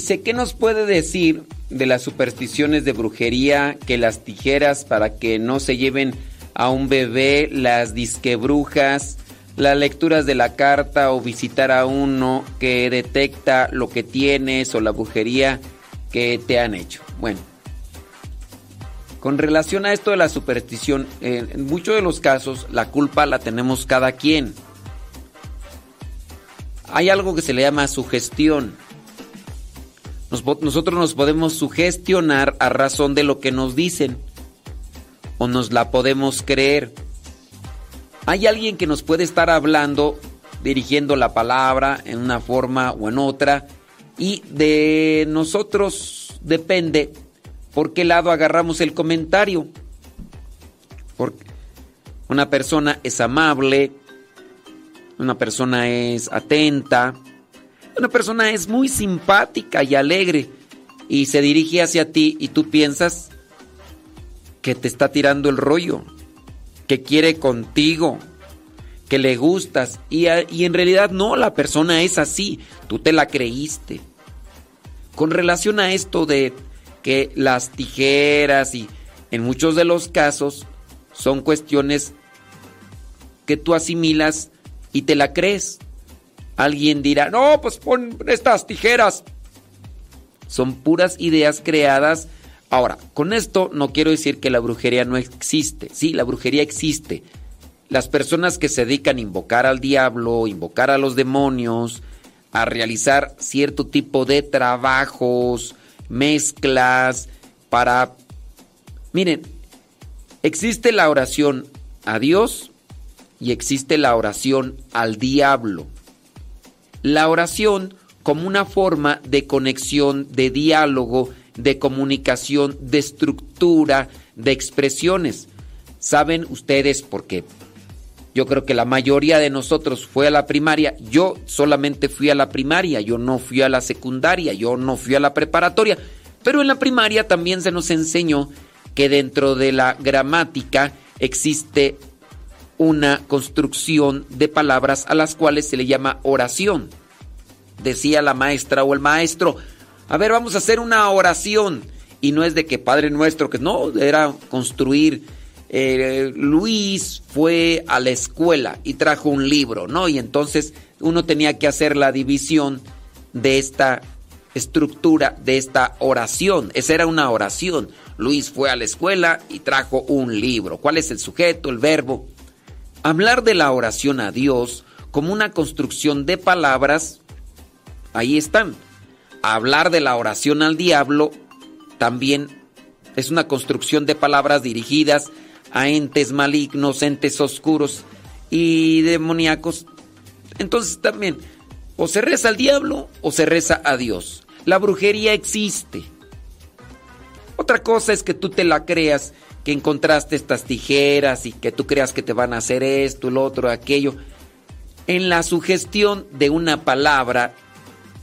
Dice, ¿qué nos puede decir de las supersticiones de brujería que las tijeras para que no se lleven a un bebé, las disquebrujas, las lecturas de la carta o visitar a uno que detecta lo que tienes o la brujería que te han hecho? Bueno, con relación a esto de la superstición, en muchos de los casos la culpa la tenemos cada quien. Hay algo que se le llama sugestión. Nosotros nos podemos sugestionar a razón de lo que nos dicen o nos la podemos creer. Hay alguien que nos puede estar hablando, dirigiendo la palabra en una forma o en otra y de nosotros depende por qué lado agarramos el comentario. Porque una persona es amable, una persona es atenta, una persona es muy simpática y alegre y se dirige hacia ti y tú piensas que te está tirando el rollo, que quiere contigo, que le gustas y, y en realidad no, la persona es así, tú te la creíste. Con relación a esto de que las tijeras y en muchos de los casos son cuestiones que tú asimilas y te la crees. Alguien dirá, no, pues pon estas tijeras. Son puras ideas creadas. Ahora, con esto no quiero decir que la brujería no existe. Sí, la brujería existe. Las personas que se dedican a invocar al diablo, invocar a los demonios, a realizar cierto tipo de trabajos, mezclas, para... Miren, existe la oración a Dios y existe la oración al diablo. La oración como una forma de conexión, de diálogo, de comunicación, de estructura, de expresiones. ¿Saben ustedes por qué? Yo creo que la mayoría de nosotros fue a la primaria. Yo solamente fui a la primaria, yo no fui a la secundaria, yo no fui a la preparatoria. Pero en la primaria también se nos enseñó que dentro de la gramática existe una construcción de palabras a las cuales se le llama oración. Decía la maestra o el maestro, a ver, vamos a hacer una oración. Y no es de que Padre Nuestro, que no, era construir. eh, Luis fue a la escuela y trajo un libro, ¿no? Y entonces uno tenía que hacer la división de esta estructura, de esta oración. Esa era una oración. Luis fue a la escuela y trajo un libro. ¿Cuál es el sujeto, el verbo? Hablar de la oración a Dios como una construcción de palabras, ahí están. Hablar de la oración al diablo también es una construcción de palabras dirigidas a entes malignos, entes oscuros y demoníacos. Entonces también, o se reza al diablo o se reza a Dios. La brujería existe. Otra cosa es que tú te la creas, que encontraste estas tijeras y que tú creas que te van a hacer esto, lo otro, aquello. En la sugestión de una palabra,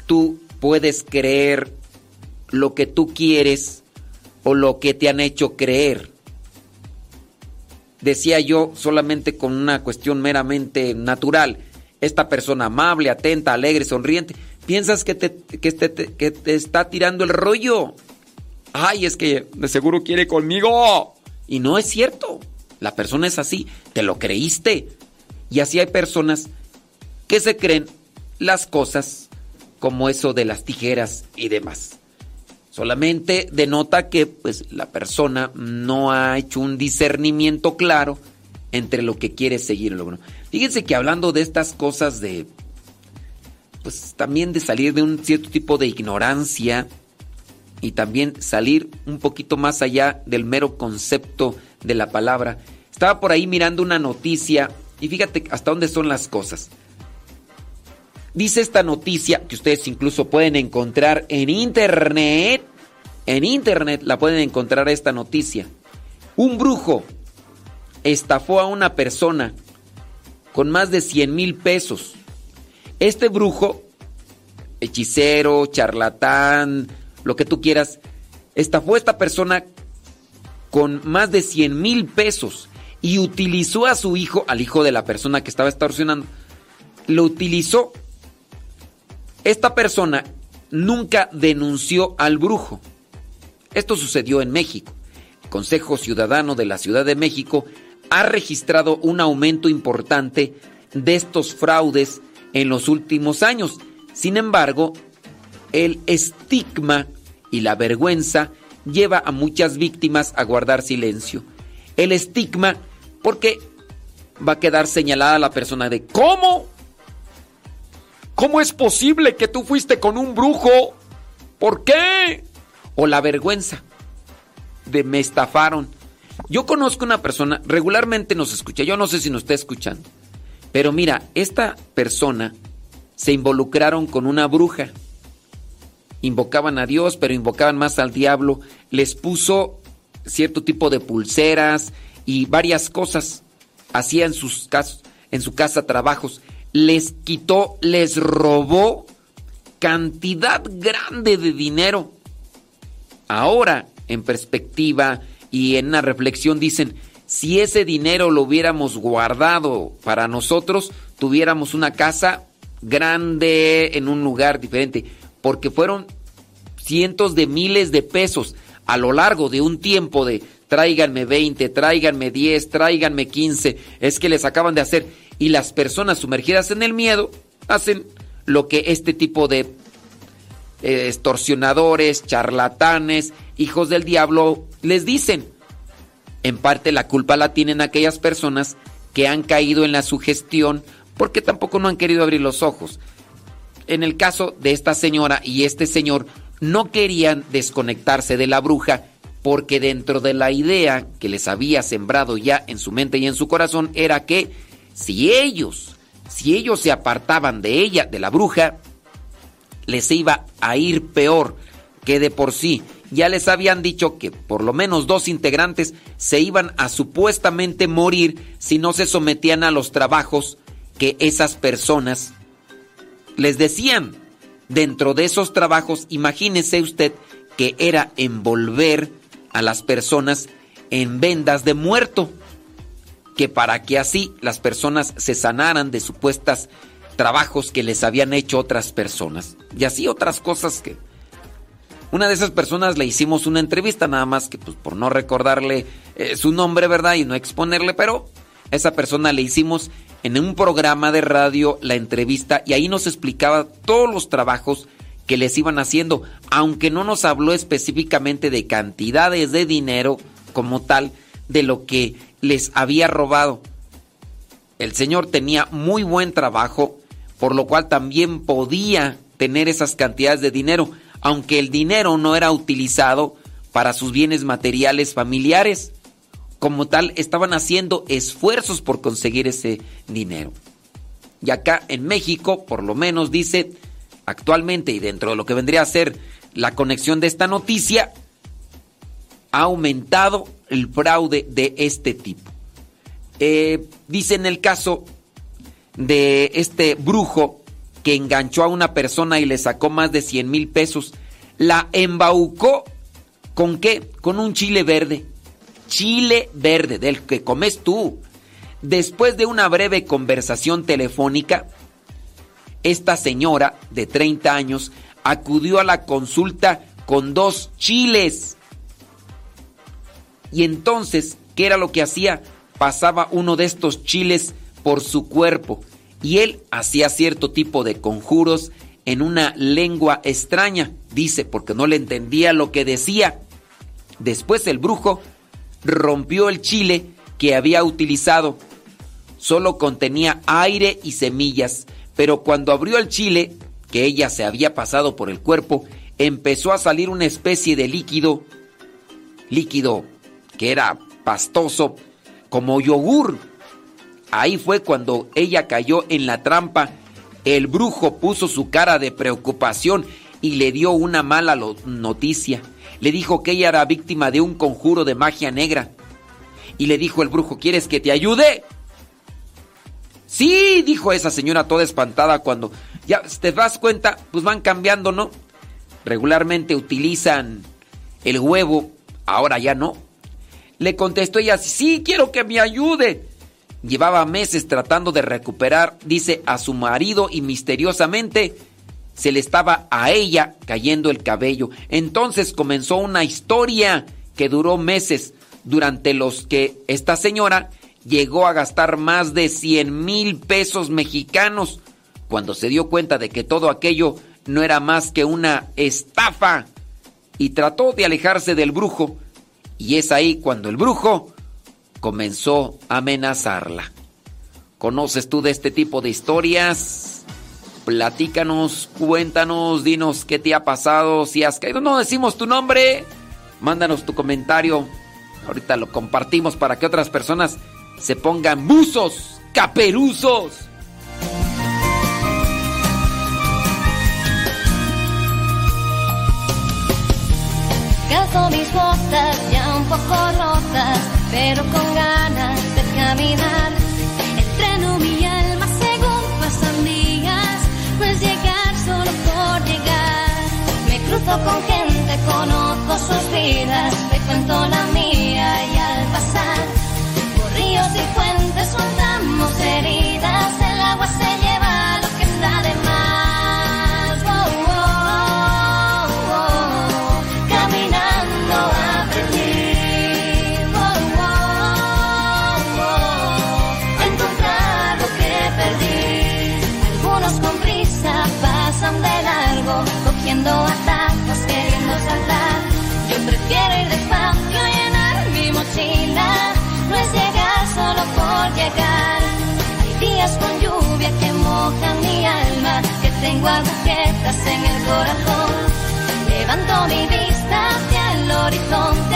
tú puedes creer lo que tú quieres o lo que te han hecho creer. Decía yo solamente con una cuestión meramente natural. Esta persona amable, atenta, alegre, sonriente, piensas que te, que te, que te está tirando el rollo. Ay, es que de seguro quiere conmigo. Y no es cierto. La persona es así. Te lo creíste. Y así hay personas que se creen las cosas como eso de las tijeras y demás. Solamente denota que pues, la persona no ha hecho un discernimiento claro entre lo que quiere seguir y lo bueno. Fíjense que hablando de estas cosas de, pues también de salir de un cierto tipo de ignorancia y también salir un poquito más allá del mero concepto de la palabra. Estaba por ahí mirando una noticia y fíjate hasta dónde son las cosas. Dice esta noticia que ustedes incluso pueden encontrar en internet. En internet la pueden encontrar esta noticia. Un brujo estafó a una persona con más de 100 mil pesos. Este brujo, hechicero, charlatán, lo que tú quieras, estafó a esta persona con más de 100 mil pesos y utilizó a su hijo, al hijo de la persona que estaba extorsionando, lo utilizó. Esta persona nunca denunció al brujo. Esto sucedió en México. El Consejo Ciudadano de la Ciudad de México ha registrado un aumento importante de estos fraudes en los últimos años. Sin embargo, el estigma y la vergüenza lleva a muchas víctimas a guardar silencio. El estigma porque va a quedar señalada la persona de ¿cómo? ¿Cómo es posible que tú fuiste con un brujo? ¿Por qué? O la vergüenza de me estafaron. Yo conozco una persona, regularmente nos escucha, yo no sé si nos está escuchando, pero mira, esta persona se involucraron con una bruja. Invocaban a Dios, pero invocaban más al diablo. Les puso cierto tipo de pulseras y varias cosas. Hacía en, sus cas- en su casa trabajos. Les quitó, les robó cantidad grande de dinero. Ahora, en perspectiva y en una reflexión, dicen, si ese dinero lo hubiéramos guardado para nosotros, tuviéramos una casa grande en un lugar diferente, porque fueron cientos de miles de pesos a lo largo de un tiempo de tráiganme 20, tráiganme 10, tráiganme 15, es que les acaban de hacer y las personas sumergidas en el miedo hacen lo que este tipo de eh, extorsionadores, charlatanes, hijos del diablo les dicen. En parte la culpa la tienen aquellas personas que han caído en la sugestión porque tampoco no han querido abrir los ojos. En el caso de esta señora y este señor no querían desconectarse de la bruja porque dentro de la idea que les había sembrado ya en su mente y en su corazón era que si ellos, si ellos se apartaban de ella, de la bruja, les iba a ir peor que de por sí. Ya les habían dicho que por lo menos dos integrantes se iban a supuestamente morir si no se sometían a los trabajos que esas personas les decían. Dentro de esos trabajos, imagínese usted que era envolver a las personas en vendas de muerto, que para que así las personas se sanaran de supuestas trabajos que les habían hecho otras personas. Y así otras cosas que... Una de esas personas le hicimos una entrevista, nada más que pues por no recordarle eh, su nombre, ¿verdad? Y no exponerle, pero a esa persona le hicimos en un programa de radio la entrevista y ahí nos explicaba todos los trabajos que les iban haciendo, aunque no nos habló específicamente de cantidades de dinero como tal, de lo que les había robado. El señor tenía muy buen trabajo, por lo cual también podía tener esas cantidades de dinero, aunque el dinero no era utilizado para sus bienes materiales familiares. Como tal, estaban haciendo esfuerzos por conseguir ese dinero. Y acá en México, por lo menos dice, actualmente y dentro de lo que vendría a ser la conexión de esta noticia, ha aumentado el fraude de este tipo. Eh, dice en el caso de este brujo que enganchó a una persona y le sacó más de 100 mil pesos, la embaucó con qué? Con un chile verde. Chile verde, del que comes tú. Después de una breve conversación telefónica, esta señora de 30 años acudió a la consulta con dos chiles. Y entonces, ¿qué era lo que hacía? Pasaba uno de estos chiles por su cuerpo y él hacía cierto tipo de conjuros en una lengua extraña, dice, porque no le entendía lo que decía. Después el brujo rompió el chile que había utilizado. Solo contenía aire y semillas, pero cuando abrió el chile, que ella se había pasado por el cuerpo, empezó a salir una especie de líquido, líquido que era pastoso, como yogur. Ahí fue cuando ella cayó en la trampa. El brujo puso su cara de preocupación y le dio una mala noticia. Le dijo que ella era víctima de un conjuro de magia negra. Y le dijo el brujo, ¿quieres que te ayude? Sí, dijo esa señora toda espantada cuando ya te das cuenta, pues van cambiando, ¿no? Regularmente utilizan el huevo, ahora ya no. Le contestó ella, sí, quiero que me ayude. Llevaba meses tratando de recuperar, dice, a su marido y misteriosamente se le estaba a ella cayendo el cabello. Entonces comenzó una historia que duró meses, durante los que esta señora llegó a gastar más de 100 mil pesos mexicanos cuando se dio cuenta de que todo aquello no era más que una estafa y trató de alejarse del brujo. Y es ahí cuando el brujo comenzó a amenazarla. ¿Conoces tú de este tipo de historias? Platícanos, cuéntanos, dinos qué te ha pasado, si has caído. No decimos tu nombre. Mándanos tu comentario. Ahorita lo compartimos para que otras personas se pongan buzos, caperuzos. Calzo mis botas ya un poco rotas, pero con ganas de caminar. Entreno mi Con gente, conozco sus vidas, te cuento la mía y al pasar por ríos y fuentes tengo agujetas en el corazón. Levanto mi vista hacia el horizonte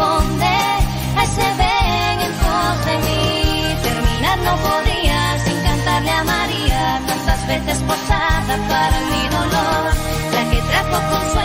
responde a ese ven en pos de mí. Terminar no podía sin cantarle a María, tantas veces posada para mi dolor, la que trajo con su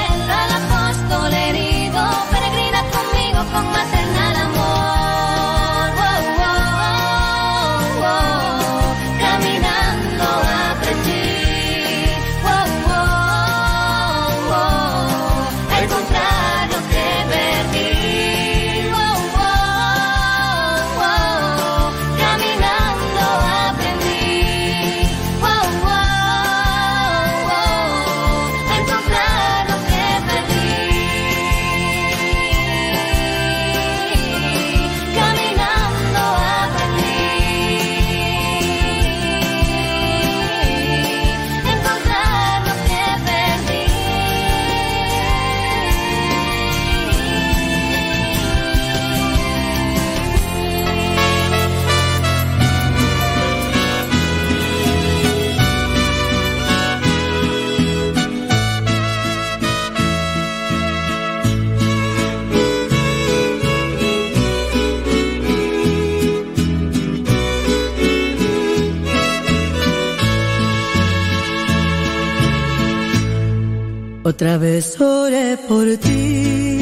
Otra vez oré por ti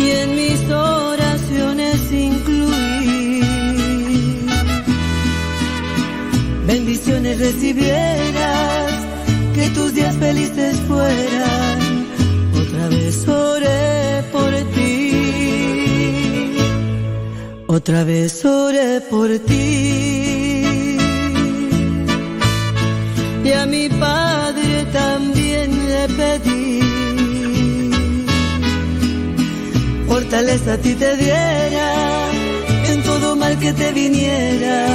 y en mis oraciones incluí bendiciones recibieras, que tus días felices fueran. Otra vez oré por ti, otra vez oré por ti. Y a mi padre también le pedí. Fortaleza a ti te diera en todo mal que te viniera.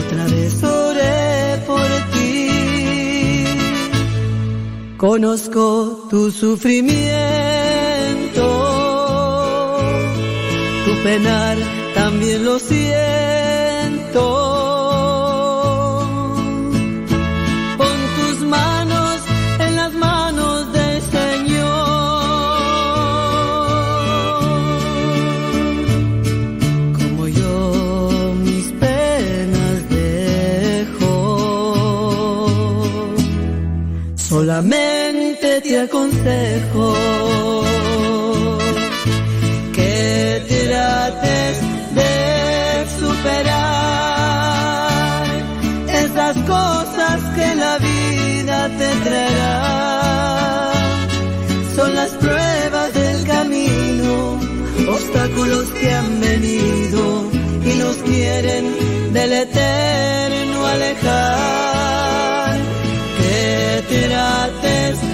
Otra vez oré por ti. Conozco tu sufrimiento, tu penar también lo siento. Aconsejo que trates de superar esas cosas que la vida te traerá. Son las pruebas del camino, obstáculos que han venido y nos quieren del eterno alejar. Que trates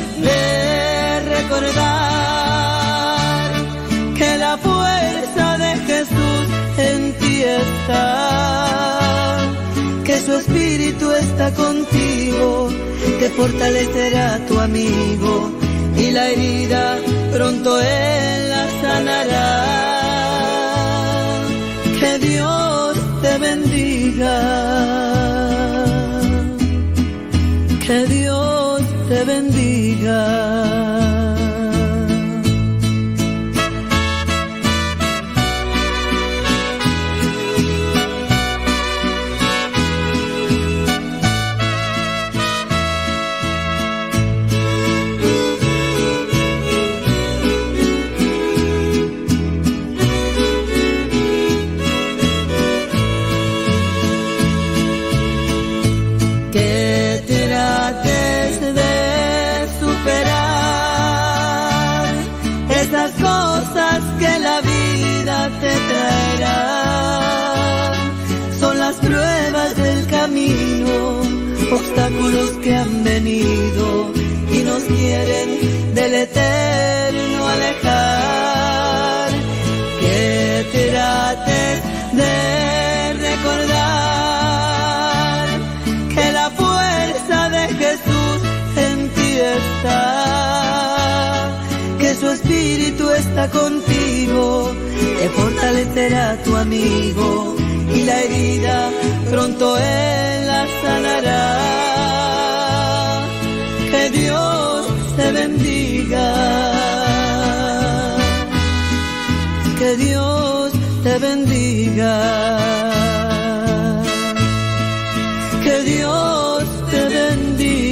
recordar que la fuerza de Jesús en ti está que su espíritu está contigo, te fortalecerá tu amigo y la herida pronto él la sanará. Que Dios te bendiga, recordar que la fuerza de Jesús en ti está, que su espíritu está contigo, te fortalecerá tu amigo y la herida pronto él la sanará. Que Dios te bendiga, que Dios te bendiga.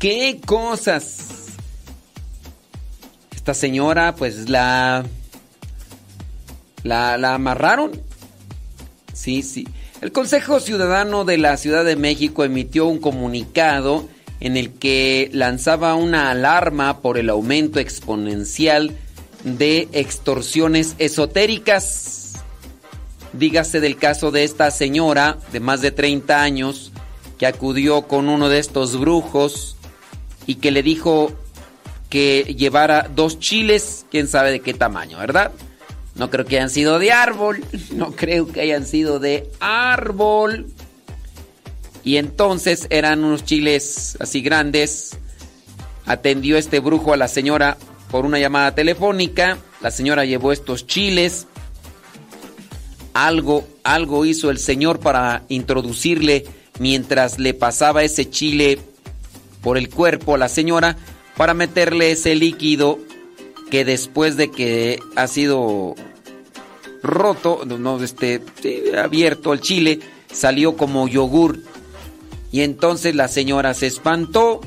¿Qué cosas? Esta señora, pues la. La, la amarraron. Sí, sí. El Consejo Ciudadano de la Ciudad de México emitió un comunicado en el que lanzaba una alarma por el aumento exponencial de extorsiones esotéricas. Dígase del caso de esta señora de más de 30 años que acudió con uno de estos brujos y que le dijo que llevara dos chiles, quién sabe de qué tamaño, ¿verdad? No creo que hayan sido de árbol, no creo que hayan sido de árbol. Y entonces eran unos chiles así grandes. Atendió este brujo a la señora por una llamada telefónica. La señora llevó estos chiles. Algo, algo hizo el señor para introducirle mientras le pasaba ese chile por el cuerpo a la señora para meterle ese líquido que después de que ha sido roto, no, este, abierto el chile, salió como yogur. Y entonces la señora se espantó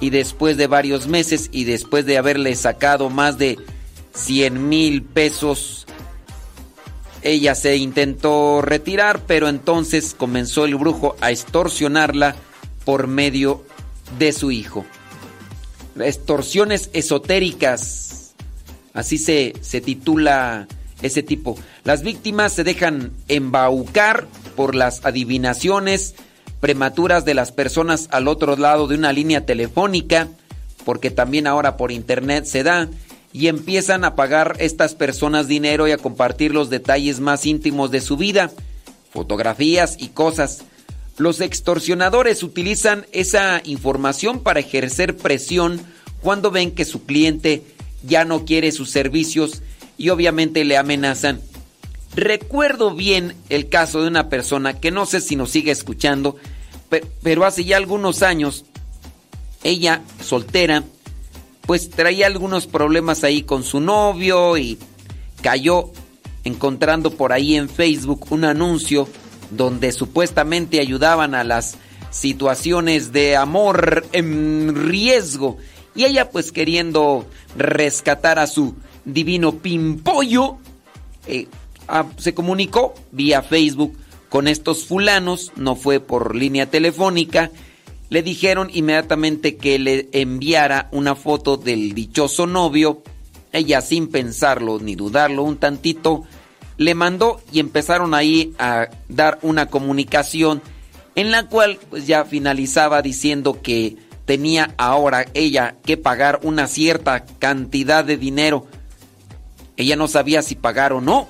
y después de varios meses y después de haberle sacado más de 100 mil pesos, ella se intentó retirar, pero entonces comenzó el brujo a extorsionarla por medio de su hijo. Extorsiones esotéricas. Así se, se titula ese tipo. Las víctimas se dejan embaucar por las adivinaciones prematuras de las personas al otro lado de una línea telefónica, porque también ahora por internet se da, y empiezan a pagar estas personas dinero y a compartir los detalles más íntimos de su vida, fotografías y cosas. Los extorsionadores utilizan esa información para ejercer presión cuando ven que su cliente ya no quiere sus servicios y obviamente le amenazan. Recuerdo bien el caso de una persona que no sé si nos sigue escuchando, pe- pero hace ya algunos años, ella soltera, pues traía algunos problemas ahí con su novio y cayó encontrando por ahí en Facebook un anuncio donde supuestamente ayudaban a las situaciones de amor en riesgo. Y ella pues queriendo rescatar a su divino pimpollo eh, ah, se comunicó vía Facebook con estos fulanos, no fue por línea telefónica, le dijeron inmediatamente que le enviara una foto del dichoso novio. Ella sin pensarlo ni dudarlo un tantito, le mandó y empezaron ahí a dar una comunicación en la cual pues ya finalizaba diciendo que tenía ahora ella que pagar una cierta cantidad de dinero. Ella no sabía si pagar o no.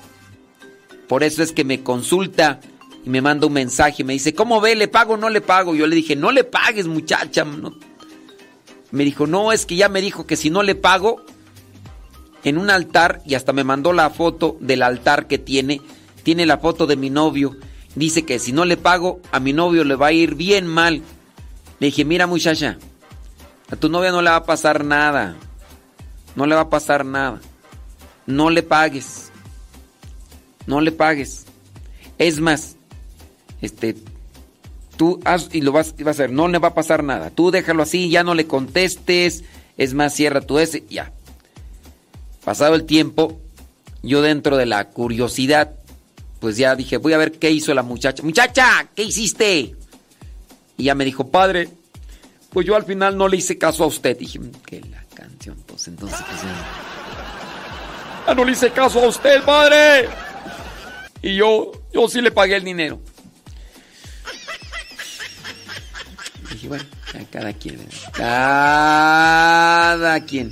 Por eso es que me consulta y me manda un mensaje. Me dice, ¿cómo ve? ¿Le pago o no le pago? Yo le dije, no le pagues, muchacha. no". Me dijo, no, es que ya me dijo que si no le pago, en un altar, y hasta me mandó la foto del altar que tiene, tiene la foto de mi novio. Dice que si no le pago, a mi novio le va a ir bien mal. Le dije, mira muchacha, a tu novia no le va a pasar nada. No le va a pasar nada. No le pagues. No le pagues. Es más, este, tú y lo vas, y vas a hacer, no le va a pasar nada. Tú déjalo así, ya no le contestes. Es más, cierra tu ese, ya. Pasado el tiempo, yo dentro de la curiosidad, pues ya dije, voy a ver qué hizo la muchacha. Muchacha, ¿qué hiciste? Y ya me dijo, padre, pues yo al final no le hice caso a usted. Dije, "Mm, que la canción, pues entonces, pues ya. Ah, no le hice caso a usted, padre. Y yo, yo sí le pagué el dinero. Bueno, ya cada quien. ¿verdad? Cada quien.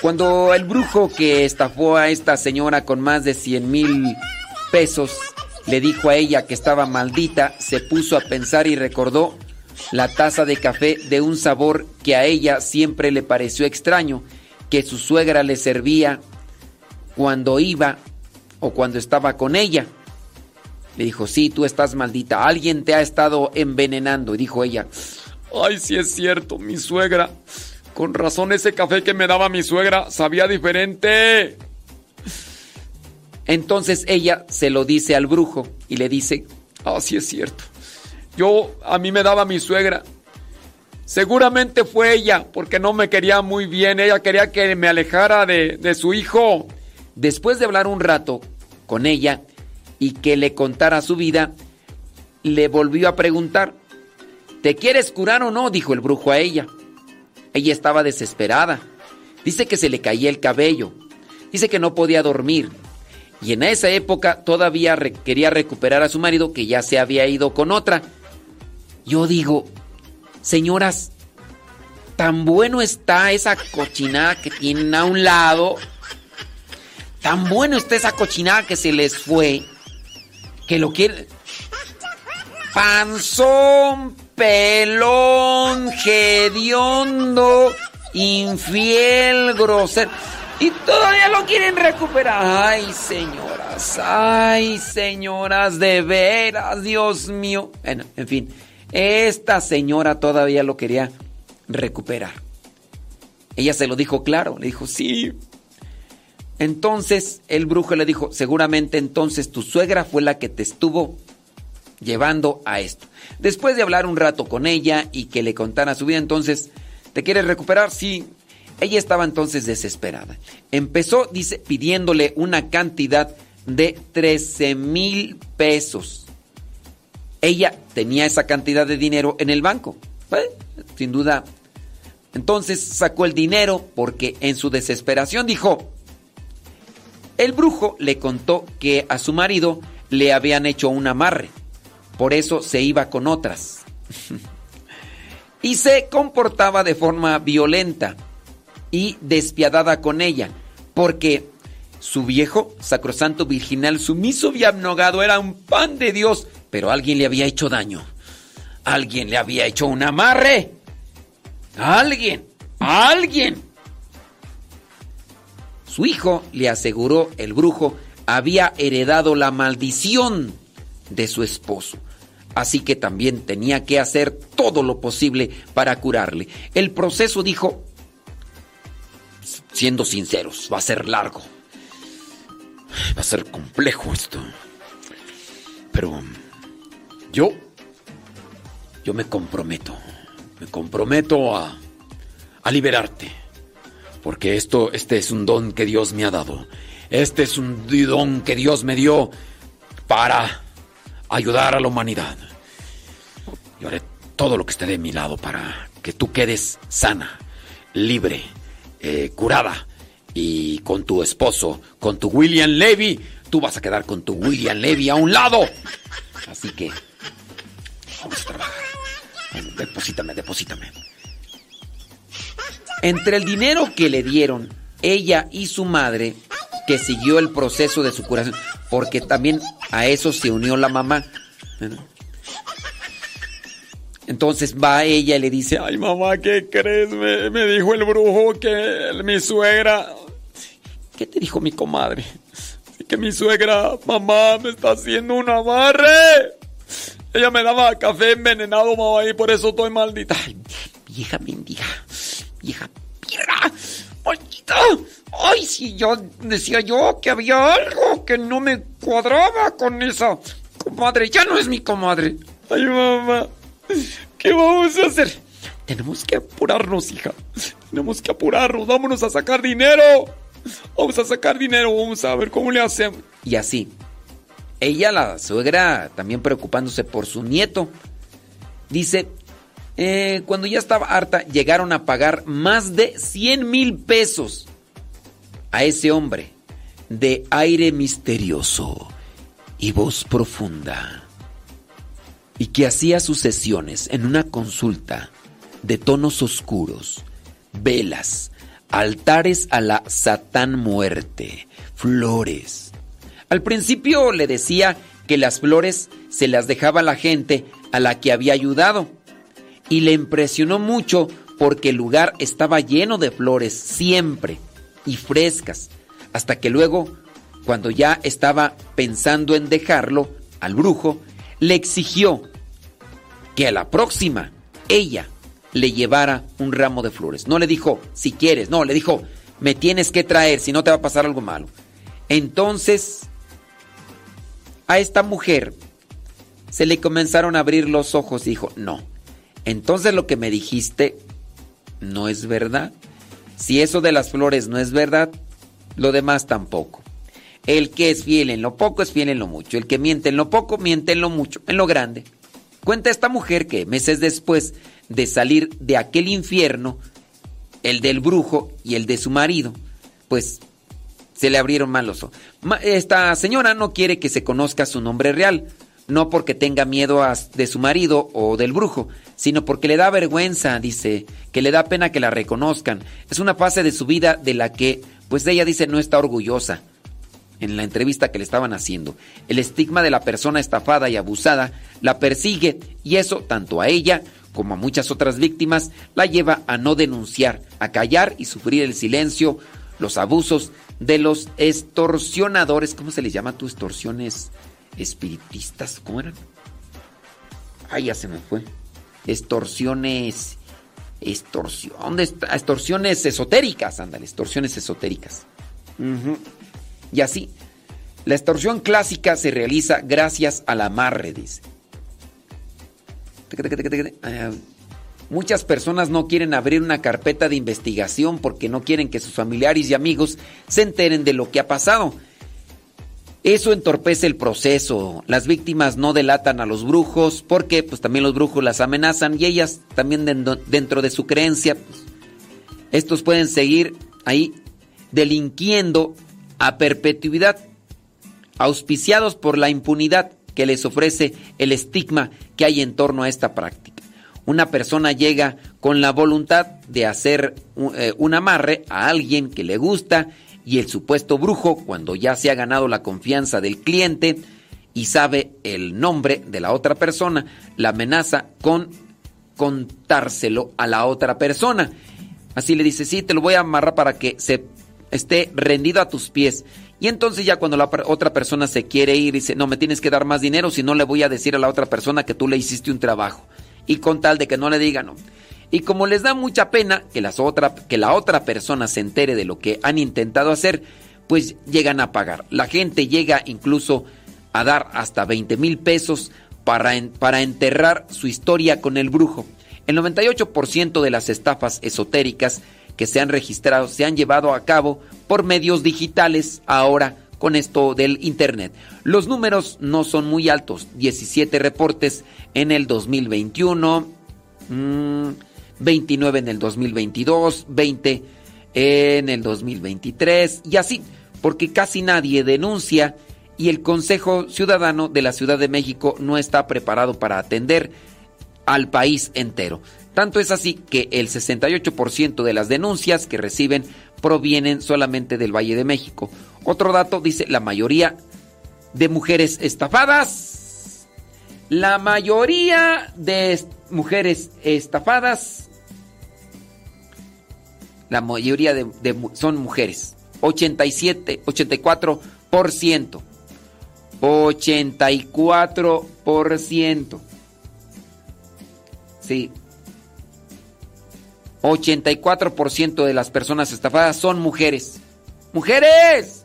Cuando el brujo que estafó a esta señora con más de 100 mil pesos le dijo a ella que estaba maldita, se puso a pensar y recordó la taza de café de un sabor que a ella siempre le pareció extraño, que su suegra le servía cuando iba o cuando estaba con ella. Le dijo, sí, tú estás maldita, alguien te ha estado envenenando. Y dijo ella, Ay, sí es cierto, mi suegra. Con razón ese café que me daba mi suegra sabía diferente. Entonces ella se lo dice al brujo y le dice, Ah, sí es cierto. Yo, a mí me daba mi suegra. Seguramente fue ella, porque no me quería muy bien. Ella quería que me alejara de, de su hijo. Después de hablar un rato con ella y que le contara su vida, le volvió a preguntar, ¿te quieres curar o no? dijo el brujo a ella. Ella estaba desesperada. Dice que se le caía el cabello. Dice que no podía dormir. Y en esa época todavía quería recuperar a su marido que ya se había ido con otra. Yo digo, señoras, tan bueno está esa cochinada que tienen a un lado. Tan bueno está esa cochinada que se les fue. Que lo quieren. Panzón, pelón, hediondo, infiel, grosero. Y todavía lo quieren recuperar. Ay, señoras, ay, señoras, de veras, Dios mío. Bueno, en fin, esta señora todavía lo quería recuperar. Ella se lo dijo claro, le dijo, sí. Entonces el brujo le dijo, seguramente entonces tu suegra fue la que te estuvo llevando a esto. Después de hablar un rato con ella y que le contara su vida, entonces, ¿te quieres recuperar? Sí. Ella estaba entonces desesperada. Empezó, dice, pidiéndole una cantidad de 13 mil pesos. Ella tenía esa cantidad de dinero en el banco. Eh, sin duda. Entonces sacó el dinero porque en su desesperación dijo, el brujo le contó que a su marido le habían hecho un amarre. Por eso se iba con otras. y se comportaba de forma violenta y despiadada con ella. Porque su viejo, sacrosanto, virginal, sumiso y abnegado era un pan de Dios. Pero alguien le había hecho daño. Alguien le había hecho un amarre. Alguien. Alguien. Su hijo, le aseguró el brujo, había heredado la maldición de su esposo. Así que también tenía que hacer todo lo posible para curarle. El proceso, dijo, siendo sinceros, va a ser largo. Va a ser complejo esto. Pero yo, yo me comprometo. Me comprometo a, a liberarte. Porque esto, este es un don que Dios me ha dado. Este es un don que Dios me dio para ayudar a la humanidad. Y haré todo lo que esté de mi lado para que tú quedes sana, libre, eh, curada. Y con tu esposo, con tu William Levy, tú vas a quedar con tu William Levy a un lado. Así que vamos a trabajar. Deposítame, deposítame. Entre el dinero que le dieron ella y su madre, que siguió el proceso de su curación, porque también a eso se unió la mamá. Entonces va ella y le dice, Ay, mamá, ¿qué crees? Me, dijo el brujo que mi suegra... ¿Qué te dijo mi comadre? Que mi suegra, mamá, me está haciendo un amarre. Ella me daba café envenenado, mamá, y por eso estoy maldita. Ay, vieja mendiga, vieja pirra, maldita. Ay, si yo decía yo que había algo que no me cuadraba con esa comadre. Ya no es mi comadre. Ay, mamá, ¿qué vamos a hacer? Tenemos que apurarnos, hija. Tenemos que apurarnos. Vámonos a sacar dinero. Vamos a sacar dinero. Vamos a ver cómo le hacemos. Y así. Ella, la suegra, también preocupándose por su nieto. Dice, eh, cuando ya estaba harta, llegaron a pagar más de 100 mil pesos a ese hombre de aire misterioso y voz profunda. Y que hacía sus sesiones en una consulta de tonos oscuros, velas, altares a la Satán muerte, flores. Al principio le decía que las flores se las dejaba la gente a la que había ayudado. Y le impresionó mucho porque el lugar estaba lleno de flores siempre y frescas. Hasta que luego, cuando ya estaba pensando en dejarlo al brujo, le exigió que a la próxima ella le llevara un ramo de flores. No le dijo, si quieres, no, le dijo, me tienes que traer, si no te va a pasar algo malo. Entonces, a esta mujer se le comenzaron a abrir los ojos y dijo, no, entonces lo que me dijiste no es verdad. Si eso de las flores no es verdad, lo demás tampoco. El que es fiel en lo poco es fiel en lo mucho. El que miente en lo poco, miente en lo mucho, en lo grande. Cuenta esta mujer que meses después de salir de aquel infierno, el del brujo y el de su marido, pues se le abrieron mal los ojos. Esta señora no quiere que se conozca su nombre real, no porque tenga miedo a- de su marido o del brujo, sino porque le da vergüenza, dice, que le da pena que la reconozcan. Es una fase de su vida de la que, pues ella dice, no está orgullosa en la entrevista que le estaban haciendo. El estigma de la persona estafada y abusada la persigue y eso, tanto a ella como a muchas otras víctimas, la lleva a no denunciar, a callar y sufrir el silencio, los abusos de los extorsionadores. ¿Cómo se les llama tú? Extorsiones espiritistas. ¿Cómo eran? Ay, ya se me fue. Extorsiones. Extorsión. ¿Dónde está? Extorsiones esotéricas, ándale, extorsiones esotéricas. Y así, la extorsión clásica se realiza gracias al amarre, dice. Ah, Muchas personas no quieren abrir una carpeta de investigación porque no quieren que sus familiares y amigos se enteren de lo que ha pasado. Eso entorpece el proceso. Las víctimas no delatan a los brujos porque pues también los brujos las amenazan y ellas también dentro- de su creencia pues, estos pueden seguir ahí delinquiendo a perpetuidad, auspiciados por la impunidad que les ofrece el estigma que hay en torno a esta práctica. Una persona llega con la voluntad de hacer eh, un amarre a alguien que le gusta y el supuesto brujo, cuando ya se ha ganado la confianza del cliente y sabe el nombre de la otra persona, la amenaza con contárselo a la otra persona. Así le dice, sí, te lo voy a amarrar para que se esté rendido a tus pies. Y entonces ya cuando la otra persona se quiere ir, dice, no, me tienes que dar más dinero, si no le voy a decir a la otra persona que tú le hiciste un trabajo. Y con tal de que no le digan, no. Y como les da mucha pena que, las otra, que la otra persona se entere de lo que han intentado hacer, pues llegan a pagar. La gente llega incluso a dar hasta 20 mil pesos para, para enterrar su historia con el brujo. El 98% de las estafas esotéricas que se han registrado se han llevado a cabo por medios digitales ahora con esto del Internet. Los números no son muy altos, 17 reportes en el 2021, mm, 29 en el 2022, 20 en el 2023 y así, porque casi nadie denuncia y el Consejo Ciudadano de la Ciudad de México no está preparado para atender al país entero. Tanto es así que el 68% de las denuncias que reciben provienen solamente del Valle de México. Otro dato dice, la mayoría de mujeres estafadas, la mayoría de mujeres estafadas, la mayoría de, son mujeres, 87, 84%. 84%. Sí. 84% de las personas estafadas son mujeres. ¡Mujeres!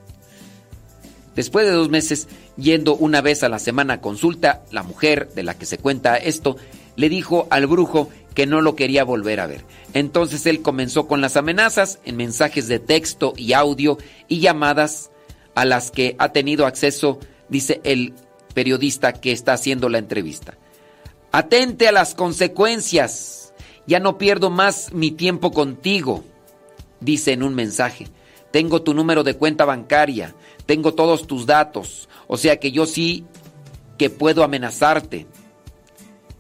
Después de dos meses, yendo una vez a la semana a consulta, la mujer de la que se cuenta esto le dijo al brujo que no lo quería volver a ver. Entonces él comenzó con las amenazas en mensajes de texto y audio y llamadas a las que ha tenido acceso, dice el periodista que está haciendo la entrevista. Atente a las consecuencias. Ya no pierdo más mi tiempo contigo, dice en un mensaje. Tengo tu número de cuenta bancaria, tengo todos tus datos, o sea que yo sí que puedo amenazarte,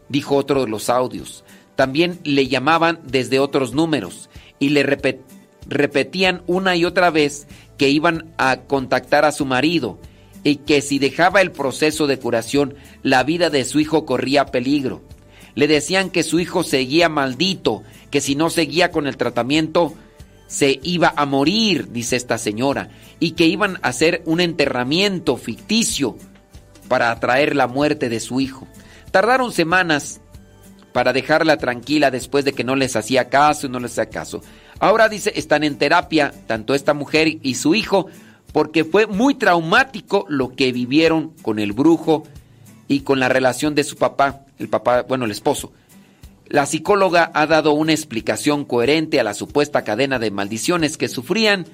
dijo otro de los audios. También le llamaban desde otros números y le, repet- repetían una y otra vez que iban a contactar a su marido y que si dejaba el proceso de curación, la vida de su hijo corría peligro. Le decían que su hijo seguía maldito, que si no seguía con el tratamiento, se iba a morir, dice esta señora, y que iban a hacer un enterramiento ficticio para atraer la muerte de su hijo. Tardaron semanas para dejarla tranquila después de que no les hacía caso y no les hacía caso. Ahora dice, están en terapia, tanto esta mujer y su hijo, porque fue muy traumático lo que vivieron con el brujo y con la relación de su papá, el papá, bueno, el esposo. La psicóloga ha dado una explicación coherente a la supuesta cadena de maldiciones que sufrían.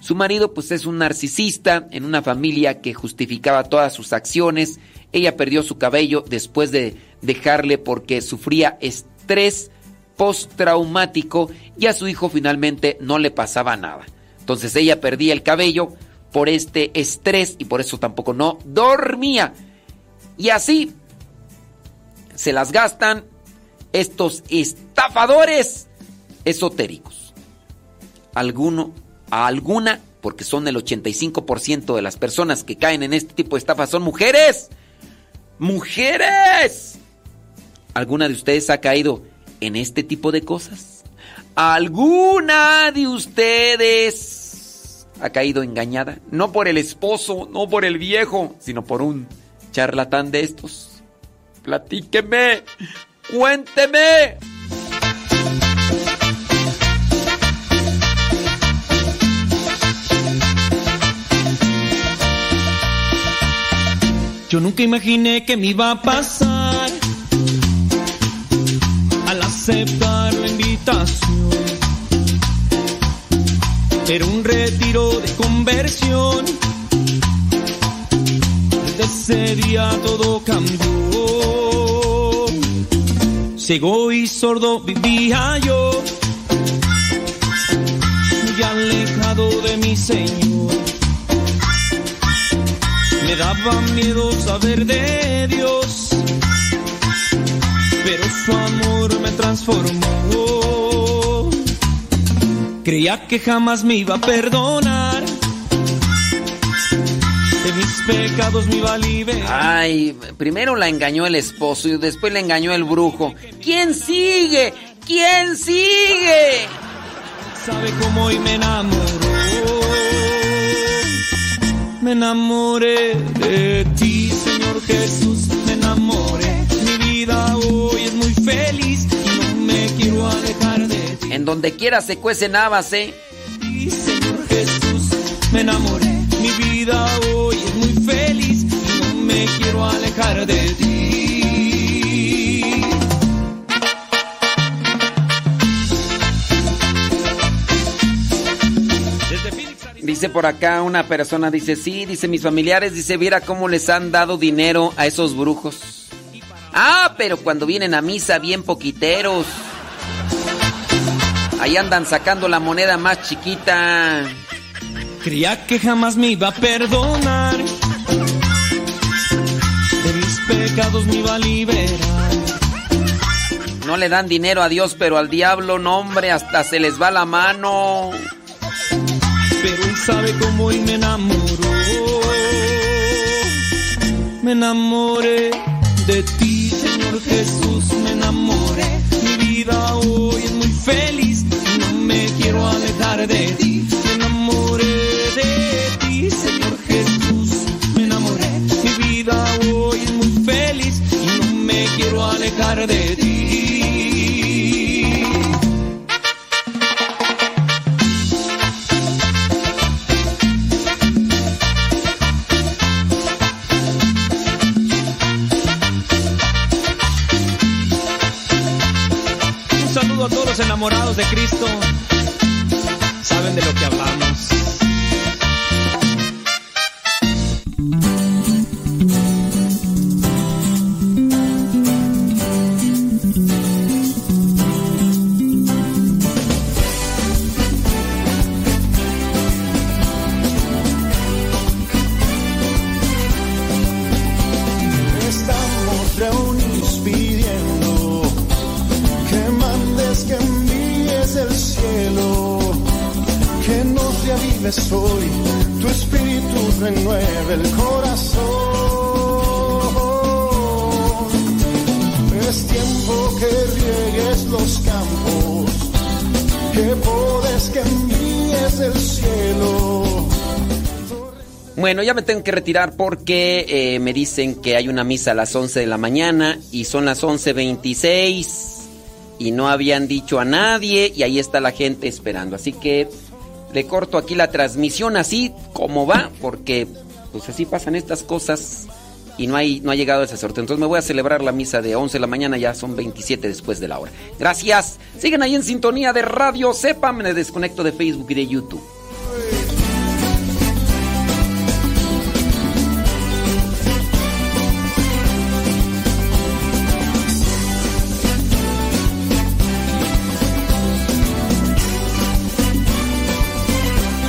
Su marido pues es un narcisista en una familia que justificaba todas sus acciones. Ella perdió su cabello después de dejarle porque sufría estrés postraumático y a su hijo finalmente no le pasaba nada. Entonces ella perdía el cabello por este estrés y por eso tampoco no dormía. Y así se las gastan estos estafadores esotéricos. Alguno, a alguna, porque son el 85% de las personas que caen en este tipo de estafas son mujeres. ¡Mujeres! ¿Alguna de ustedes ha caído en este tipo de cosas? ¿Alguna de ustedes ha caído engañada? No por el esposo, no por el viejo, sino por un charlatán de estos. Platíqueme, cuénteme. Yo nunca imaginé que me iba a pasar al aceptar la invitación. Era un retiro de conversión. Desde ese día todo cambió. Ciego y sordo vivía yo, muy alejado de mi Señor. Me daba miedo saber de Dios, pero su amor me transformó. Creía que jamás me iba a perdonar, de mis pecados me iba a liberar. Ay, primero la engañó el esposo y después la engañó el brujo. ¿Quién sigue? ¿Quién sigue? ¿Sabe cómo hoy me enamoró? Me enamoré de ti, Señor Jesús, me enamoré. Mi vida hoy es muy feliz y no me quiero alejar de ti. En donde quiera se cuecen habas, ¿eh? Señor Jesús, me enamoré. Mi vida hoy es muy feliz y no me quiero alejar de ti. Dice por acá una persona, dice, sí, dice, mis familiares, dice, viera cómo les han dado dinero a esos brujos. Ah, pero cuando vienen a misa, bien poquiteros. Ahí andan sacando la moneda más chiquita. Creía que jamás me iba a perdonar. De mis pecados me iba a liberar. No le dan dinero a Dios, pero al diablo, no hombre, hasta se les va la mano. Pero él sabe cómo y me enamoró. Me enamoré de ti, Señor Jesús, me enamoré. Mi vida hoy es muy feliz y no me quiero alejar de ti. Me enamoré de ti, Señor Jesús, me enamoré. Mi vida hoy es muy feliz y no me quiero alejar de ti. Los enamorados de Cristo. Saben de lo que hablamos. Vives hoy, tu espíritu renueve el corazón. Es tiempo que riegues los campos, que podes que envíes el cielo. Bueno, ya me tengo que retirar porque eh, me dicen que hay una misa a las 11 de la mañana y son las 11.26 y no habían dicho a nadie y ahí está la gente esperando. Así que le corto aquí la transmisión así como va porque pues así pasan estas cosas y no, hay, no ha llegado ese sorteo. Entonces me voy a celebrar la misa de 11 de la mañana, ya son 27 después de la hora. Gracias. Siguen ahí en sintonía de Radio Sepa, me desconecto de Facebook y de YouTube.